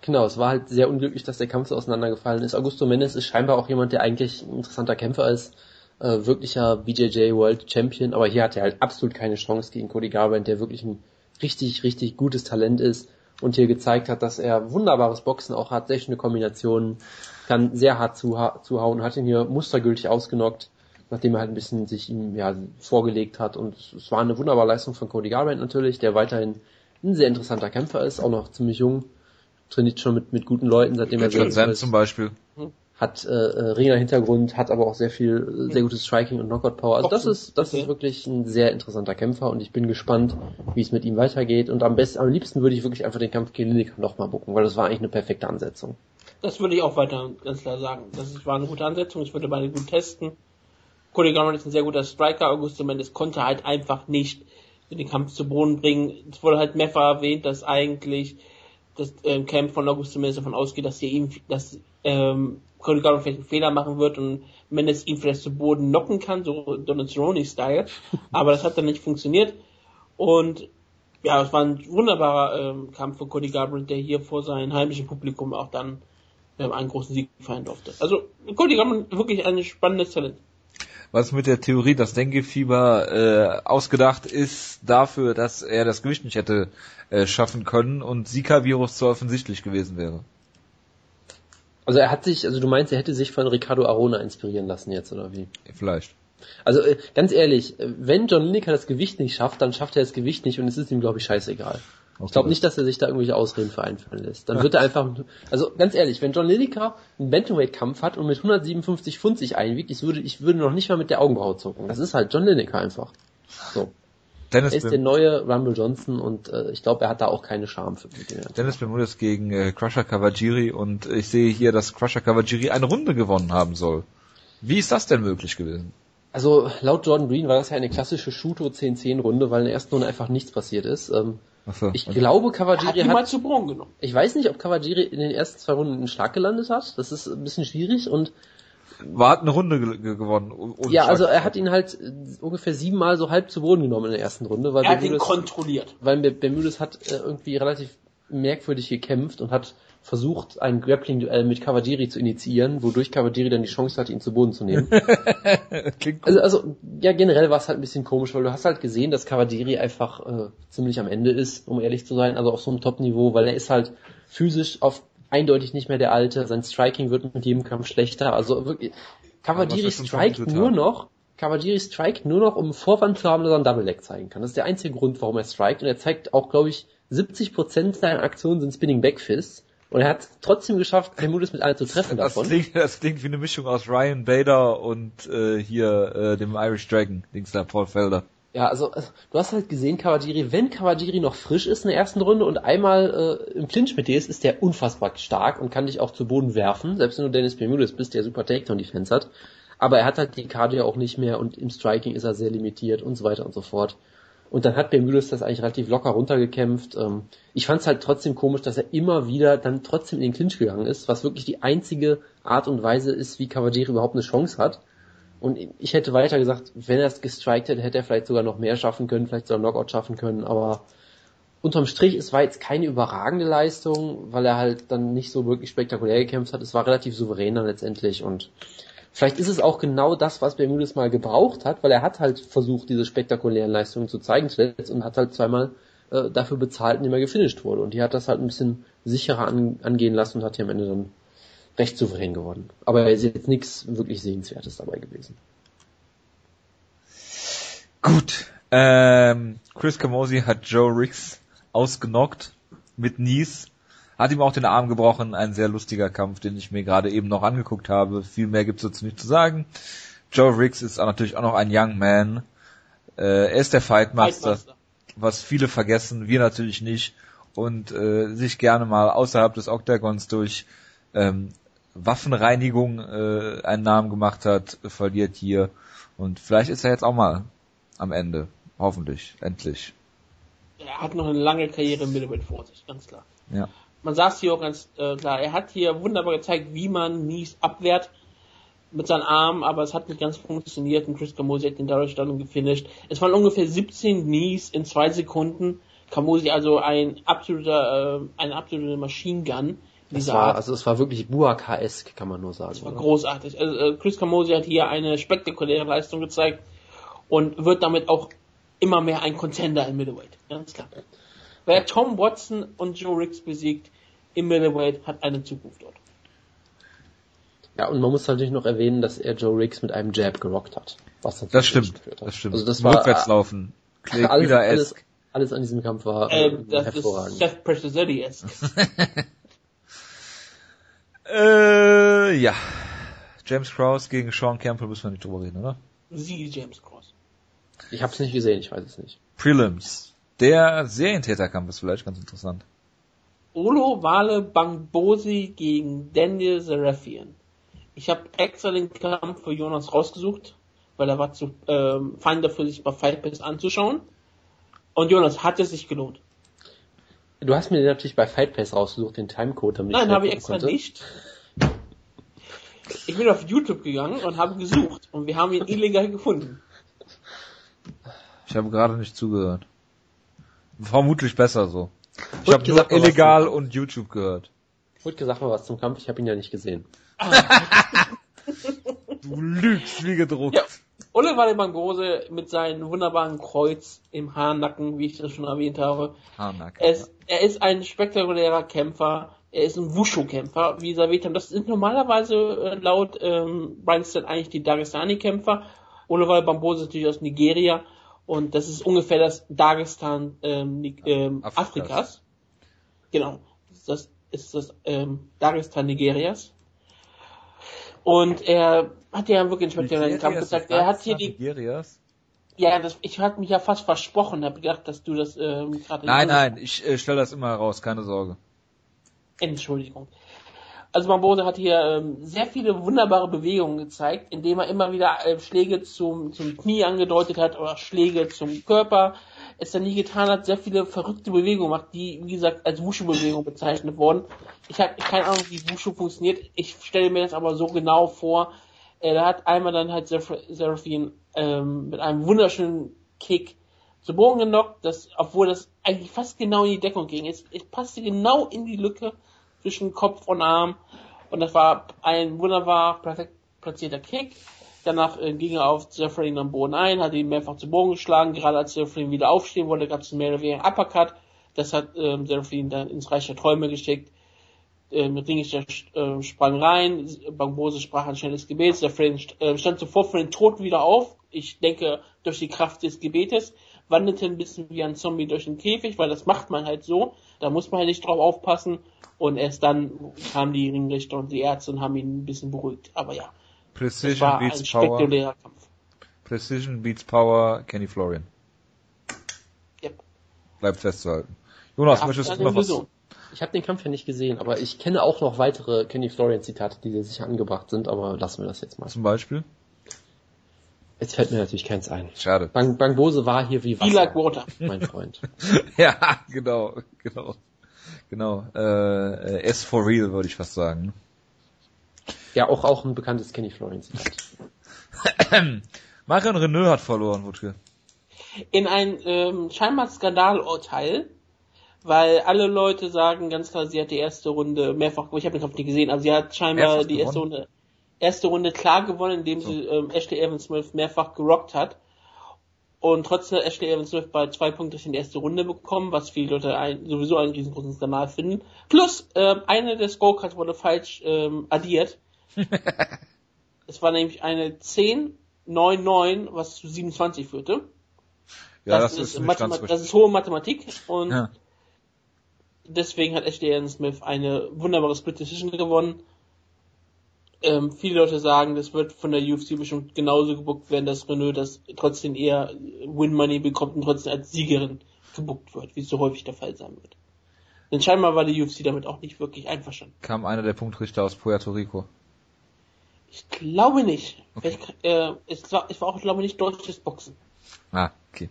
Genau, es war halt sehr unglücklich, dass der Kampf so auseinandergefallen ist. Augusto Mendes ist scheinbar auch jemand, der eigentlich ein interessanter Kämpfer ist, äh, wirklicher BJJ World Champion, aber hier hat er halt absolut keine Chance gegen Cody Garbrandt, der wirklich ein richtig, richtig gutes Talent ist und hier gezeigt hat, dass er wunderbares Boxen auch hat, sehr schöne Kombinationen, kann sehr hart zuha zuhauen, hat ihn hier mustergültig ausgenockt, nachdem er halt ein bisschen sich ihm ja, vorgelegt hat und es war eine wunderbare Leistung von Cody Garbrandt natürlich, der weiterhin ein sehr interessanter Kämpfer ist, auch noch ziemlich jung, trainiert schon mit, mit guten Leuten, seitdem er sehr Zen zum Beispiel. hat äh, äh, Ringer-Hintergrund, hat aber auch sehr viel, äh, sehr gutes Striking und Knockout-Power. Also das ist, das ist wirklich ein sehr interessanter Kämpfer und ich bin gespannt, wie es mit ihm weitergeht. Und am besten, am liebsten würde ich wirklich einfach den Kampf gegen Lineker nochmal bucken, weil das war eigentlich eine perfekte Ansetzung. Das würde ich auch weiter ganz klar sagen. Das war eine gute Ansetzung, ich würde beide gut testen. Cody Garbrandt ist ein sehr guter Striker, Augusto Mendes konnte halt einfach nicht den Kampf zu Boden bringen. Es wurde halt mehrfach erwähnt, dass eigentlich das ähm, Camp von Augusto Mendes davon ausgeht, dass hier ihm, dass ähm, Cody Garbrandt vielleicht einen Fehler machen wird und Mendes ihn vielleicht zu Boden knocken kann, so Donald Cerrone-Style. Aber das hat dann nicht funktioniert. Und ja, es war ein wunderbarer ähm, Kampf für Cody Garbrandt, der hier vor seinem heimischen Publikum auch dann ähm, einen großen Sieg feiern durfte. Also Cody Garbrandt wirklich ein spannendes Talent. Was mit der Theorie, dass Dengue-Fieber äh, ausgedacht ist dafür, dass er das Gewicht nicht hätte äh, schaffen können und Zika-Virus zu offensichtlich gewesen wäre. Also er hat sich, also du meinst, er hätte sich von Ricardo Arona inspirieren lassen jetzt, oder wie? Vielleicht. Also äh, ganz ehrlich, äh, wenn John Lineker das Gewicht nicht schafft, dann schafft er das Gewicht nicht und es ist ihm, glaube ich, scheißegal. Okay. Ich glaube nicht, dass er sich da irgendwelche Ausreden für einfallen lässt. Dann wird er einfach, also ganz ehrlich, wenn John Lineker einen Bantamweight-Kampf hat und mit 157 Pfund sich einwiegt, ich würde, ich würde noch nicht mal mit der Augenbraue zucken. Das ist halt John Lineker einfach. So. Dennis, Er ist der neue Rumble Johnson und äh, ich glaube, er hat da auch keine Scham für. Er- Dennis Bermudez gegen äh, Crusher Kawajiri und ich sehe hier, dass Crusher Kawajiri eine Runde gewonnen haben soll. Wie ist das denn möglich gewesen? Also laut Jordan Green war das ja eine klassische Shuto 10-10 Runde, weil in der ersten Runde einfach nichts passiert ist. Ähm, Achso. ich glaube, Hat Kawajiri mal hat, zu Boden genommen. ich weiß nicht, ob Kawajiri in den ersten zwei Runden einen Schlag gelandet hat. Das ist ein bisschen schwierig und war hat eine Runde ge ge gewonnen. ohne ja, Schlag. also er hat ihn halt äh, ungefähr siebenmal so halb zu Boden genommen in der ersten Runde, weil Er hat ihn kontrolliert. weil Ber- Bermudez hat äh, irgendwie relativ merkwürdig gekämpft und hat versucht, ein Grappling-Duell mit Kawajiri zu initiieren, wodurch Kawajiri dann die Chance hatte, ihn zu Boden zu nehmen. Klingt gut. Also, also ja, generell war es halt ein bisschen komisch, weil du hast halt gesehen, dass Kawajiri einfach äh, ziemlich am Ende ist, um ehrlich zu sein, also auf so einem Top-Niveau, weil er ist halt physisch auf eindeutig nicht mehr der alte, sein Striking wird mit jedem Kampf schlechter, also wirklich, Kawajiri strikt nur noch, Kawajiri strikt nur noch, um Vorwand zu haben, dass er einen Double Leg zeigen kann. Das ist der einzige Grund, warum er strikt und er zeigt auch, glaube ich, 70% seiner Aktionen sind Spinning Backfists und er hat trotzdem geschafft, Bermudez mit einer zu treffen Das davon. klingt, das klingt wie eine Mischung aus Ryan Bader und äh, hier äh, dem Irish Dragon, Dings da, Paul Felder. Ja, also äh, du hast halt gesehen, Kawajiri, wenn Kawajiri noch frisch ist in der ersten Runde und einmal äh, im Clinch mit dir ist, ist der unfassbar stark und kann dich auch zu Boden werfen, selbst wenn du Dennis Bermudez bist, der super Takedown-Defense hat. Aber er hat halt die Karte ja auch nicht mehr und im Striking ist er sehr limitiert und so weiter und so fort. Und dann hat Bermudez das eigentlich relativ locker runtergekämpft. Ähm, ich fand es halt trotzdem komisch, dass er immer wieder dann trotzdem in den Clinch gegangen ist, was wirklich die einzige Art und Weise ist, wie Kawajiri überhaupt eine Chance hat. Und ich hätte weiter gesagt, wenn er es gestrikt hätte, hätte er vielleicht sogar noch mehr schaffen können, vielleicht sogar Knockout schaffen können, aber unterm Strich, es war jetzt keine überragende Leistung, weil er halt dann nicht so wirklich spektakulär gekämpft hat. Es war relativ souverän dann letztendlich und vielleicht ist es auch genau das, was Bermudez mal gebraucht hat, weil er hat halt versucht, diese spektakulären Leistungen zu zeigen zuletzt und hat halt zweimal äh, dafür bezahlt, indem er gefinisht wurde. Und die hat das halt ein bisschen sicherer an, angehen lassen und hat hier am Ende dann recht souverän geworden. Aber er ist jetzt nichts wirklich Sehenswertes dabei gewesen. Gut. Ähm, Chris Camosi hat Joe Riggs ausgenockt mit Nies. Hat ihm auch den Arm gebrochen. Ein sehr lustiger Kampf, den ich mir gerade eben noch angeguckt habe. Viel mehr gibt's dazu nicht zu sagen. Joe Riggs ist auch natürlich auch noch ein Young Man. Äh, er ist der Fightmaster, Fightmaster. was viele vergessen, wir natürlich nicht. Und äh, sich gerne mal außerhalb des Oktagons durch ähm, Waffenreinigung äh, einen Namen gemacht hat, verliert hier. Und vielleicht ist er jetzt auch mal am Ende. Hoffentlich. Endlich. Er hat noch eine lange Karriere im Middleweight vor sich, ganz klar. Ja. Man sagt hier auch ganz äh, klar, er hat hier wunderbar gezeigt, wie man Nies abwehrt mit seinen Armen, aber es hat nicht ganz funktioniert und Chris Camosi hat den dadurch dann gefinisht. Es waren ungefähr 17 Knees in zwei Sekunden. Camosi also ein absoluter, äh, eine absolute Machine Gun. dieser war, Art. also es war wirklich Buaka-esk, kann man nur sagen. Das war oder? großartig. Also, äh, Chris Camosi hat hier eine spektakuläre Leistung gezeigt und wird damit auch immer mehr ein Contender im Middleweight. Ganz klar. Wer Tom Watson und Joe Riggs besiegt im Middleweight, hat eine Zukunft dort. Ja, und man muss natürlich noch erwähnen, dass er Joe Riggs mit einem Jab gerockt hat. Was natürlich Das stimmt. geführt hat. Das stimmt. Also das war Rückwärtslaufen. Klingt alles, wieder alles, alles an diesem Kampf war äh, Ähm, das ist hervorragend. Seth Precisetti esque Äh, ja. James Krause gegen Sean Campbell müssen wir nicht drüber reden, oder? Sie James Cross. Ich habe es nicht gesehen, ich weiß es nicht. Prelims. Der Serientäterkampf ist vielleicht ganz interessant. Olo Wale Bangbosi gegen Daniel Serafian. Ich habe extra den Kampf für Jonas rausgesucht, weil er war zu ähm, fein dafür, sich bei Fight Pass anzuschauen. Und Jonas, hat es sich gelohnt? Du hast mir den natürlich bei Fight Pass rausgesucht, den Timecode, damit Nein, habe ich extra konnte. nicht. Ich bin auf YouTube gegangen und habe gesucht und wir haben ihn illegal gefunden. Ich habe gerade nicht zugehört. Vermutlich besser so. Ich habe nur illegal und YouTube gehört. Gut, sag mal was zum Kampf, ich habe ihn ja nicht gesehen. Du lügst wie gedruckt. Ja, Oliver Bangose mit seinem wunderbaren Kreuz im Haarnacken, wie ich das schon erwähnt habe. Haarnacken. Er ist, er ist ein spektakulärer Kämpfer. Er ist ein Wushu-Kämpfer, wie sie erwähnt haben. Das sind normalerweise äh, laut ähm, Brian Stan eigentlich die Dagestani-Kämpfer. Oliver Bambose ist natürlich aus Nigeria und das ist ungefähr das Dagestan ähm, ähm, Afrikas. Afrikas. Genau. Das ist das ähm, Dagestan Nigerias. Und er hat ja wirklich einen spektakulären Kampf gezeigt. Er hat hier die Nigerias? ja, das, ich hatte mich ja fast versprochen, habe gedacht, dass du das ähm, gerade. Nein, nein, ich äh, stelle das immer heraus, keine Sorge. Entschuldigung. Also Bambose hat hier ähm, sehr viele wunderbare Bewegungen gezeigt, indem er immer wieder äh, Schläge zum, zum Knie angedeutet hat oder Schläge zum Körper. Es dann nie getan hat, sehr viele verrückte Bewegungen macht, die, wie gesagt, als Wushu-Bewegung bezeichnet wurden. Ich habe keine Ahnung, wie Wushu funktioniert. Ich stelle mir das aber so genau vor. Er hat einmal dann halt Seraph- Seraphine ähm, mit einem wunderschönen Kick zu Boden genockt, das, obwohl das eigentlich fast genau in die Deckung ging. Es, es passte genau in die Lücke zwischen Kopf und Arm und das war ein wunderbar perfekt platzierter Kick. Danach äh, ging er auf Zephyrin am Boden ein, hat ihn mehrfach zu Boden geschlagen. Gerade als Zephyrin wieder aufstehen wollte, gab es mehr oder weniger Uppercut. Das hat ähm, Zephyrin dann ins Reich der Träume geschickt. Ähm, Ringichter äh, sprang rein, Bangbose sprach ein schnelles Gebet, Zephyrin st äh, stand sofort für den Tod wieder auf. Ich denke, durch die Kraft des Gebetes wandelte ein bisschen wie ein Zombie durch den Käfig, weil das macht man halt so. Da muss man halt nicht drauf aufpassen. Und erst dann kamen die Ringrichter und die Ärzte und haben ihn ein bisschen beruhigt. Aber ja, es Precision war ein beats Power. spektakulärer Kampf. Precision beats Power, Kenny Florian. Yep. Bleibt festzuhalten. Jonas, Ja, möchtest du noch was? Ich habe den Kampf ja nicht gesehen, aber ich kenne auch noch weitere Kenny Florian Zitate, die sicher angebracht sind, aber lassen wir das jetzt mal. Zum Beispiel? Jetzt fällt mir natürlich keins ein. Schade. Bang, Bangbose war hier wie Be like Wasser, water. mein Freund. ja, genau, genau. Genau. Äh, S for real, würde ich fast sagen. Ja, auch, auch ein bekanntes Kenny Florian Zitat. Marion Renault hat verloren, Wutke. In ein ähm, scheinbar Skandalurteil, weil alle Leute sagen ganz klar, sie hat die erste Runde mehrfach, ich habe den Kampf nicht gesehen, aber sie hat scheinbar Mehrfach die erste gewonnen? Runde, erste Runde klar gewonnen, indem sie ähm, Ashley Evans Smith mehrfach gerockt hat. Und trotzdem hat Ashley Evans Smith bei zwei Punkten in die erste Runde bekommen, was viele Leute ein, sowieso einen riesengroßen Skandal finden. Plus, ähm, eine der Scorecards wurde falsch ähm, addiert. es war nämlich eine 10, 9, 9, was zu 27 führte. Ja, das, das, ist, ist das ist hohe Mathematik und ja. deswegen hat Ashley Evans Smith eine wunderbare Split Decision gewonnen. Ähm, viele Leute sagen, das wird von der UFC bestimmt genauso gebuckt werden, dass Renault das trotzdem eher Win Money bekommt und trotzdem als Siegerin gebuckt wird, wie es so häufig der Fall sein wird. Denn scheinbar war die UFC damit auch nicht wirklich einverstanden. Kam einer der Punktrichter aus Puerto Rico. Ich glaube nicht. Vielleicht, äh, es, war, es war auch, glaube ich, nicht deutsches Boxen. Ah, okay.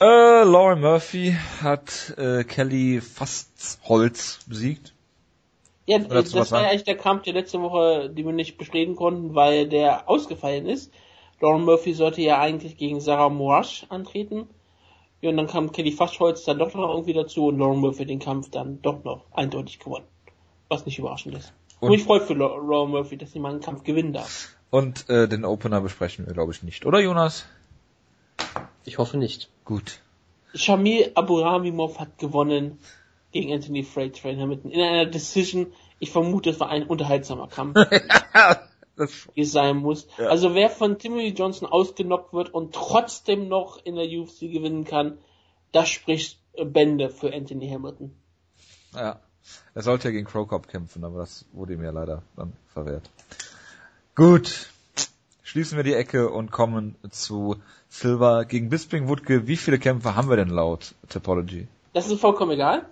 Äh, Lauren Murphy hat äh, Kelly Fastholz besiegt. Ja, das war ja sagen? eigentlich der Kampf der letzte Woche, den wir nicht bestreden konnten, weil der ausgefallen ist. Lauren Murphy sollte ja eigentlich gegen Sarah Morash antreten. Ja, und dann kam Kelly Faschholz dann doch noch irgendwie dazu und Lauren Murphy den Kampf dann doch noch eindeutig gewonnen. Was nicht überraschend ist. Und, Und- mich freut für Lau- Lauren Murphy, dass sie mal einen Kampf gewinnen darf. Und äh, den Opener besprechen wir, glaube ich, nicht. Oder, Jonas? Ich hoffe nicht. Gut. Shamil Aburamimov hat gewonnen gegen Anthony Freight Trainer mitten in einer Decision. Ich vermute, es war ein unterhaltsamer Kampf. wie es sein muss. Ja. Also wer von Timothy Johnson ausgenockt wird und trotzdem noch in der UFC gewinnen kann, das spricht äh, Bände für Anthony Hamilton. ja. Er sollte ja gegen Crocop kämpfen, aber das wurde ihm ja leider dann verwehrt. Gut. Schließen wir die Ecke und kommen zu Silver gegen Bisping Wutke. Wie viele Kämpfe haben wir denn laut Topology? Das ist vollkommen egal.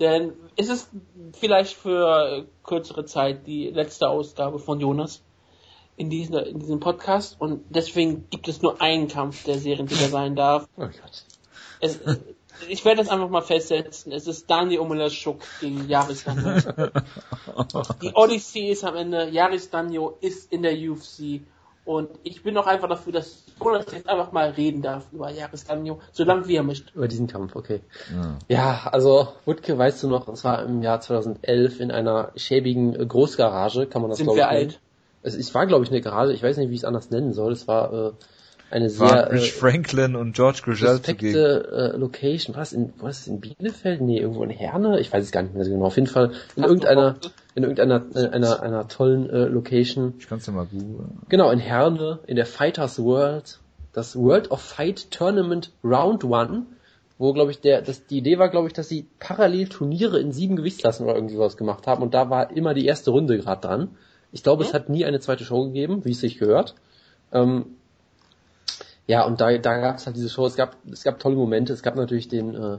Denn es ist vielleicht für äh, kürzere Zeit die letzte Ausgabe von Jonas in, dieser, in diesem Podcast und deswegen gibt es nur einen Kampf, der Seriensieger sein darf. Oh Gott. Es, ich werde das einfach mal festsetzen. Es ist Daniel Omelashuk gegen Yaris Danjo. Die Odyssey ist am Ende. Yaris Danjo ist in der UFC. Und ich bin auch einfach dafür, dass Jonas jetzt einfach mal reden darf über Danjo, solange wie er möchte. Über diesen Kampf, okay. Ja. Ja, also Wutke, weißt du noch, es war im Jahr 2011 in einer schäbigen Großgarage, kann man das Sind wir nennen. alt? es, es war, glaube ich, eine gerade, ich weiß nicht, wie ich es anders nennen soll, es war äh, eine War sehr Rich äh, Franklin und George Grisel zugegen. respekte äh, Location. Was in was in Bielefeld? Nee, irgendwo in Herne? Ich weiß es gar nicht mehr so genau. Auf jeden Fall in irgendeiner in irgendeiner äh, einer, einer tollen äh, Location. Ich kann's ja mal googeln. Genau, in Herne, in der Fighters World, das World of Fight Tournament Round One, wo glaube ich der das die Idee war, glaube ich, dass sie parallel Turniere in sieben Gewichtsklassen oder irgendwie sowas gemacht haben und da war immer die erste Runde gerade dran. Ich glaube, es hat nie eine zweite Show gegeben, wie es sich gehört. Ähm, ja, und da, da gab es halt diese Show, es gab, es gab tolle Momente, es gab natürlich den äh,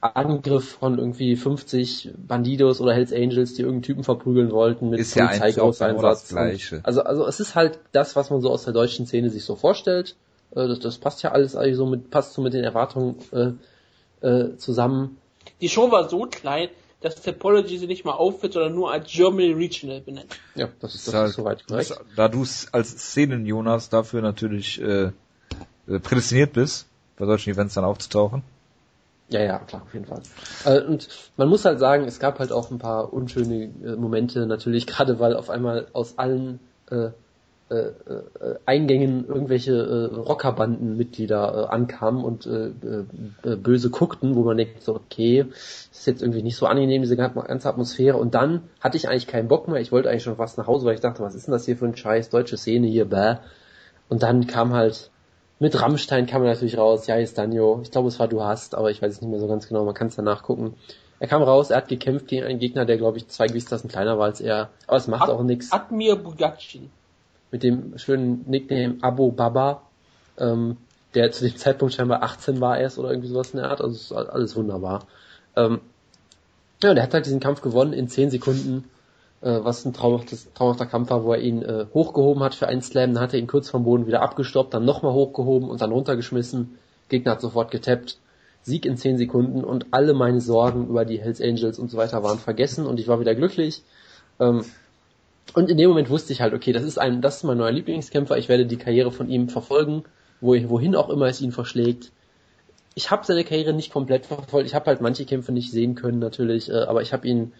Angriff von irgendwie 50 Bandidos oder Hells Angels, die irgendeinen Typen verprügeln wollten mit Ist ja eigentlich auch genau das Und- Gleiche. Also, also es ist halt das, was man so aus der deutschen Szene sich so vorstellt. Äh, das, das passt ja alles eigentlich so mit, passt so mit den Erwartungen äh, äh, zusammen. Die Show war so klein, dass Topology sie nicht mal aufführt, sondern nur als Germany Regional benennt. Ja, das ist, das halt- ist soweit korrekt. das- Da du als Szenen-Jonas dafür natürlich äh, äh, prädestiniert bist, bei solchen Events dann aufzutauchen. Ja, ja, klar, auf jeden Fall. Äh, und man muss halt sagen, es gab halt auch ein paar unschöne äh, Momente, natürlich, gerade weil auf einmal aus allen äh, äh, äh, Eingängen irgendwelche äh, Rockerbandenmitglieder äh, ankamen und äh, äh, böse guckten, wo man denkt, so, okay, das ist jetzt irgendwie nicht so angenehm, diese ganze Atmosphäre. Und dann hatte ich eigentlich keinen Bock mehr, ich wollte eigentlich schon fast nach Hause, weil ich dachte, was ist denn das hier für ein Scheiß, deutsche Szene hier, bäh. Und dann kam halt mit Rammstein kam er natürlich raus, ja, ist Danjo. Ich glaube, es war Du hast, aber ich weiß es nicht mehr so ganz genau, man kann es ja nachgucken. Er kam raus, er hat gekämpft gegen einen Gegner, der, glaube ich, zwei Gewichtsklassen kleiner war als er. Aber es macht auch nichts. Admir Bugacci. Mit dem schönen Nickname Abo Baba, ähm, der zu dem Zeitpunkt scheinbar 18 war erst oder irgendwie sowas in der Art. Also alles wunderbar. Ähm, ja, der hat halt diesen Kampf gewonnen in 10 Sekunden, äh, was ein traumhaftes, traumhafter Kampf war, wo er ihn äh, hochgehoben hat für einen Slam, dann hat er ihn kurz vom Boden wieder abgestoppt, dann nochmal hochgehoben und dann runtergeschmissen. Gegner hat sofort getappt. Sieg in 10 Sekunden und alle meine Sorgen über die Hells Angels und so weiter waren vergessen und ich war wieder glücklich. Ähm, und in dem Moment wusste ich halt, okay, das ist ein, das ist mein neuer Lieblingskämpfer, ich werde die Karriere von ihm verfolgen, wo, wohin auch immer es ihn verschlägt. Ich habe seine Karriere nicht komplett verfolgt, ich habe halt manche Kämpfe nicht sehen können natürlich, äh, aber ich habe ihn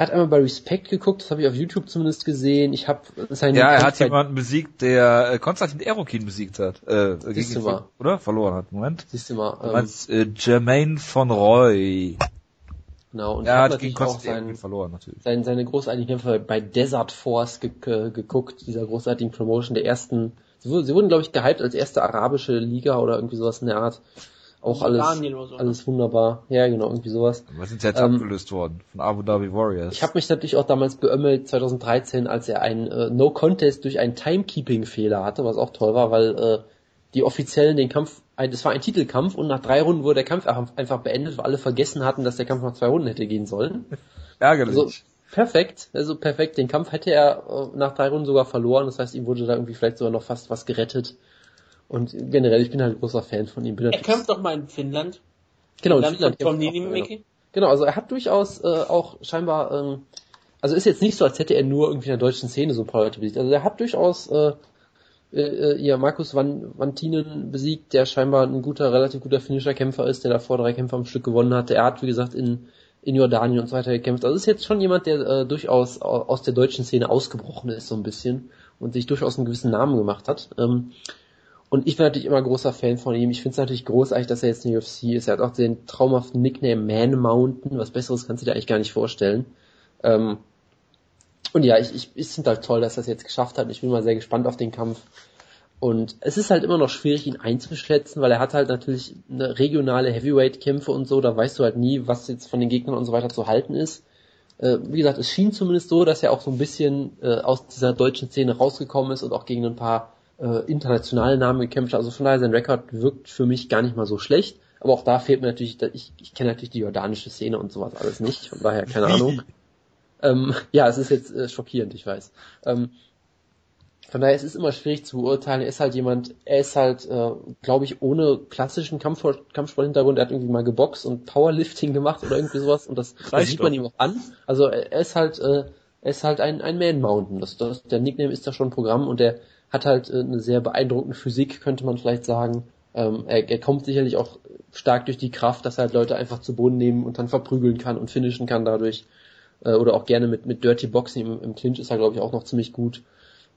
er hat einmal bei Respect geguckt, das habe ich auf YouTube zumindest gesehen. Ich habe seinen Ja, er hat jemanden besiegt, der äh, Konstantin Erokin besiegt hat. Äh, Siehst du mal. oder? Verloren hat. Moment. Siehst du mal, Du ähm, meinst äh, Jermaine von Roy. genau. Und Er hat natürlich gegen auch seinen, verloren, natürlich. seine, seine großartigen Kämpfe bei Desert Force ge ge geguckt, dieser großartigen Promotion der ersten. Sie wurden, sie wurden glaube ich, gehypt als erste arabische Liga oder irgendwie sowas in der Art. Auch alles, so, ne? alles wunderbar. Ja, genau, irgendwie sowas. Aber sind jetzt Ähm, abgelöst worden von Abu Dhabi Warriors. Ich habe mich natürlich auch damals beömmelt 2013, als er einen äh, No Contest durch einen Timekeeping-Fehler hatte, was auch toll war, weil äh, die Offiziellen den Kampf, ein, das war ein Titelkampf und nach drei Runden wurde der Kampf einfach einfach beendet, weil alle vergessen hatten, dass der Kampf nach zwei Runden hätte gehen sollen. Ärgerlich. Also perfekt, also perfekt. Den Kampf hätte er äh, nach drei Runden sogar verloren. Das heißt, ihm wurde da irgendwie vielleicht sogar noch fast was gerettet. Und generell, ich bin halt großer Fan von ihm. Er kämpft doch mal in Finnland. genau, in Land Finnland Tom Nini genau. Genau, also er hat durchaus äh, auch scheinbar, ähm, also ist jetzt nicht so, als hätte er nur irgendwie in der deutschen Szene so ein paar Leute besiegt. Also er hat durchaus äh, äh, ja, Markus Van, Vantinen besiegt, der scheinbar ein guter, relativ guter finnischer Kämpfer ist, der davor drei Kämpfe am Stück gewonnen hatte. Er hat, wie gesagt, in, in Jordanien und so weiter gekämpft. Also ist jetzt schon jemand, der äh, durchaus au- aus der deutschen Szene ausgebrochen ist, so ein bisschen, und sich durchaus einen gewissen Namen gemacht hat. Ähm, und ich bin natürlich immer großer Fan von ihm. Ich finde es natürlich großartig, dass er jetzt in der UFC ist. Er hat auch den traumhaften Nickname Man Mountain. Was Besseres kannst du dir eigentlich gar nicht vorstellen. Ähm, und ja, ich, ich, ich finde halt toll, dass er es jetzt geschafft hat. Ich bin mal sehr gespannt auf den Kampf. Und es ist halt immer noch schwierig, ihn einzuschätzen, weil er hat halt natürlich eine regionale Heavyweight-Kämpfe und so. Da weißt du halt nie, was jetzt von den Gegnern und so weiter zu halten ist. Äh, wie gesagt, es schien zumindest so, dass er auch so ein bisschen äh, aus dieser deutschen Szene rausgekommen ist und auch gegen ein paar äh, internationale Namen gekämpft. Also von daher, sein Rekord wirkt für mich gar nicht mal so schlecht. Aber auch da fehlt mir natürlich, ich, ich kenne natürlich die jordanische Szene und sowas alles nicht. Von daher, keine Ahnung. Ähm, ja, es ist jetzt äh, schockierend, ich weiß. Ähm, von daher, es ist immer schwierig zu beurteilen. Er ist halt jemand, er ist halt, äh, glaube ich, ohne klassischen Kampf Kampfsporthintergrund. Er hat irgendwie mal geboxt und Powerlifting gemacht oder irgendwie sowas. Und das, das sieht man ihm auch an. Also er er ist halt, äh, er ist halt ein, ein Man Mountain. Das, das, der Nickname ist da schon ein Programm und er hat halt äh, eine sehr beeindruckende Physik, könnte man vielleicht sagen. Ähm, er, er kommt sicherlich auch stark durch die Kraft, dass er halt Leute einfach zu Boden nehmen und dann verprügeln kann und finishen kann dadurch. Äh, oder auch gerne mit, mit Dirty Boxing im, im Clinch ist er, glaube ich, auch noch ziemlich gut.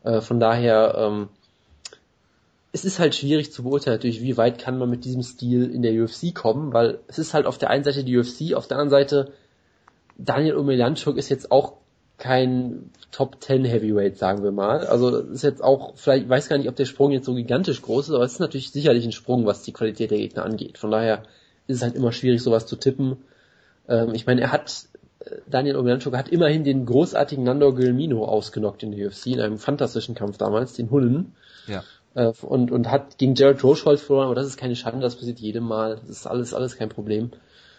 Äh, von daher, ähm, es ist halt schwierig zu beurteilen, natürlich, wie weit kann man mit diesem Stil in der UFC kommen, weil es ist halt auf der einen Seite die UFC, auf der anderen Seite Daniel Omelianchuk ist jetzt auch kein Top 10 Heavyweight, sagen wir mal. Also ist jetzt auch, vielleicht, ich weiß gar nicht, ob der Sprung jetzt so gigantisch groß ist, aber es ist natürlich sicherlich ein Sprung, was die Qualität der Gegner angeht. Von daher ist es halt immer schwierig, sowas zu tippen. Ähm, ich meine, er hat, Daniel Omelianchuk hat immerhin den großartigen Nando Guillemino ausgenockt in der UFC, in einem fantastischen Kampf damals, den Hullen. Ja. Äh, und, und hat gegen Jared Rochold verloren, aber das ist keine Schande, das passiert jedem Mal. Das ist alles, alles kein Problem.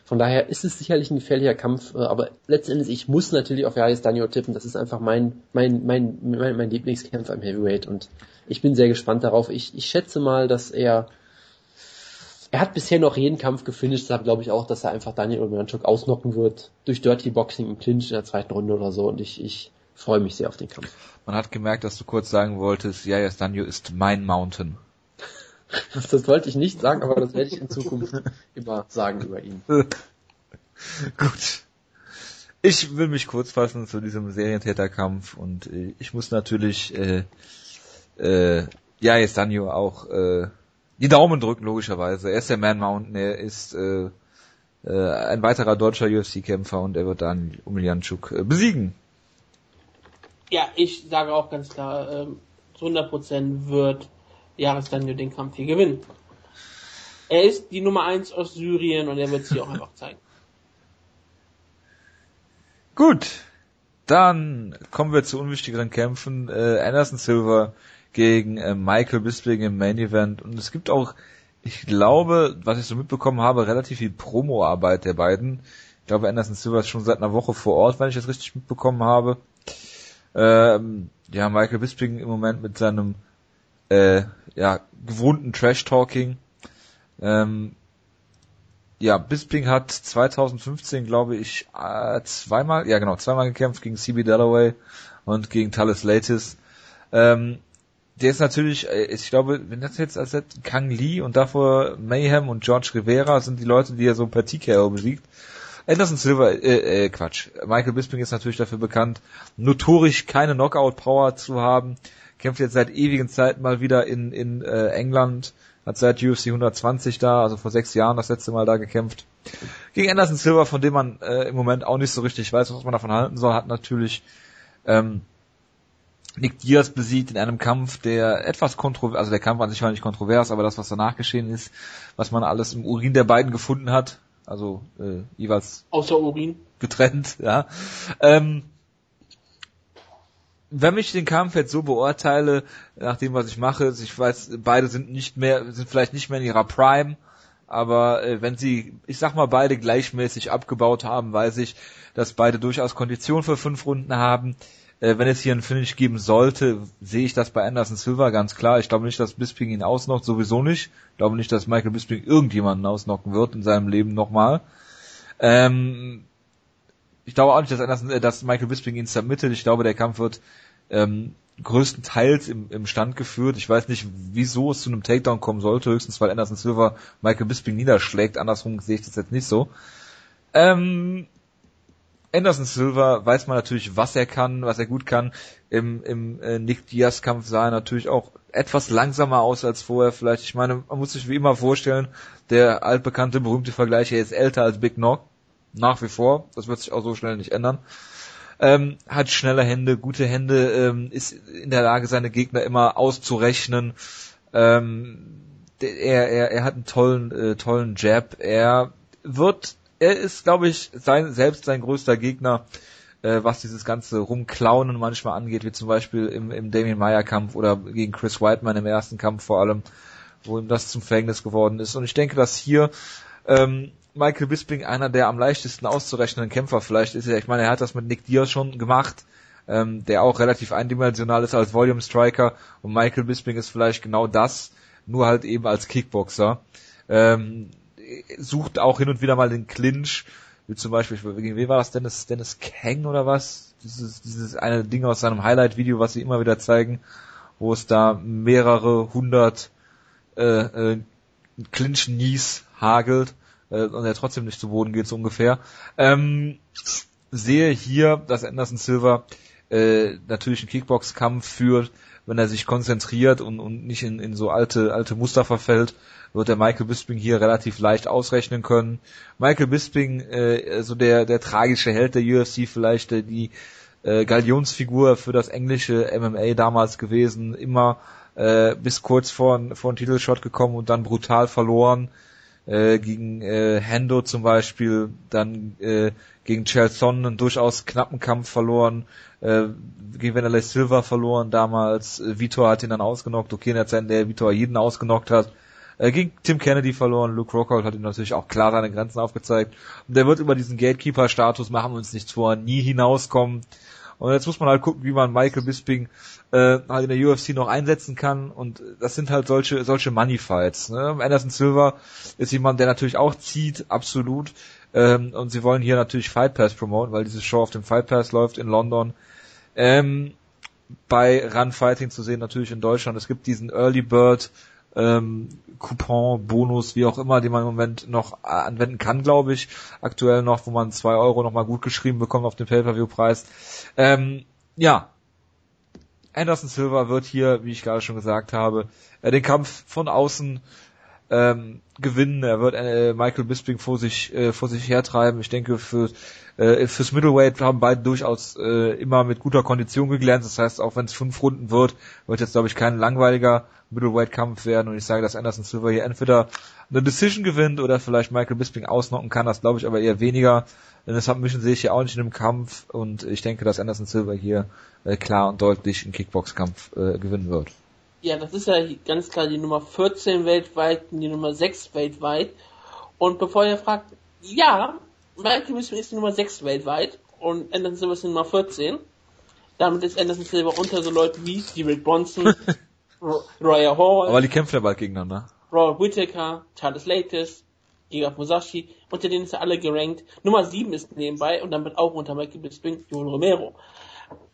Von daher ist es sicherlich ein gefährlicher Kampf, äh, aber letztendlich, ich muss natürlich auf Jais Daniel tippen. Das ist einfach mein, mein, mein, mein, mein Lieblingskämpfer im Heavyweight und ich bin sehr gespannt darauf. Ich, ich schätze mal, dass er, er hat bisher noch jeden Kampf gefinisht, deshalb glaube ich auch, dass er einfach Daniel Omeranchuk ausnocken wird durch Dirty Boxing im Clinch in der zweiten Runde oder so und ich, ich freue mich sehr auf den Kampf. Man hat gemerkt, dass du kurz sagen wolltest, ja, Danjo ist mein Mountain. Das wollte ich nicht sagen, aber das werde ich in Zukunft immer sagen über ihn. Gut. Ich will mich kurz fassen zu diesem Serientäterkampf und äh, ich muss natürlich äh, äh, ja jetzt Danjo auch äh, die Daumen drücken logischerweise. Er ist der Man Mountain, er ist äh, äh, ein weiterer deutscher UFC-Kämpfer und er wird dann Umiljanchuk äh, besiegen. Ja, ich sage auch ganz klar, ähm, zu 100% wird Jahresdaniel den Kampf hier gewinnen. Er ist die Nummer 1 aus Syrien und er wird sie auch einfach zeigen. Gut, dann kommen wir zu unwichtigeren Kämpfen. Äh, Anderson Silver gegen äh, Michael Bisping im Main Event und es gibt auch, ich glaube, was ich so mitbekommen habe, relativ viel Promo-Arbeit der beiden. Ich glaube, Anderson Silver ist schon seit einer Woche vor Ort, wenn ich das richtig mitbekommen habe. Ähm, ja, Michael Bisping im Moment mit seinem äh, ja, gewohnten Trash-Talking. Ähm, ja, Bisping hat 2015, glaube ich, äh, zweimal, ja genau, zweimal gekämpft gegen CB Dalloway und gegen Talis Latis. Ähm, der ist natürlich, äh, ich glaube, wenn das jetzt als Kang Lee und davor Mayhem und George Rivera sind die Leute, die er so per TKO besiegt. Anderson Silver, äh, äh, Quatsch. Michael Bisping ist natürlich dafür bekannt, notorisch keine Knockout-Power zu haben kämpft jetzt seit ewigen Zeiten mal wieder in, in äh, England, hat seit UFC 120 da, also vor sechs Jahren das letzte Mal da gekämpft. Gegen Anderson Silver, von dem man äh, im Moment auch nicht so richtig weiß, was man davon halten soll, hat natürlich ähm, Nick Diaz besiegt in einem Kampf, der etwas kontrovers, also der Kampf an sich war nicht kontrovers, aber das, was danach geschehen ist, was man alles im Urin der beiden gefunden hat, also äh, jeweils außer Urin getrennt, ja. Ähm, wenn ich den Kampf jetzt so beurteile, nach dem, was ich mache, ich weiß, beide sind nicht mehr, sind vielleicht nicht mehr in ihrer Prime, aber äh, wenn sie, ich sag mal, beide gleichmäßig abgebaut haben, weiß ich, dass beide durchaus Kondition für fünf Runden haben. Äh, wenn es hier einen Finish geben sollte, sehe ich das bei Anderson Silva ganz klar. Ich glaube nicht, dass Bisping ihn ausnockt, sowieso nicht. Ich glaube nicht, dass Michael Bisping irgendjemanden ausnocken wird in seinem Leben nochmal. Ähm, ich glaube auch nicht, dass, Anderson, äh, dass Michael Bisping ihn submittet. Ich glaube, der Kampf wird ähm, größtenteils im, im Stand geführt. Ich weiß nicht, wieso es zu einem Takedown kommen sollte, höchstens weil Anderson Silver Michael Bisping niederschlägt. Andersrum sehe ich das jetzt nicht so. Ähm, Anderson Silver weiß man natürlich, was er kann, was er gut kann. Im, im äh, Nick Diaz Kampf sah er natürlich auch etwas langsamer aus als vorher. Vielleicht, ich meine, man muss sich wie immer vorstellen, der altbekannte, berühmte Vergleich, er ist älter als Big Nog. Nach wie vor. Das wird sich auch so schnell nicht ändern ähm, hat schnelle Hände, gute Hände, ähm, ist in der Lage, seine Gegner immer auszurechnen. Ähm, er, er, er hat einen tollen, äh, tollen Jab. Er wird, er ist, glaube ich, sein, selbst sein größter Gegner, äh, was dieses ganze Rumklaunen manchmal angeht, wie zum Beispiel im, im Damien Meyer Kampf oder gegen Chris Whiteman im ersten Kampf vor allem, wo ihm das zum Verhängnis geworden ist. Und ich denke, dass hier ähm, Michael Bisping einer der am leichtesten auszurechnenden Kämpfer vielleicht ist. Ich meine, er hat das mit Nick Diaz schon gemacht, ähm, der auch relativ eindimensional ist als Volume Striker und Michael Bisping ist vielleicht genau das, nur halt eben als Kickboxer. Ähm, sucht auch hin und wieder mal den Clinch, wie zum Beispiel, gegen wen war das, Dennis, Dennis Kang oder was? Dieses, dieses eine Ding aus seinem Highlight-Video, was sie immer wieder zeigen, wo es da mehrere hundert äh, äh, Clinch-Knees hagelt äh, und er trotzdem nicht zu Boden geht, so ungefähr. Ähm, sehe hier, dass Anderson Silver äh, natürlich einen Kickbox-Kampf führt, wenn er sich konzentriert und, und nicht in, in so alte, alte Muster verfällt, wird der Michael Bisping hier relativ leicht ausrechnen können. Michael Bisping, äh, so der, der tragische Held der UFC vielleicht, äh, die äh, Galionsfigur für das englische MMA damals gewesen, immer äh, bis kurz vor, vor einen Titelshot gekommen und dann brutal verloren. Äh, gegen äh, Hendo zum Beispiel, dann äh, gegen Chelson einen durchaus knappen Kampf verloren, äh, gegen Vanderlei Silva verloren damals, äh, Vitor hat ihn dann ausgenockt, okay, in der Zeit, in der Vitor jeden ausgenockt hat, äh, gegen Tim Kennedy verloren, Luke Rockhold hat ihm natürlich auch klar seine Grenzen aufgezeigt. Und der wird über diesen Gatekeeper-Status, machen wir uns nichts vor, nie hinauskommen und jetzt muss man halt gucken, wie man Michael Bisping äh, halt in der UFC noch einsetzen kann. Und das sind halt solche solche Money Fights. Ne? Anderson Silva ist jemand, der natürlich auch zieht, absolut. Ähm, und sie wollen hier natürlich Fight Pass promoten, weil diese Show auf dem Fight Pass läuft in London. Ähm, bei Run Fighting zu sehen natürlich in Deutschland. Es gibt diesen Early Bird ähm, Coupon, Bonus, wie auch immer, den man im Moment noch anwenden kann, glaube ich. Aktuell noch, wo man zwei Euro nochmal gut geschrieben bekommt auf den Pay-Per-View-Preis. Ähm, ja. Anderson Silva wird hier, wie ich gerade schon gesagt habe, äh, den Kampf von außen ähm, gewinnen. Er wird äh, Michael Bisping vor sich äh, vor sich hertreiben. Ich denke für äh, fürs Middleweight haben beide durchaus äh, immer mit guter Kondition geglänzt. Das heißt, auch wenn es fünf Runden wird, wird jetzt glaube ich kein langweiliger Middleweight-Kampf werden. Und ich sage, dass Anderson Silva hier entweder eine Decision gewinnt oder vielleicht Michael Bisping ausnocken kann. Das glaube ich aber eher weniger. Denn das Submission sehe ich hier auch nicht in dem Kampf. Und ich denke, dass Anderson Silva hier äh, klar und deutlich einen Kickbox-Kampf äh, gewinnen wird. Ja, das ist ja ganz klar die Nummer 14 weltweit und die Nummer 6 weltweit. Und bevor ihr fragt, ja, Michael Bisping ist die Nummer 6 weltweit und Anderson Silva ist die Nummer 14. Damit ist Anderson Silva unter so Leuten wie Derek Bronson, Roya Hall. Aber die kämpfen ja bald gegeneinander. Robert Whittaker, Charles Latis, Giga Musashi, unter denen ist er alle gerankt. Nummer 7 ist nebenbei und damit auch unter Michael Bisping, Jon Romero.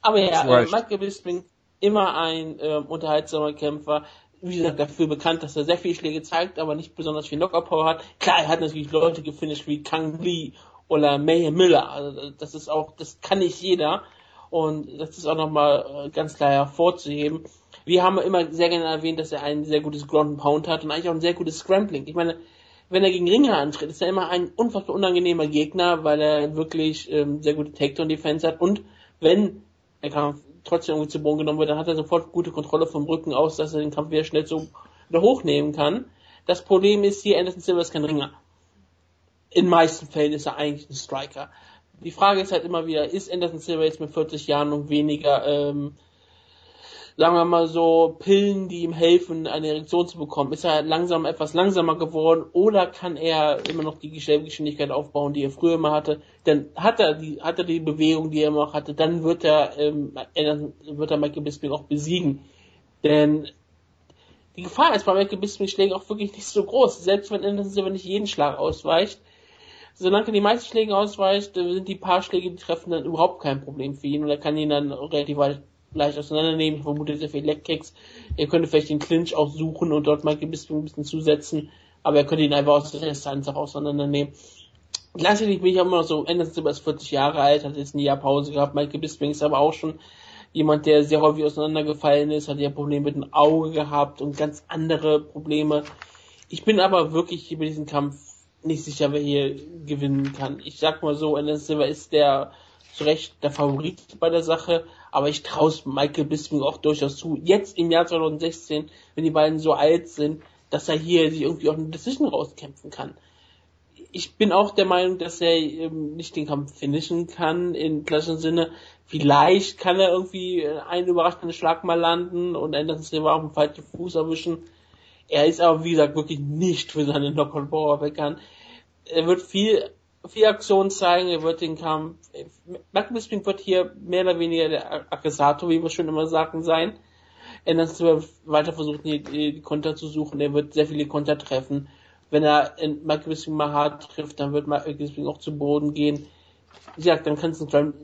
Aber ja, äh, Michael Bisping immer ein äh, unterhaltsamer Kämpfer. Wie gesagt, dafür bekannt, dass er sehr viele Schläge zeigt, aber nicht besonders viel Knockout-Power hat. Klar, er hat natürlich Leute gefinisht wie Kang Lee oder Mayhem Miller. Also das ist auch, das kann nicht jeder. Und das ist auch nochmal äh, ganz klar hervorzuheben. Wir haben immer sehr gerne erwähnt, dass er ein sehr gutes Ground Pound hat und eigentlich auch ein sehr gutes Scrambling. Ich meine, wenn er gegen Ringer antritt, ist er immer ein unfassbar unangenehmer Gegner, weil er wirklich ähm, sehr gute Takedown-Defense hat und wenn er kann trotzdem irgendwie zu Boden genommen wird, dann hat er sofort gute Kontrolle vom Rücken aus, dass er den Kampf wieder schnell so wieder hochnehmen kann. Das Problem ist hier, Anderson Silva ist kein Ringer. In meisten Fällen ist er eigentlich ein Striker. Die Frage ist halt immer wieder, ist Anderson Silva jetzt mit 40 Jahren und weniger, ähm, sagen wir mal so, Pillen, die ihm helfen, eine Erektion zu bekommen? Ist er langsam etwas langsamer geworden oder kann er immer noch die Geschwindigkeit aufbauen, die er früher immer hatte? Dann hat er die, hat er die Bewegung, die er immer hatte, dann wird er, ähm, wird er Michael Bisping auch besiegen. Denn die Gefahr ist bei Michael Bisping Schlägen auch wirklich nicht so groß. Selbst wenn Anderson Silva nicht jeden Schlag ausweicht, solange die meisten Schläge ausweicht, sind die paar Schläge, die treffen, dann überhaupt kein Problem für ihn und er kann ihn dann relativ weit leicht auseinandernehmen. Ich vermute sehr viel Leckkicks. Er könnte vielleicht den Clinch auch suchen und dort mal ein bisschen, ein bisschen zusetzen, aber er könnte ihn einfach aus der Distanz auch auseinandernehmen. Gleichzeitig bin ich auch immer noch so, Anderson ist 40 Jahre alt, hat jetzt ein Jahr Pause gehabt, Michael Bisping ist aber auch schon jemand, der sehr häufig auseinandergefallen ist, hat ja Probleme mit dem Auge gehabt und ganz andere Probleme. Ich bin aber wirklich über diesen Kampf nicht sicher, wer hier gewinnen kann. Ich sag mal so, Anderson Silva ist der zu Recht der Favorit bei der Sache, aber ich traue Michael Bisping auch durchaus zu. Jetzt im Jahr 2016, wenn die beiden so alt sind, dass er hier sich irgendwie auch eine Decision rauskämpfen kann. Ich bin auch der Meinung, dass er ähm, nicht den Kampf finishen kann, im klassischen Sinne. Vielleicht kann er irgendwie einen überraschenden Schlag mal landen und Anderson Silva auf dem falschen Fuß erwischen. Er ist aber, wie gesagt, wirklich nicht für seine Knockout-Power bekannt. Er wird viel viel Aktion zeigen, er wird den Kampf, Michael Bisping wird hier mehr oder weniger der Akkusator, wie wir schon immer sagen, sein. Er wird weiter versuchen, die, die Konter zu suchen, er wird sehr viele Konter treffen. Wenn er in Michael Bisping mal hart trifft, dann wird Michael Bisping auch zu Boden gehen. Wie gesagt, dann kann es ein,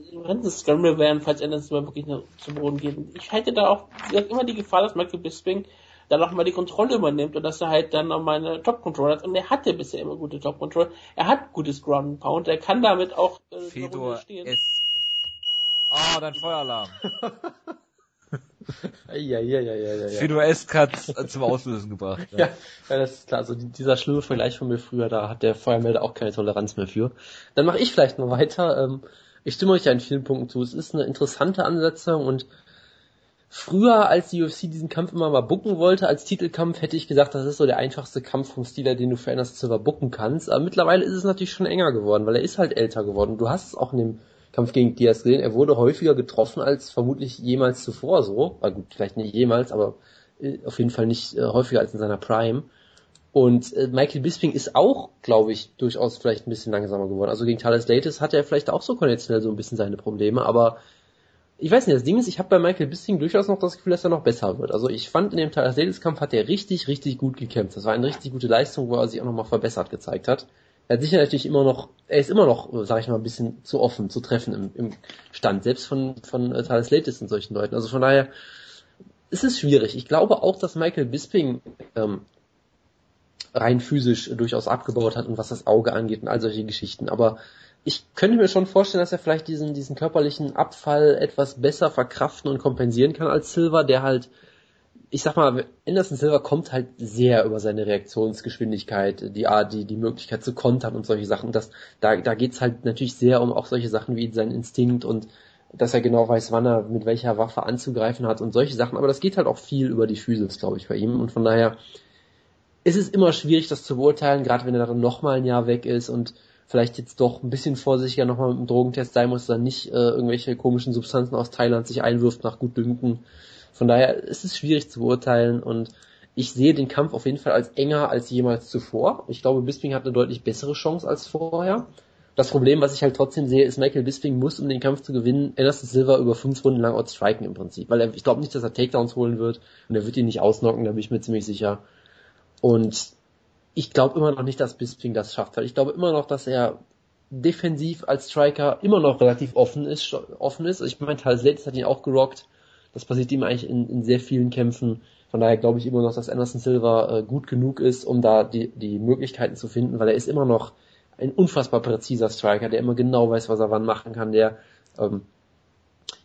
Scramble werden, falls er das mal wirklich zu Boden geht. Ich halte da auch, gesagt, immer die Gefahr, dass Michael Bisping dann auch mal die Kontrolle übernimmt und dass er halt dann auch mal eine Top-Control hat. Und er hatte bisher immer gute Top-Control. Er hat gutes Ground Pound. Er kann damit auch äh, Fedor stehen. S. Ah, dein Feueralarm. ja, ja, ja, ja, ja. Fido Esk hat's zum Auslösen gebracht. Ja. ja, das ist klar. Also dieser schlimme Vergleich von mir früher, da hat der Feuermelder auch keine Toleranz mehr für. Dann mache ich vielleicht mal weiter. Ähm, ich stimme euch ja in vielen Punkten zu. Es ist eine interessante Ansetzung und früher, als die UFC diesen Kampf immer mal bucken wollte als Titelkampf, hätte ich gesagt, das ist so der einfachste Kampf vom Stil, den du für Anderson Silver bucken kannst. Aber mittlerweile ist es natürlich schon enger geworden, weil er ist halt älter geworden. Du hast es auch in dem Kampf gegen Diaz gesehen. Er wurde häufiger getroffen als vermutlich jemals zuvor so. Na gut, vielleicht nicht jemals, aber äh, auf jeden Fall nicht äh, häufiger als in seiner Prime. Und äh, Michael Bisping ist auch, glaube ich, durchaus vielleicht ein bisschen langsamer geworden. Also gegen Thales Latis hatte er vielleicht auch so konditionell so ein bisschen seine Probleme, aber ich weiß nicht, das Ding ist, ich habe bei Michael Bisping durchaus noch das Gefühl, dass er noch besser wird. Also ich fand in dem Thales Latis Kampf hat er richtig, richtig gut gekämpft. Das war eine richtig gute Leistung, wo er sich auch nochmal verbessert gezeigt hat. Er hat sicher natürlich immer noch, er ist immer noch, sag ich mal, ein bisschen zu offen, zu treffen im, im Stand, selbst von, von äh, Thales Latis und solchen Leuten. Also von daher, ist es schwierig. Ich glaube auch, dass Michael Bisping ähm, rein physisch durchaus abgebaut hat und was das Auge angeht und all solche Geschichten. Aber ich könnte mir schon vorstellen, dass er vielleicht diesen, diesen körperlichen Abfall etwas besser verkraften und kompensieren kann als Silver, der halt ich sag mal, Anderson Silver kommt halt sehr über seine Reaktionsgeschwindigkeit, die Art, die, die Möglichkeit zu kontern und solche Sachen. Das, da, da geht's halt natürlich sehr um auch solche Sachen wie sein Instinkt und dass er genau weiß, wann er mit welcher Waffe anzugreifen hat und solche Sachen. Aber das geht halt auch viel über die Physis, glaube ich, bei ihm. Und von daher ist es immer schwierig, das zu beurteilen, gerade wenn er dann nochmal ein Jahr weg ist und vielleicht jetzt doch ein bisschen vorsichtiger nochmal mit dem Drogentest sein muss, er nicht äh, irgendwelche komischen Substanzen aus Thailand sich einwirft nach Gutdünken. Von daher ist es schwierig zu beurteilen und ich sehe den Kampf auf jeden Fall als enger als jemals zuvor. Ich glaube, Bisping hat eine deutlich bessere Chance als vorher. Das Problem, was ich halt trotzdem sehe, ist, Michael Bisping muss, um den Kampf zu gewinnen, Anderson Silver über fünf Runden lang outstriken im Prinzip. Weil er, ich glaube nicht, dass er Takedowns holen wird und er wird ihn nicht ausnocken, da bin ich mir ziemlich sicher. Und ich glaube immer noch nicht, dass Bisping das schafft, weil ich glaube immer noch, dass er defensiv als Striker immer noch relativ offen ist. Offen ist. Ich meine, Hals hat ihn auch gerockt. Das passiert ihm eigentlich in, in sehr vielen Kämpfen. Von daher glaube ich immer noch, dass Anderson Silva äh, gut genug ist, um da die, die Möglichkeiten zu finden, weil er ist immer noch ein unfassbar präziser Striker, der immer genau weiß, was er wann machen kann, der ähm,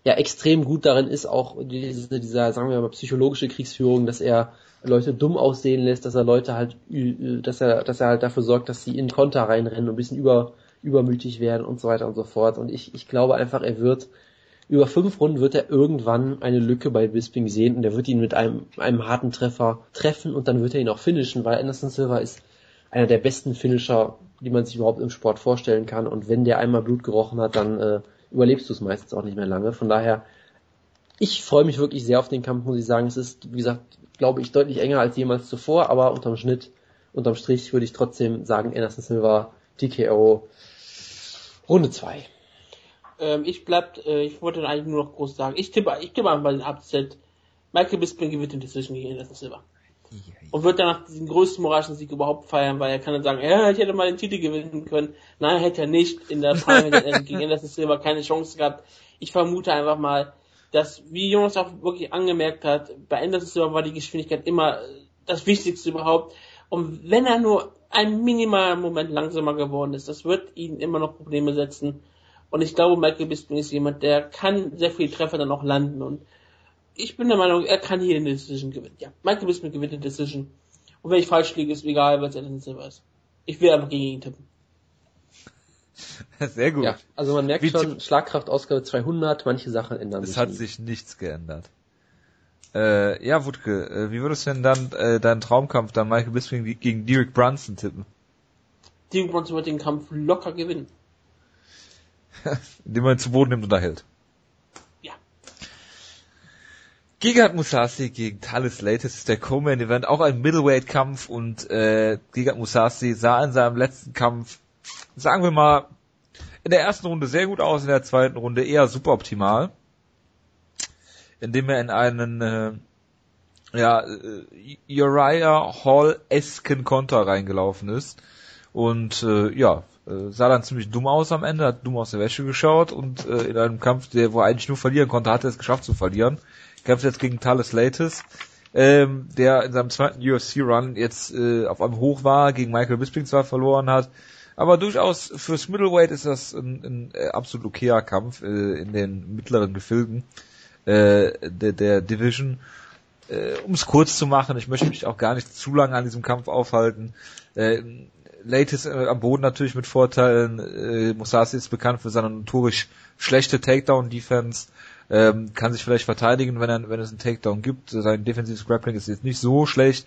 ja extrem gut darin ist, auch diese, dieser, sagen wir mal, psychologische Kriegsführung, dass er Leute dumm aussehen lässt, dass er Leute halt, dass er, dass er halt dafür sorgt, dass sie in Konter reinrennen und ein bisschen über, übermütig werden und so weiter und so fort. Und ich, ich glaube einfach, er wird über fünf Runden wird er irgendwann eine Lücke bei Bisping sehen und er wird ihn mit einem, einem harten Treffer treffen und dann wird er ihn auch finishen, weil Anderson Silva ist einer der besten Finisher, die man sich überhaupt im Sport vorstellen kann. Und wenn der einmal Blut gerochen hat, dann äh, überlebst du es meistens auch nicht mehr lange. Von daher, ich freue mich wirklich sehr auf den Kampf, muss ich sagen. Es ist, wie gesagt, glaube ich, deutlich enger als jemals zuvor, aber unterm Schnitt, unterm Strich würde ich trotzdem sagen, Anderson Silva, TKO, Runde 2. Ähm, ich bleib, äh, ich wollte eigentlich nur noch groß sagen, ich tippe, ich tippe einfach mal den Upset. Michael Bisping gewinnt den Decision gegen Anderson Silva. Und wird danach diesen größten moralischen Sieg überhaupt feiern, weil er kann dann sagen, ja, ich hätte mal den Titel gewinnen können. Nein, hätte er nicht. In der Prime gegen Anderson Silva keine Chance gehabt. Ich vermute einfach mal, dass, wie Jonas auch wirklich angemerkt hat, bei Anderson Silva war die Geschwindigkeit immer das Wichtigste überhaupt. Und wenn er nur ein minimaler Moment langsamer geworden ist, das wird ihn immer noch Probleme setzen. Und ich glaube, Michael Bisping ist jemand, der kann sehr viele Treffer dann auch landen. Und ich bin der Meinung, er kann hier eine Decision gewinnen. Ja, Michael Bisping gewinnt eine Decision. Und wenn ich falsch liege, ist egal, weil es Anderson Silva ist. Ich will einfach gegen ihn tippen. Sehr gut. Ja, also man merkt Wie schon, Schlagkraft Ausgabe 200, manche Sachen ändern sich. Es hat nicht. sich nichts geändert. Äh, ja, Wutke, äh, wie würdest du denn dann äh, deinen Traumkampf dann Michael Bisping gegen Derek Brunson tippen? Derek Brunson wird den Kampf locker gewinnen. indem man ihn zu Boden nimmt und erhält. Ja. Gigat Musasi gegen Talis Latest ist der Co-Main Event, auch ein Middleweight-Kampf und äh, Gigat Musasi sah in seinem letzten Kampf, sagen wir mal, in der ersten Runde sehr gut aus, in der zweiten Runde eher suboptimal, indem er in einen äh, ja, äh, Uriah Hall-esken Konter reingelaufen ist und äh, ja, äh, sah dann ziemlich dumm aus am Ende, hat dumm aus der Wäsche geschaut und äh, in einem Kampf, der wo er eigentlich nur verlieren konnte, hat er es geschafft zu verlieren. Kämpft jetzt gegen Thales Latis, ähm, der in seinem zweiten UFC-Run jetzt äh, auf einem Hoch war, gegen Michael Bisping zwar verloren hat, Aber durchaus fürs Middleweight ist das ein, ein äh, absolut okayer Kampf äh, in den mittleren Gefilden äh, der, der Division. Äh, um es kurz zu machen, ich möchte mich auch gar nicht zu lange an diesem Kampf aufhalten. Äh, Late ist äh, am Boden natürlich mit Vorteilen. Äh, Musasi ist bekannt für seine notorisch schlechte Takedown-Defense. Ähm, kann sich vielleicht verteidigen, wenn, er, wenn es einen Takedown gibt. Sein defensives Grappling ist jetzt nicht so schlecht.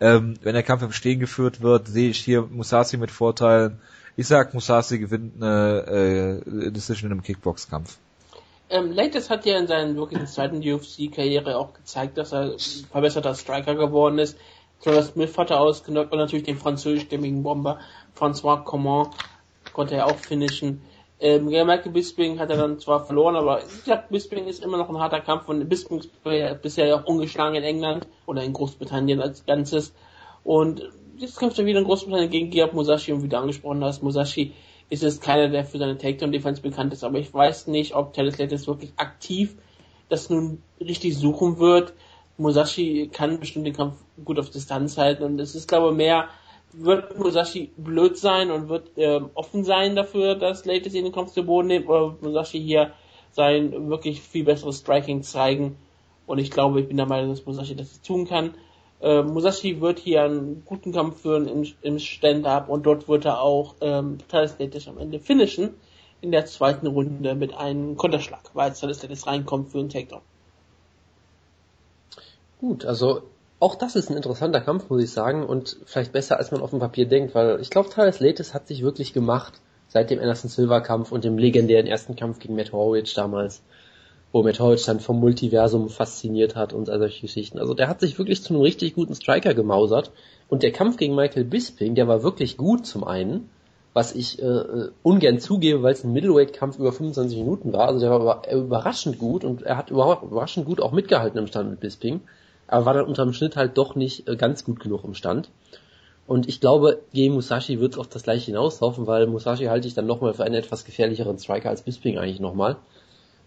Ähm, wenn der Kampf im Stehen geführt wird, sehe ich hier Musasi mit Vorteilen. Ich sag, Musasi gewinnt eine äh, Decision in einem Kickbox-Kampf. Ähm, Latest hat ja in seiner wirklichen zweiten UFC-Karriere auch gezeigt, dass er verbesserter Striker geworden ist. Trevor Smith hat er ausgenockt und natürlich den französischstämmigen Bomber François Coman konnte er auch finishen. Ähm, gegen Michael Bisping hat er dann zwar verloren, aber ich glaube, Bisping ist immer noch ein harter Kampf und Bisping ist bisher ja auch ungeschlagen in England oder in Großbritannien als Ganzes. Und jetzt kämpft er wieder in Großbritannien gegen Geab Musashi und wie du angesprochen hast, Musashi ist es keiner, der für seine Takedown-Defense bekannt ist, aber ich weiß nicht, ob Taylor Slater wirklich aktiv das nun richtig suchen wird. Musashi kann bestimmt den Kampf gut auf Distanz halten und es ist, glaube ich, mehr, wird Musashi blöd sein und wird ähm, offen sein dafür, dass Latest in den Kampf zu Boden nimmt, oder Musashi hier sein wirklich viel besseres Striking zeigen. Und ich glaube, ich bin der Meinung, dass Musashi das tun kann. Äh, Musashi wird hier einen guten Kampf führen im, im Stand-Up und dort wird er auch ähm, Talismanisch am Ende finishen in der zweiten Runde mit einem Konterschlag, weil Talismanisch reinkommt für einen Takedown. Gut, also auch das ist ein interessanter Kampf, muss ich sagen, und vielleicht besser, als man auf dem Papier denkt, weil ich glaube, Thales Latis hat sich wirklich gemacht seit dem Anderson Silver Kampf und dem legendären ersten Kampf gegen Matt Horwich damals, wo Matt Horwich dann vom Multiversum fasziniert hat und all solche Geschichten. Also der hat sich wirklich zu einem richtig guten Striker gemausert und der Kampf gegen Michael Bisping, der war wirklich gut zum einen, was ich äh, äh ungern zugebe, weil es ein Middleweight-Kampf über 25 Minuten war. Also der war überraschend gut und er hat überraschend gut auch mitgehalten im Stand mit Bisping aber war dann unterm Schnitt halt doch nicht äh, ganz gut genug im Stand. Und ich glaube, gegen Musashi wird es auf das gleiche hinauslaufen, weil Musashi halte ich dann nochmal für einen etwas gefährlicheren Striker als Bisping eigentlich nochmal.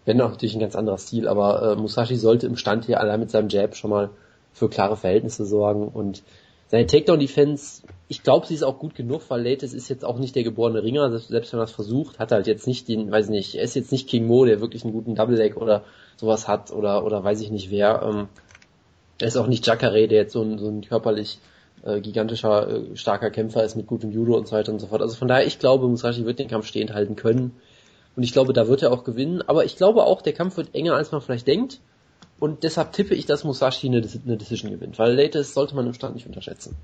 Wenn auch natürlich ein ganz anderer Stil, aber äh, Musashi sollte im Stand hier allein mit seinem Jab schon mal für klare Verhältnisse sorgen und seine Takedown-Defense, ich glaube, sie ist auch gut genug, weil Lates ist jetzt auch nicht der geborene Ringer, selbst wenn er es versucht, hat er halt jetzt nicht den, weiß nicht, er ist jetzt nicht King Mo, der wirklich einen guten Double Leg oder sowas hat oder, oder weiß ich nicht wer. Ähm, er ist auch nicht Jacare, der jetzt so ein, so ein körperlich äh, gigantischer, äh, starker Kämpfer ist mit gutem Judo und so weiter und so fort. Also von daher, ich glaube, Musashi wird den Kampf stehend halten können. Und ich glaube, da wird er auch gewinnen. Aber ich glaube auch, der Kampf wird enger, als man vielleicht denkt. Und deshalb tippe ich, dass Musashi eine, eine Decision gewinnt. Weil Latest sollte man im Stand nicht unterschätzen.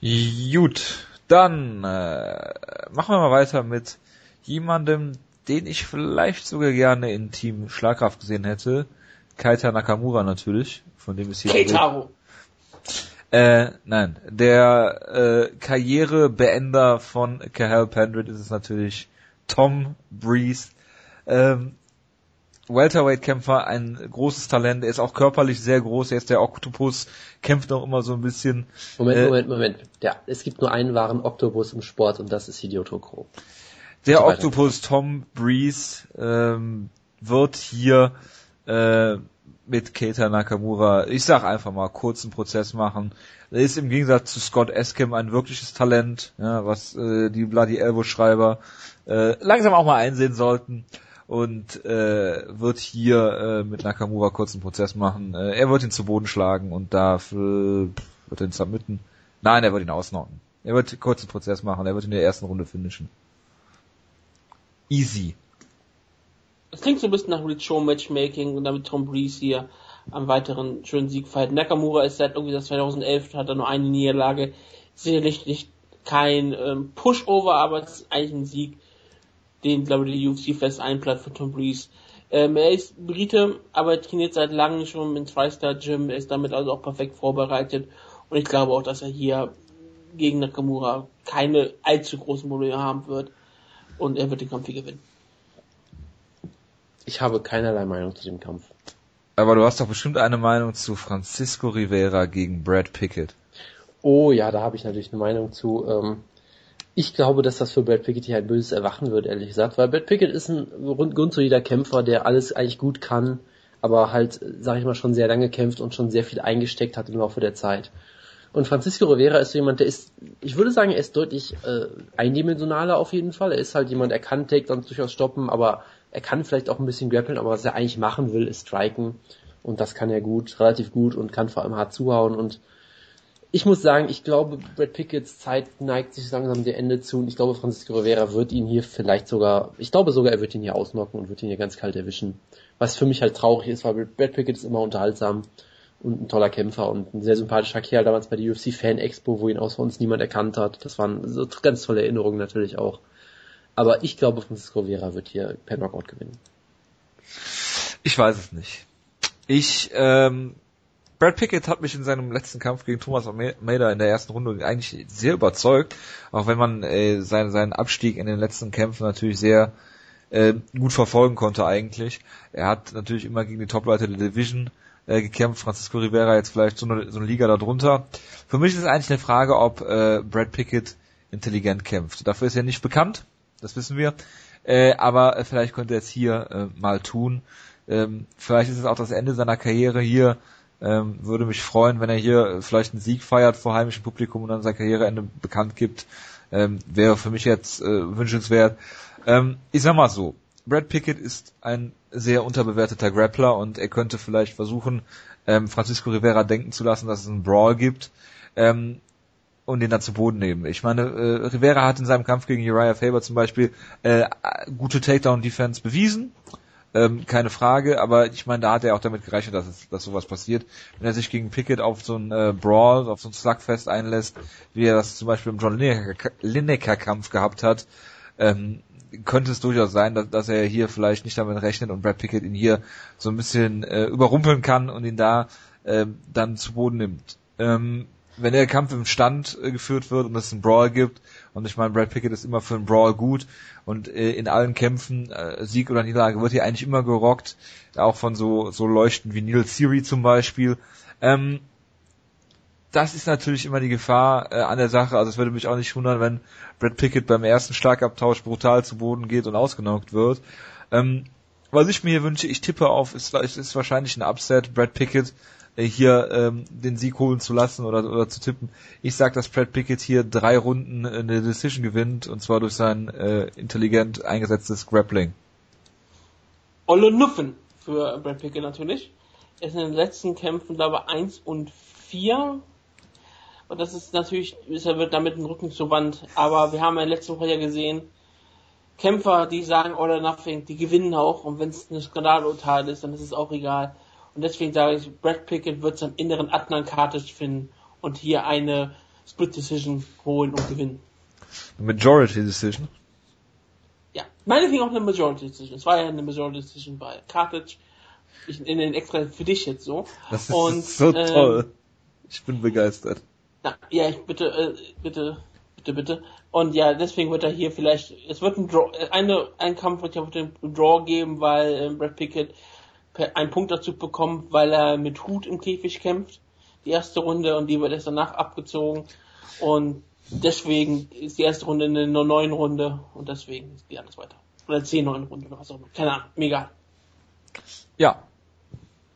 Gut, dann äh, machen wir mal weiter mit jemandem, den ich vielleicht sogar gerne in Team Schlagkraft gesehen hätte. Kaita Nakamura natürlich, von dem ist hier. Keitaro. Äh, nein, der äh, Karrierebeender von Cahill Pendred ist es natürlich Tom Breeze. Ähm, Welterweight-Kämpfer, ein großes Talent, er ist auch körperlich sehr groß, er ist der Oktopus, kämpft auch immer so ein bisschen. Moment, äh, Moment, Moment. Ja, es gibt nur einen wahren Oktopus im Sport und das ist Hideo. Der so Oktopus Tom Breeze ähm, wird hier äh, mit Keita Nakamura, ich sag einfach mal, kurzen Prozess machen. Er ist im Gegensatz zu Scott Eskim ein wirkliches Talent, ja, was äh, die Bloody Elbow Schreiber äh, langsam auch mal einsehen sollten und äh, wird hier äh, mit Nakamura kurzen Prozess machen. Äh, er wird ihn zu Boden schlagen und dafür wird er ihn submitten. Nein, er wird ihn ausnocken. Er wird kurzen Prozess machen, er wird in der ersten Runde finishen. Easy. Es klingt so ein bisschen nach Rich Show Matchmaking und damit Tom Breeze hier am weiteren schönen Sieg verhalten. Nakamura ist seit irgendwie seit 2011 hat er nur eine Niederlage. Sicherlich nicht kein ähm, Pushover, aber es ist eigentlich ein Sieg, den glaube ich die UFC fest einplant für Tom Breeze. Ähm, er ist Brite, aber er trainiert seit langem schon im TriStar Gym, er ist damit also auch perfekt vorbereitet und ich glaube auch, dass er hier gegen Nakamura keine allzu großen Probleme haben wird und er wird den Kampf hier gewinnen. Ich habe keinerlei Meinung zu dem Kampf. Aber du hast doch bestimmt eine Meinung zu Francisco Rivera gegen Brad Pickett. Oh ja, da habe ich natürlich eine Meinung zu. Ähm, ich glaube, dass das für Brad Pickett hier ein böses Erwachen wird, ehrlich gesagt, weil Brad Pickett ist ein grundsolider Kämpfer, der alles eigentlich gut kann, aber halt, sag ich mal, schon sehr lange kämpft und schon sehr viel eingesteckt hat im Laufe der Zeit. Und Francisco Rivera ist so jemand, der ist, ich würde sagen, er ist deutlich äh, eindimensionaler auf jeden Fall. Er ist halt jemand, er kann Takedowns durchaus stoppen, aber er kann vielleicht auch ein bisschen grappeln, aber was er eigentlich machen will, ist striken. Und das kann er gut, relativ gut und kann vor allem hart zuhauen. Und ich muss sagen, ich glaube, Brad Pickets Zeit neigt sich langsam dem Ende zu. Und ich glaube, Francisco Rivera wird ihn hier vielleicht sogar, ich glaube sogar, er wird ihn hier ausnocken und wird ihn hier ganz kalt erwischen. Was für mich halt traurig ist, weil Brad Pickett ist immer unterhaltsam und ein toller Kämpfer und ein sehr sympathischer Kerl damals bei der UFC Fan Expo, wo ihn außer uns niemand erkannt hat. Das waren so ganz tolle Erinnerungen natürlich auch. Aber ich glaube, Francisco Vera wird hier per Knockout gewinnen. Ich weiß es nicht. Ich, ähm, Brad Pickett hat mich in seinem letzten Kampf gegen Thomas Almeida in der ersten Runde eigentlich sehr überzeugt, auch wenn man äh, seinen, seinen Abstieg in den letzten Kämpfen natürlich sehr äh, gut verfolgen konnte eigentlich. Er hat natürlich immer gegen die Topleute der Division äh, gekämpft. Francisco Rivera jetzt vielleicht so eine, so eine Liga darunter. Für mich ist es eigentlich eine Frage, ob äh, Brad Pickett intelligent kämpft. Dafür ist er nicht bekannt, das wissen wir. Äh, aber äh, vielleicht könnte er es hier äh, mal tun. Ähm, vielleicht ist es auch das Ende seiner Karriere hier. Ähm, würde mich freuen, wenn er hier vielleicht einen Sieg feiert vor heimischem Publikum und dann sein Karriereende bekannt gibt. Ähm, wäre für mich jetzt äh, wünschenswert. Ähm, ich sag mal so, Brad Pickett ist ein sehr unterbewerteter Grappler und er könnte vielleicht versuchen, ähm, Francisco Rivera denken zu lassen, dass es einen Brawl gibt ähm, und den dann zu Boden nehmen. Ich meine, äh, Rivera hat in seinem Kampf gegen Uriah Faber zum Beispiel äh, gute Takedown-Defense bewiesen, ähm, keine Frage, aber ich meine, da hat er auch damit gerechnet, dass, es, dass sowas passiert. Wenn er sich gegen Pickett auf so einen äh, Brawl, auf so ein Slugfest einlässt, wie er das zum Beispiel im John Lineker-Kampf gehabt hat, ähm, könnte es durchaus sein, dass, dass er hier vielleicht nicht damit rechnet und Brad Pickett ihn hier so ein bisschen äh, überrumpeln kann und ihn da äh, dann zu Boden nimmt. Ähm, wenn der Kampf im Stand äh, geführt wird und es einen Brawl gibt, und ich meine, Brad Pickett ist immer für einen Brawl gut und äh, in allen Kämpfen, äh, Sieg oder Niederlage, wird hier eigentlich immer gerockt, auch von so, so Leuchten wie Neil Siri zum Beispiel. Ähm, das ist natürlich immer die Gefahr äh, an der Sache. Also es würde mich auch nicht wundern, wenn Brad Pickett beim ersten Schlagabtausch brutal zu Boden geht und ausgenockt wird. Ähm, was ich mir hier wünsche, ich tippe auf, ist, ist wahrscheinlich ein Upset, Brad Pickett hier ähm, den Sieg holen zu lassen oder, oder zu tippen. Ich sag, dass Brad Pickett hier drei Runden eine Decision gewinnt und zwar durch sein äh, intelligent eingesetztes Grappling. Olle Nuffen für Brad Pickett natürlich. Er ist in den letzten Kämpfen, glaube ich, 1 und 4 und das ist natürlich, er wird damit ein Rücken zur Wand. Aber wir haben ja letzte Woche ja gesehen, Kämpfer, die sagen All or Nothing, die gewinnen auch. Und wenn es ein Skandalurteil ist, dann ist es auch egal. Und deswegen sage ich, Brad Pickett wird seinen inneren Adnan Kartic finden und hier eine Split Decision holen und gewinnen. Majority Decision? Ja, meinetwegen auch eine Majority Decision. Es war ja eine Majority Decision bei Kartic. Ich nenne den extra für dich jetzt so. Das ist und, so ähm, toll. Ich bin begeistert. Na, ja, ich bitte, äh, bitte, bitte, bitte. Und ja, deswegen wird er hier vielleicht, es wird ein Draw, eine, ein Kampf wird ja auf den Draw geben, weil äh, Brad Pickett einen Punkt dazu bekommt, weil er mit Hut im Käfig kämpft. Die erste Runde und die wird erst danach abgezogen. Und deswegen ist die erste Runde eine neun Runde und deswegen geht alles weiter. Oder zehn neun Runde oder was auch immer. Keine Ahnung, mega. Ja.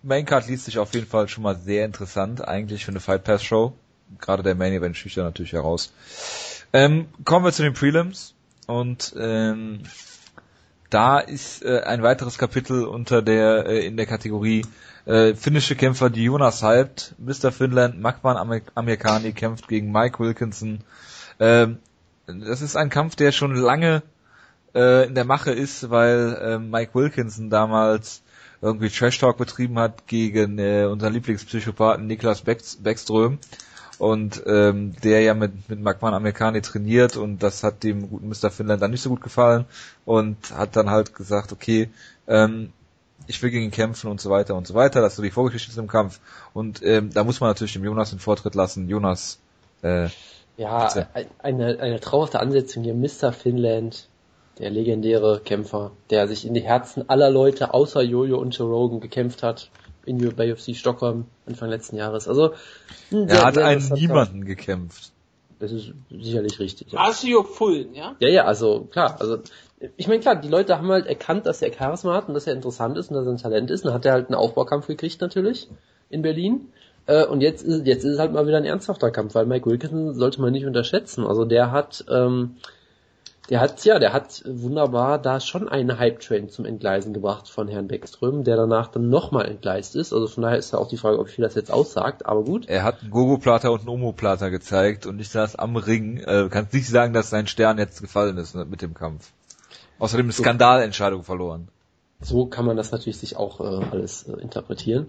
Maincard liest sich auf jeden Fall schon mal sehr interessant, eigentlich für eine Fight Pass Show gerade der Main Event sticht da natürlich heraus. Ähm, kommen wir zu den Prelims und ähm, da ist äh, ein weiteres Kapitel unter der äh, in der Kategorie äh, finnische Kämpfer, die Jonas hypt. Mr. Finland, Magman Amerikani kämpft gegen Mike Wilkinson. Ähm, das ist ein Kampf, der schon lange äh, in der Mache ist, weil äh, Mike Wilkinson damals irgendwie Trash Talk betrieben hat gegen äh, unseren Lieblingspsychopathen Niklas Beckström und ähm, der ja mit, mit Magman Amerikani trainiert und das hat dem guten Mr. Finland dann nicht so gut gefallen und hat dann halt gesagt, okay, ähm, ich will gegen ihn kämpfen und so weiter und so weiter, das ist so die Vorgeschichte zum Kampf und ähm, da muss man natürlich dem Jonas den Vortritt lassen. Jonas, äh, ja, eine, eine traumhafte Ansetzung hier, Mr. Finland, der legendäre Kämpfer, der sich in die Herzen aller Leute außer Jojo und Joe Rogan gekämpft hat in bei UFC Stockholm Anfang letzten Jahres. Also sehr, er hat einen niemanden gekämpft. Das ist sicherlich richtig. Ja. Asio Fullen, ja? Ja, ja, also klar, also ich meine klar, die Leute haben halt erkannt, dass er Charisma hat und dass er interessant ist und dass er ein Talent ist. Und dann hat er halt einen Aufbaukampf gekriegt natürlich in Berlin. Äh, und jetzt ist, jetzt ist es halt mal wieder ein ernsthafter Kampf, weil Mike Wilkinson sollte man nicht unterschätzen. Also der hat, ähm, der hat, ja, der hat wunderbar da schon einen Hype-Train zum Entgleisen gebracht von Herrn Beckström, der danach dann nochmal entgleist ist. Also von daher ist ja auch die Frage, ob viel das jetzt aussagt, aber gut. Er hat einen Gogo-Plater und einen Omo-Plater gezeigt und ich saß am Ring. Äh, du kannst nicht sagen, dass sein Stern jetzt gefallen ist mit dem Kampf. Außerdem eine Skandalentscheidung verloren. So kann man das natürlich sich auch äh, alles äh, interpretieren.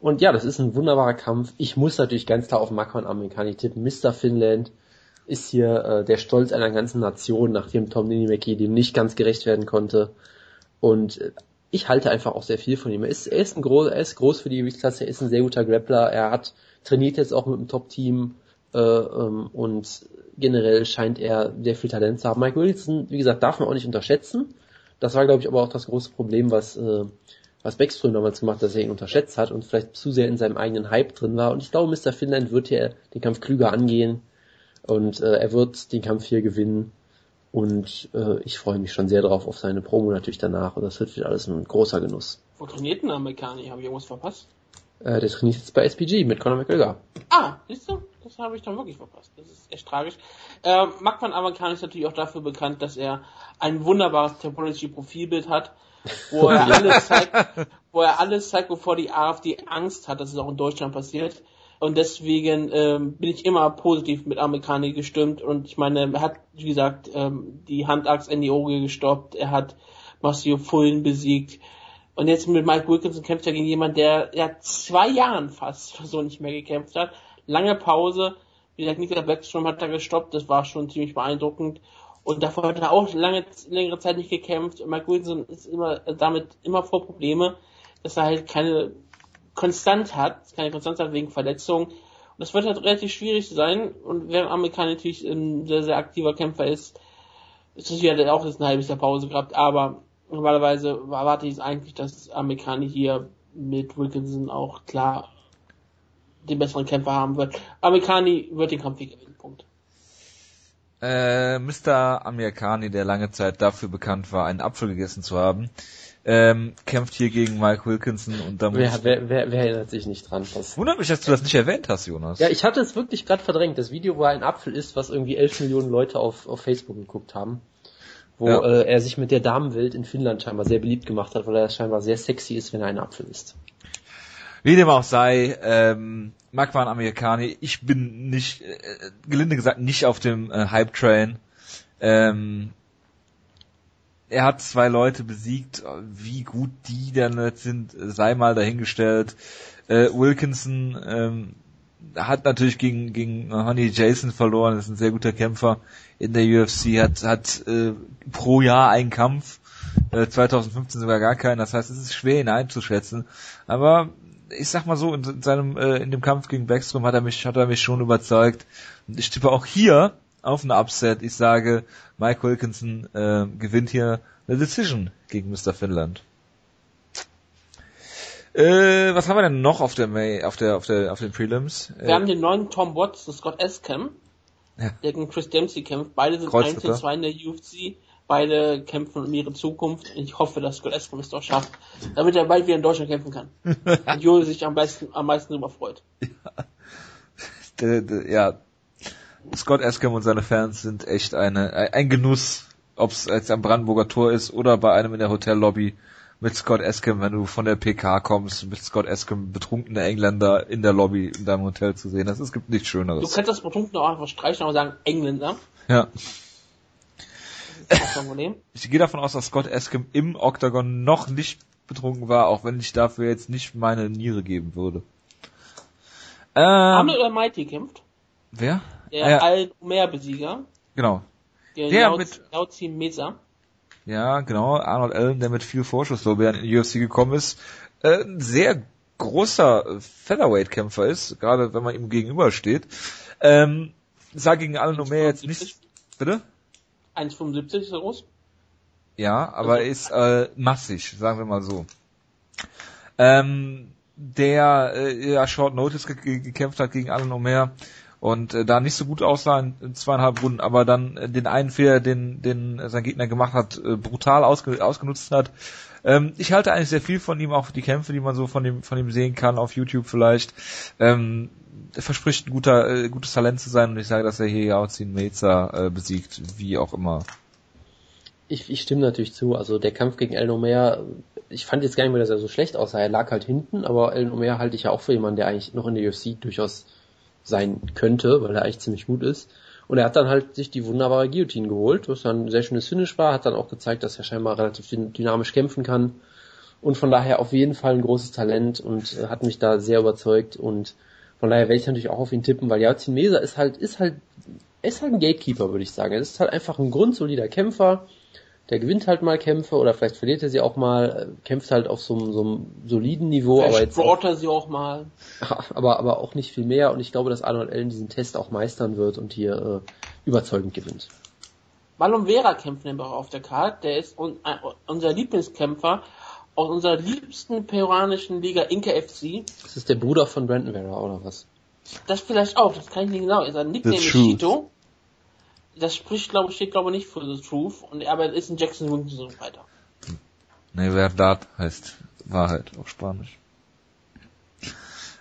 Und ja, das ist ein wunderbarer Kampf. Ich muss natürlich ganz klar auf Makwan Amerikani tippen. Mr. Finland ist hier äh, der Stolz einer ganzen Nation, nachdem Tom Ninimäki dem nicht ganz gerecht werden konnte. Und äh, ich halte einfach auch sehr viel von ihm. Er ist, er ist, ein groß, er ist groß für die Gewichtsklasse, er ist ein sehr guter Grappler, er hat trainiert jetzt auch mit dem Top-Team äh, ähm, und generell scheint er sehr viel Talent zu haben. Mike Wilson, wie gesagt, darf man auch nicht unterschätzen. Das war, glaube ich, aber auch das große Problem, was, äh, was Beckström damals gemacht hat, dass er ihn unterschätzt hat und vielleicht zu sehr in seinem eigenen Hype drin war. Und ich glaube, Mr. Finland wird hier den Kampf klüger angehen und äh, er wird den Kampf hier gewinnen. Und äh, ich freue mich schon sehr drauf auf seine Promo natürlich danach. Und das wird wieder alles ein großer Genuss. Wo trainiert denn Amerikaner? Habe ich irgendwas verpasst? Äh, der trainiert jetzt bei SPG mit Conor McGregor. Ah, siehst du? Das habe ich dann wirklich verpasst. Das ist echt tragisch. Äh, Magman Amerikan ist natürlich auch dafür bekannt, dass er ein wunderbares Topology-Profilbild hat, wo er alles zeigt, wo er alles zeigt, wovor die AfD Angst hat, dass es auch in Deutschland passiert. Und deswegen ähm, bin ich immer positiv mit Amerikaner gestimmt. Und ich meine, er hat, wie gesagt, ähm, die Handaxt in die Oge gestoppt. Er hat Marcio Fullen besiegt. Und jetzt mit Mike Wilkinson kämpft er gegen jemanden, der ja zwei Jahren fast so nicht mehr gekämpft hat. Lange Pause. Wie gesagt, Nicola Backstrom hat da gestoppt. Das war schon ziemlich beeindruckend. Und davor hat er auch lange, längere Zeit nicht gekämpft. Und Mike Wilkinson ist immer damit immer vor Probleme, dass er halt keine konstant hat, keine Konstanz hat wegen Verletzungen. Und das wird halt relativ schwierig sein. Und während Amerikaner natürlich ein sehr, sehr aktiver Kämpfer ist, ist das wieder auch jetzt ein halbes Jahr Pause gehabt. Aber normalerweise erwarte ich es eigentlich, dass Amerikaner hier mit Wilkinson auch klar den besseren Kämpfer haben wird. Amerikani wird den Kampf gewinnen. Punkt. Äh, Mr. Amerikani, der lange Zeit dafür bekannt war, einen Apfel gegessen zu haben, ähm, kämpft hier gegen Mike Wilkinson und da muss Wer, wer, wer, wer erinnert sich nicht dran? Das Wundert mich, dass du das nicht erwähnt hast, Jonas. ja, ich hatte es wirklich gerade verdrängt. Das Video, wo er ein Apfel ist, was irgendwie 11 Millionen Leute auf, auf Facebook geguckt haben. Wo Ja. äh, er sich mit der Damenwelt in Finnland scheinbar sehr beliebt gemacht hat, weil er scheinbar sehr sexy ist, wenn er einen Apfel isst. Wie dem auch sei, ähm, Magwan Amerikani, ich bin nicht, äh, gelinde gesagt, nicht auf dem äh, Hype-Train. Ähm, er hat zwei Leute besiegt, wie gut die dann sind, sei mal dahingestellt. Äh, Wilkinson ähm, hat natürlich gegen, gegen Honey Jason verloren, ist ein sehr guter Kämpfer in der UFC, hat, hat äh, pro Jahr einen Kampf, äh, 2015 sogar gar keinen, das heißt, es ist schwer ihn einzuschätzen, aber ich sag mal so, in seinem, äh, in dem Kampf gegen Backstrom hat er mich, hat er mich schon überzeugt. Ich tippe auch hier auf eine Upset. Ich sage, Mike Wilkinson äh, gewinnt hier eine Decision gegen Mr. Finland. Äh, was haben wir denn noch auf der May, auf der, auf der, auf den Prelims? Wir haben den neuen Tom Watts, das Scott Escam, Ja. der gegen Chris Dempsey kämpft. Beide sind Kreuzritter. 1 2 in der UFC. Beide kämpfen um ihre Zukunft. Ich hoffe, dass Scott Escam es doch schafft, damit er bald wieder in Deutschland kämpfen kann. Und Jule sich am meisten, am meisten darüber freut. der, ja, Scott Escam und seine Fans sind echt eine, ein Genuss, ob es jetzt am Brandenburger Tor ist oder bei einem in der Hotellobby mit Scott Escam, wenn du von der PK kommst, mit Scott Escam betrunkene Engländer in der Lobby in deinem Hotel zu sehen. Das es gibt nichts Du Schöneres. kannst das Betrunken auch einfach streichen und sagen Engländer. Ja. Ist. Ich gehe davon aus, dass Scott Escam im Octagon noch nicht betrunken war, auch wenn ich dafür jetzt nicht meine Niere geben würde. Ähm, Arnold oder Mighty kämpft. wer? Der ja, Al-Omer-Besieger. genau. Der, Der mit- Yao Zi Mesa. Ja, genau. Arnold Allen, der mit viel Vorschusslorbeeren in die UFC gekommen ist, äh, ein sehr großer Featherweight-Kämpfer ist, gerade wenn man ihm gegenübersteht. Ähm, sah gegen Allen Omer jetzt nicht, bitte? 1,75 ist er groß. Ja, aber er ist äh, massig, sagen wir mal so. Ähm, der äh, ja Short Notice ge- gekämpft hat gegen Alan Omer und äh, da nicht so gut aussah in, in zweieinhalb Runden, aber dann äh, den einen Fehler, den, den sein Gegner gemacht hat, äh, brutal ausge ausgenutzt hat. Ähm, ich halte eigentlich sehr viel von ihm, auch die Kämpfe, die man so von ihm, von ihm sehen kann, auf YouTube vielleicht. Ähm, er verspricht ein guter, äh, gutes Talent zu sein und ich sage, dass er hier Yaozin Meza äh, besiegt, wie auch immer. Ich, ich stimme natürlich zu. Also der Kampf gegen El Nomer, ich fand jetzt gar nicht mehr, dass er so schlecht aussah. Er lag halt hinten, aber El Nomer halte ich ja auch für jemanden, der eigentlich noch in der UFC durchaus sein könnte, weil er eigentlich ziemlich gut ist. Und er hat dann halt sich die wunderbare Guillotine geholt, was dann ein sehr schönes Finish war, hat dann auch gezeigt, dass er scheinbar relativ dynamisch kämpfen kann. Und von daher auf jeden Fall ein großes Talent und äh, hat mich da sehr überzeugt und von daher werde ich natürlich auch auf ihn tippen, weil Yacin Mesa ist halt, ist halt, ist halt ein Gatekeeper, würde ich sagen. Er ist halt einfach ein grundsolider Kämpfer, der gewinnt halt mal Kämpfe oder vielleicht verliert er sie auch mal, äh, kämpft halt auf so einem, so einem soliden Niveau. Vielleicht aber jetzt brought er sie auch mal. aber, aber auch nicht viel mehr und ich glaube, dass Arnold Allen diesen Test auch meistern wird und hier äh, überzeugend gewinnt. Marlon Vera kämpft nämlich auch auf der Karte. Der ist un äh, unser Lieblingskämpfer aus unserer liebsten peruanischen Liga Inca FC. Das ist der Bruder von Brandon Vera oder was? Das vielleicht auch, das kann ich nicht genau. Sein Nickname ist Chito. Das spricht, glaube ich, steht glaube ich nicht für The Truth. Und aber er ist ein Jackson und so weiter. Ne, Verdad heißt Wahrheit auf Spanisch.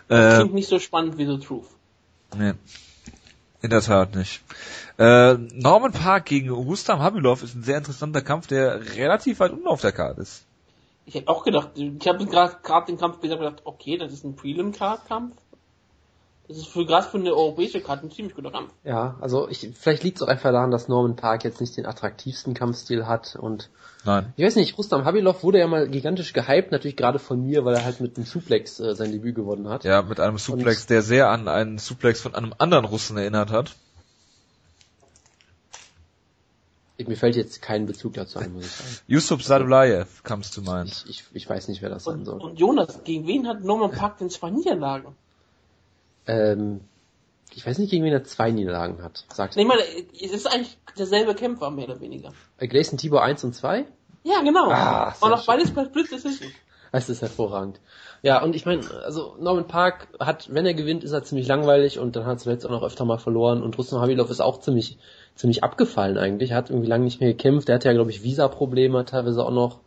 Das klingt nicht so spannend wie The Truth. Nee. In der Tat nicht. Äh, Norman Park gegen Rustam Habilov ist ein sehr interessanter Kampf, der relativ weit unten auf der Karte ist. Ich hätte auch gedacht, ich habe gerade den Kampf gesagt gedacht, okay, das ist ein Prelim-Card-Kampf. Das ist für gerade für eine europäische Karte ein ziemlich guter Kampf. Ja, also ich, vielleicht liegt es auch einfach daran, dass Norman Park jetzt nicht den attraktivsten Kampfstil hat und Nein. ich weiß nicht, Rustam Habilov wurde ja mal gigantisch gehypt, natürlich gerade von mir, weil er halt mit einem Suplex äh, sein Debüt gewonnen hat. Ja, mit einem Suplex, der sehr an einen Suplex von einem anderen Russen erinnert hat. Mir fällt jetzt kein Bezug dazu ein, muss ich sagen. Yusuf Sadulayev comes to mind. Ich, ich, ich weiß nicht, wer das sein Und, soll. und Jonas, gegen wen hat Norman Park denn zwei Niederlagen? Ähm, ich weiß nicht, gegen wen er zwei Niederlagen hat. Sagt Ich meine, es ist eigentlich derselbe Kämpfer, mehr oder weniger. äh, Gleison Tibor 1 und 2? Ja, genau. Ah, und auch schön. beides bei Split Decision. Das ist hervorragend. Ja, und ich meine, also Norman Park hat, wenn er gewinnt, ist er ziemlich langweilig und dann hat er zuletzt auch noch öfter mal verloren und Rustam Habilov ist auch ziemlich, ziemlich abgefallen eigentlich. Er hat irgendwie lange nicht mehr gekämpft. Er hatte ja, glaube ich, Visa-Probleme teilweise auch noch.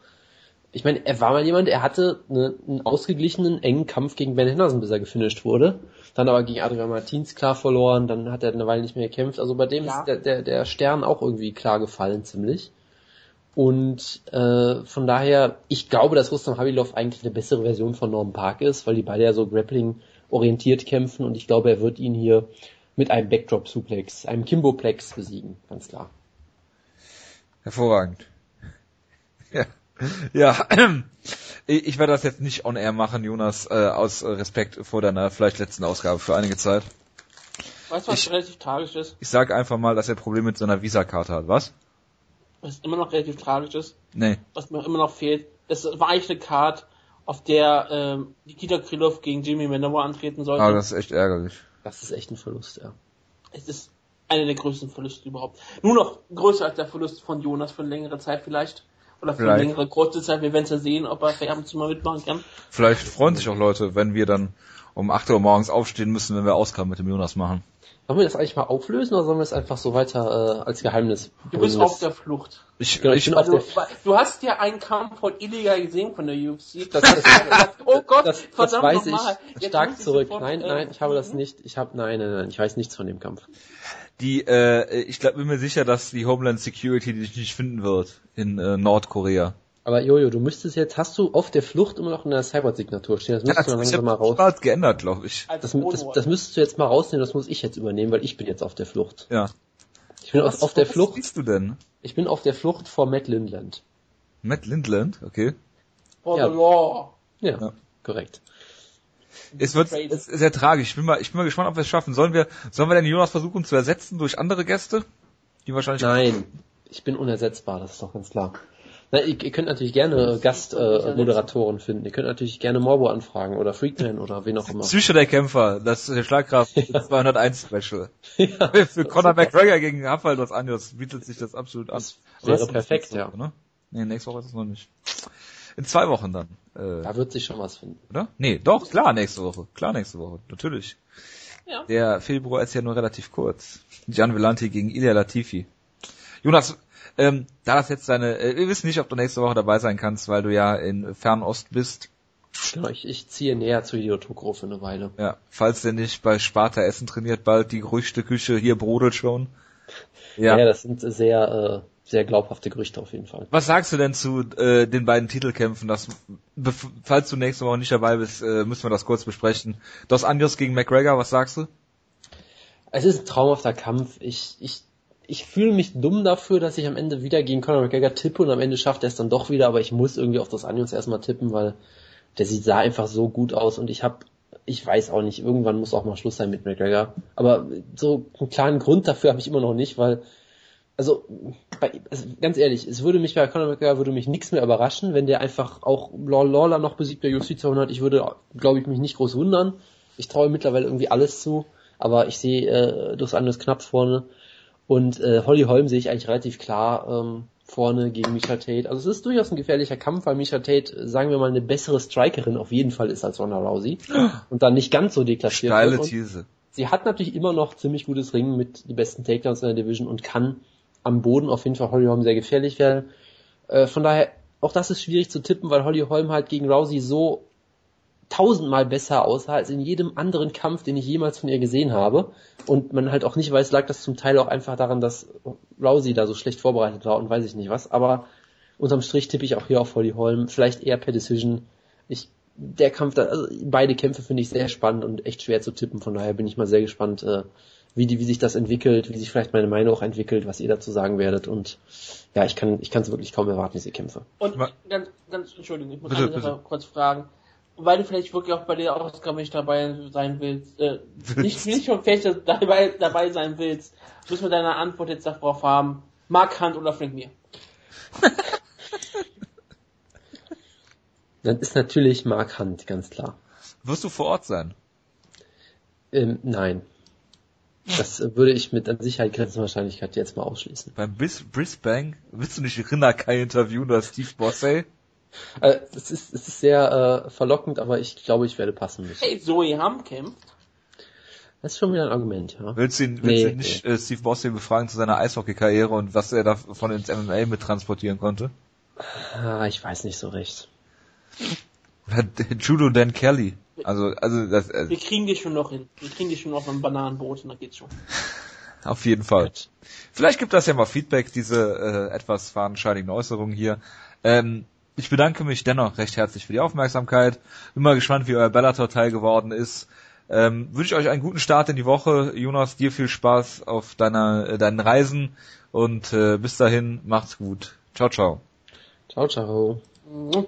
Ich meine, er war mal jemand, er hatte eine, einen ausgeglichenen, engen Kampf gegen Ben Henderson, bis er gefinisht wurde. Dann aber gegen Adrian Martins klar verloren, dann hat er eine Weile nicht mehr gekämpft. Also bei dem Ja. ist der, der, der Stern auch irgendwie klar gefallen, ziemlich. Und äh, von daher, ich glaube, dass Rustam Habilov eigentlich eine bessere Version von Norman Park ist, weil die beide ja so Grappling-orientiert kämpfen und ich glaube, er wird ihn hier mit einem Backdrop-Suplex, einem Kimboplex besiegen, ganz klar. Hervorragend. Ja. Ja. Ich ich werde das jetzt nicht on air machen, Jonas, äh, aus Respekt vor deiner vielleicht letzten Ausgabe für einige Zeit. Weißt du, was Ich- relativ tragisch ist? Ich sage einfach mal, dass er Probleme mit seiner Visakarte hat. Was? Was immer noch relativ tragisch ist, Nee. was mir immer noch fehlt. Das war eigentlich eine Card, auf der ähm, Nikita Krylov gegen Jimmy Manowar antreten sollte. Ah, das ist echt ärgerlich. Das ist echt ein Verlust, ja. es ist einer der größten Verluste überhaupt. Nur noch größer als der Verlust von Jonas für eine längere Zeit vielleicht. Oder für Vielleicht. eine längere kurze Zeit. Wir werden es ja sehen, ob er zu mal mitmachen kann. Vielleicht freuen sich auch Leute, wenn wir dann um 8 Uhr morgens aufstehen müssen, wenn wir Ausgaben mit dem Jonas machen. Sollen wir das eigentlich mal auflösen oder sollen wir es einfach so weiter äh, als Geheimnis Du bist auf der Flucht. Ich, Genau, ich bin auf Also, der du hast ja einen Kampf von illegal gesehen von der UFC. Das, das, oh Gott, das, das verdammt weiß ich Jetzt stark zurück. sofort, Nein, äh, nein, ich habe das nicht. Ich habe nein, nein, nein, ich weiß nichts von dem Kampf. die, äh, ich glaub, bin mir sicher, dass die Homeland Security dich nicht finden wird in äh, Nordkorea. Aber Jojo, du müsstest jetzt, hast du auf der Flucht immer noch in der Cyber-Signatur stehen? Das müsstest du dann langsam mal raus. bald geändert, glaube ich. als Das, das, das müsstest du jetzt mal rausnehmen, das muss ich jetzt übernehmen, weil ich bin jetzt auf der Flucht. Ja. Ich bin auf, auf der was Flucht, bist du denn? ich bin auf der Flucht vor Matt Lindland. Matt Lindland, okay. For Ja. the law. Ja, Ja. korrekt. Es wird es ist sehr tragisch. Ich bin mal, ich bin mal gespannt, ob wir es schaffen. Sollen wir, sollen wir denn Jonas versuchen zu ersetzen durch andere Gäste? Die wahrscheinlich. Nein, ich bin unersetzbar, das ist doch ganz klar. Na, ihr, ihr könnt natürlich gerne Gastmoderatoren äh, Moderatoren finden. Ihr könnt natürlich gerne Morbo anfragen oder Freakman oder wen auch immer. Psyche der Kämpfer, das ist der Schlagkraft 201 Special. ja, Für Conor McGregor gegen Rafael dos Anjos bietet sich das absolut an. wäre Aber das ist perfekt, nächste ja. Woche, Ne? Nee, nächste Woche ist es noch nicht. In zwei Wochen dann. Äh, da wird sich schon was finden. oder? Nee, doch, klar nächste Woche. Klar nächste Woche, natürlich. Ja. Der Februar ist ja nur relativ kurz. Gian Vellanti gegen Ilya Latifi. Jonas, Ähm, da das jetzt deine, äh, wir wissen nicht, ob du nächste Woche dabei sein kannst, weil du ja in Fernost bist. Genau, ich, ich ziehe näher zu Hideo Tokoro für eine Weile. Ja, falls der nicht bei Sparta Essen trainiert, bald die Gerüchteküche hier brodelt schon. Ja, ja das sind sehr, äh, sehr glaubhafte Gerüchte auf jeden Fall. Was sagst du denn zu äh, den beiden Titelkämpfen? Das, falls du nächste Woche nicht dabei bist, äh, müssen wir das kurz besprechen. Dos Anjos gegen McGregor, was sagst du? Es ist ein traumhafter Kampf. Ich, ich, ich fühle mich dumm dafür, dass ich am Ende wieder gegen Conor McGregor tippe und am Ende schafft er es dann doch wieder, aber ich muss irgendwie auf Dos Anjos erstmal tippen, weil der sieht sah einfach so gut aus und ich habe ich weiß auch nicht, irgendwann muss auch mal Schluss sein mit McGregor. Aber so einen klaren Grund dafür habe ich immer noch nicht, weil also, bei, also, ganz ehrlich, es würde mich bei Conor McGregor würde mich nichts mehr überraschen, wenn der einfach auch Lawler noch besiegt bei UFC 200. Ich würde, glaube ich, mich nicht groß wundern. Ich traue mittlerweile irgendwie alles zu, aber ich sehe äh, Dos Anjos knapp vorne und äh, Holly Holm sehe ich eigentlich relativ klar ähm, vorne gegen Misha Tate. Also es ist durchaus ein gefährlicher Kampf, weil Misha Tate, sagen wir mal, eine bessere Strikerin auf jeden Fall ist als Ronda Rousey und dann nicht ganz so deklassiert Steile These. Sie hat natürlich immer noch ziemlich gutes Ringen mit den besten Takedowns in der Division und kann am Boden auf jeden Fall Holly Holm sehr gefährlich werden. Äh, von daher, auch das ist schwierig zu tippen, weil Holly Holm halt gegen Rousey so tausendmal besser aussah als in jedem anderen Kampf, den ich jemals von ihr gesehen habe. Und man halt auch nicht weiß, lag das zum Teil auch einfach daran, dass Rousey da so schlecht vorbereitet war und weiß ich nicht was. Aber unterm Strich tippe ich auch hier auf Holly Holm, vielleicht eher per Decision. Ich, der Kampf, da, also beide Kämpfe finde ich sehr spannend und echt schwer zu tippen. Von daher bin ich mal sehr gespannt, äh, wie, die, wie sich das entwickelt, wie sich vielleicht meine Meinung auch entwickelt, was ihr dazu sagen werdet. Und ja, ich kann ich kann es wirklich kaum erwarten, diese Kämpfe. Und ganz, ganz, Entschuldigung, ich muss bitte, eine Sache kurz fragen. Weil du vielleicht wirklich auch bei der Ausgabe nicht dabei sein willst, äh, nicht, nicht schon vielleicht dabei, dabei sein willst, müssen wir deine Antwort jetzt darauf haben. Mark Hunt oder Frank Mir? das ist natürlich Mark Hunt, ganz klar. Wirst du vor Ort sein? Ähm, nein. Das würde ich mit an Sicherheit grenzender Wahrscheinlichkeit jetzt mal ausschließen. Beim Bis Brisbane willst du nicht Rinnakai interviewen oder Steve Bossey? Äh, es, ist, es ist sehr äh, verlockend, aber ich glaube, ich werde passen müssen. Hey, Zoe Hamm kämpft. Das ist schon wieder ein Argument, ja. Willst du, ihn, willst nee, du nicht nee. äh, Steve Bossey befragen zu seiner Eishockey-Karriere und was er davon ins MMA mit transportieren konnte? Ah, ich weiß nicht so recht. Judo Dan Kelly. Also, also das. Äh, Wir kriegen die schon noch hin. Wir kriegen die schon noch beim Bananenboot und dann geht's schon. Auf jeden Fall. Vielleicht gibt das ja mal Feedback, diese äh, etwas fadenscheinigen Äußerungen hier. Ähm, ich bedanke mich dennoch recht herzlich für die Aufmerksamkeit. Bin mal gespannt, wie euer Bellator-Teil geworden ist. Ähm, wünsche ich euch einen guten Start in die Woche. Jonas, dir viel Spaß auf deiner, äh, deinen Reisen und äh, bis dahin, macht's gut. Ciao, ciao. Ciao, ciao. Mhm.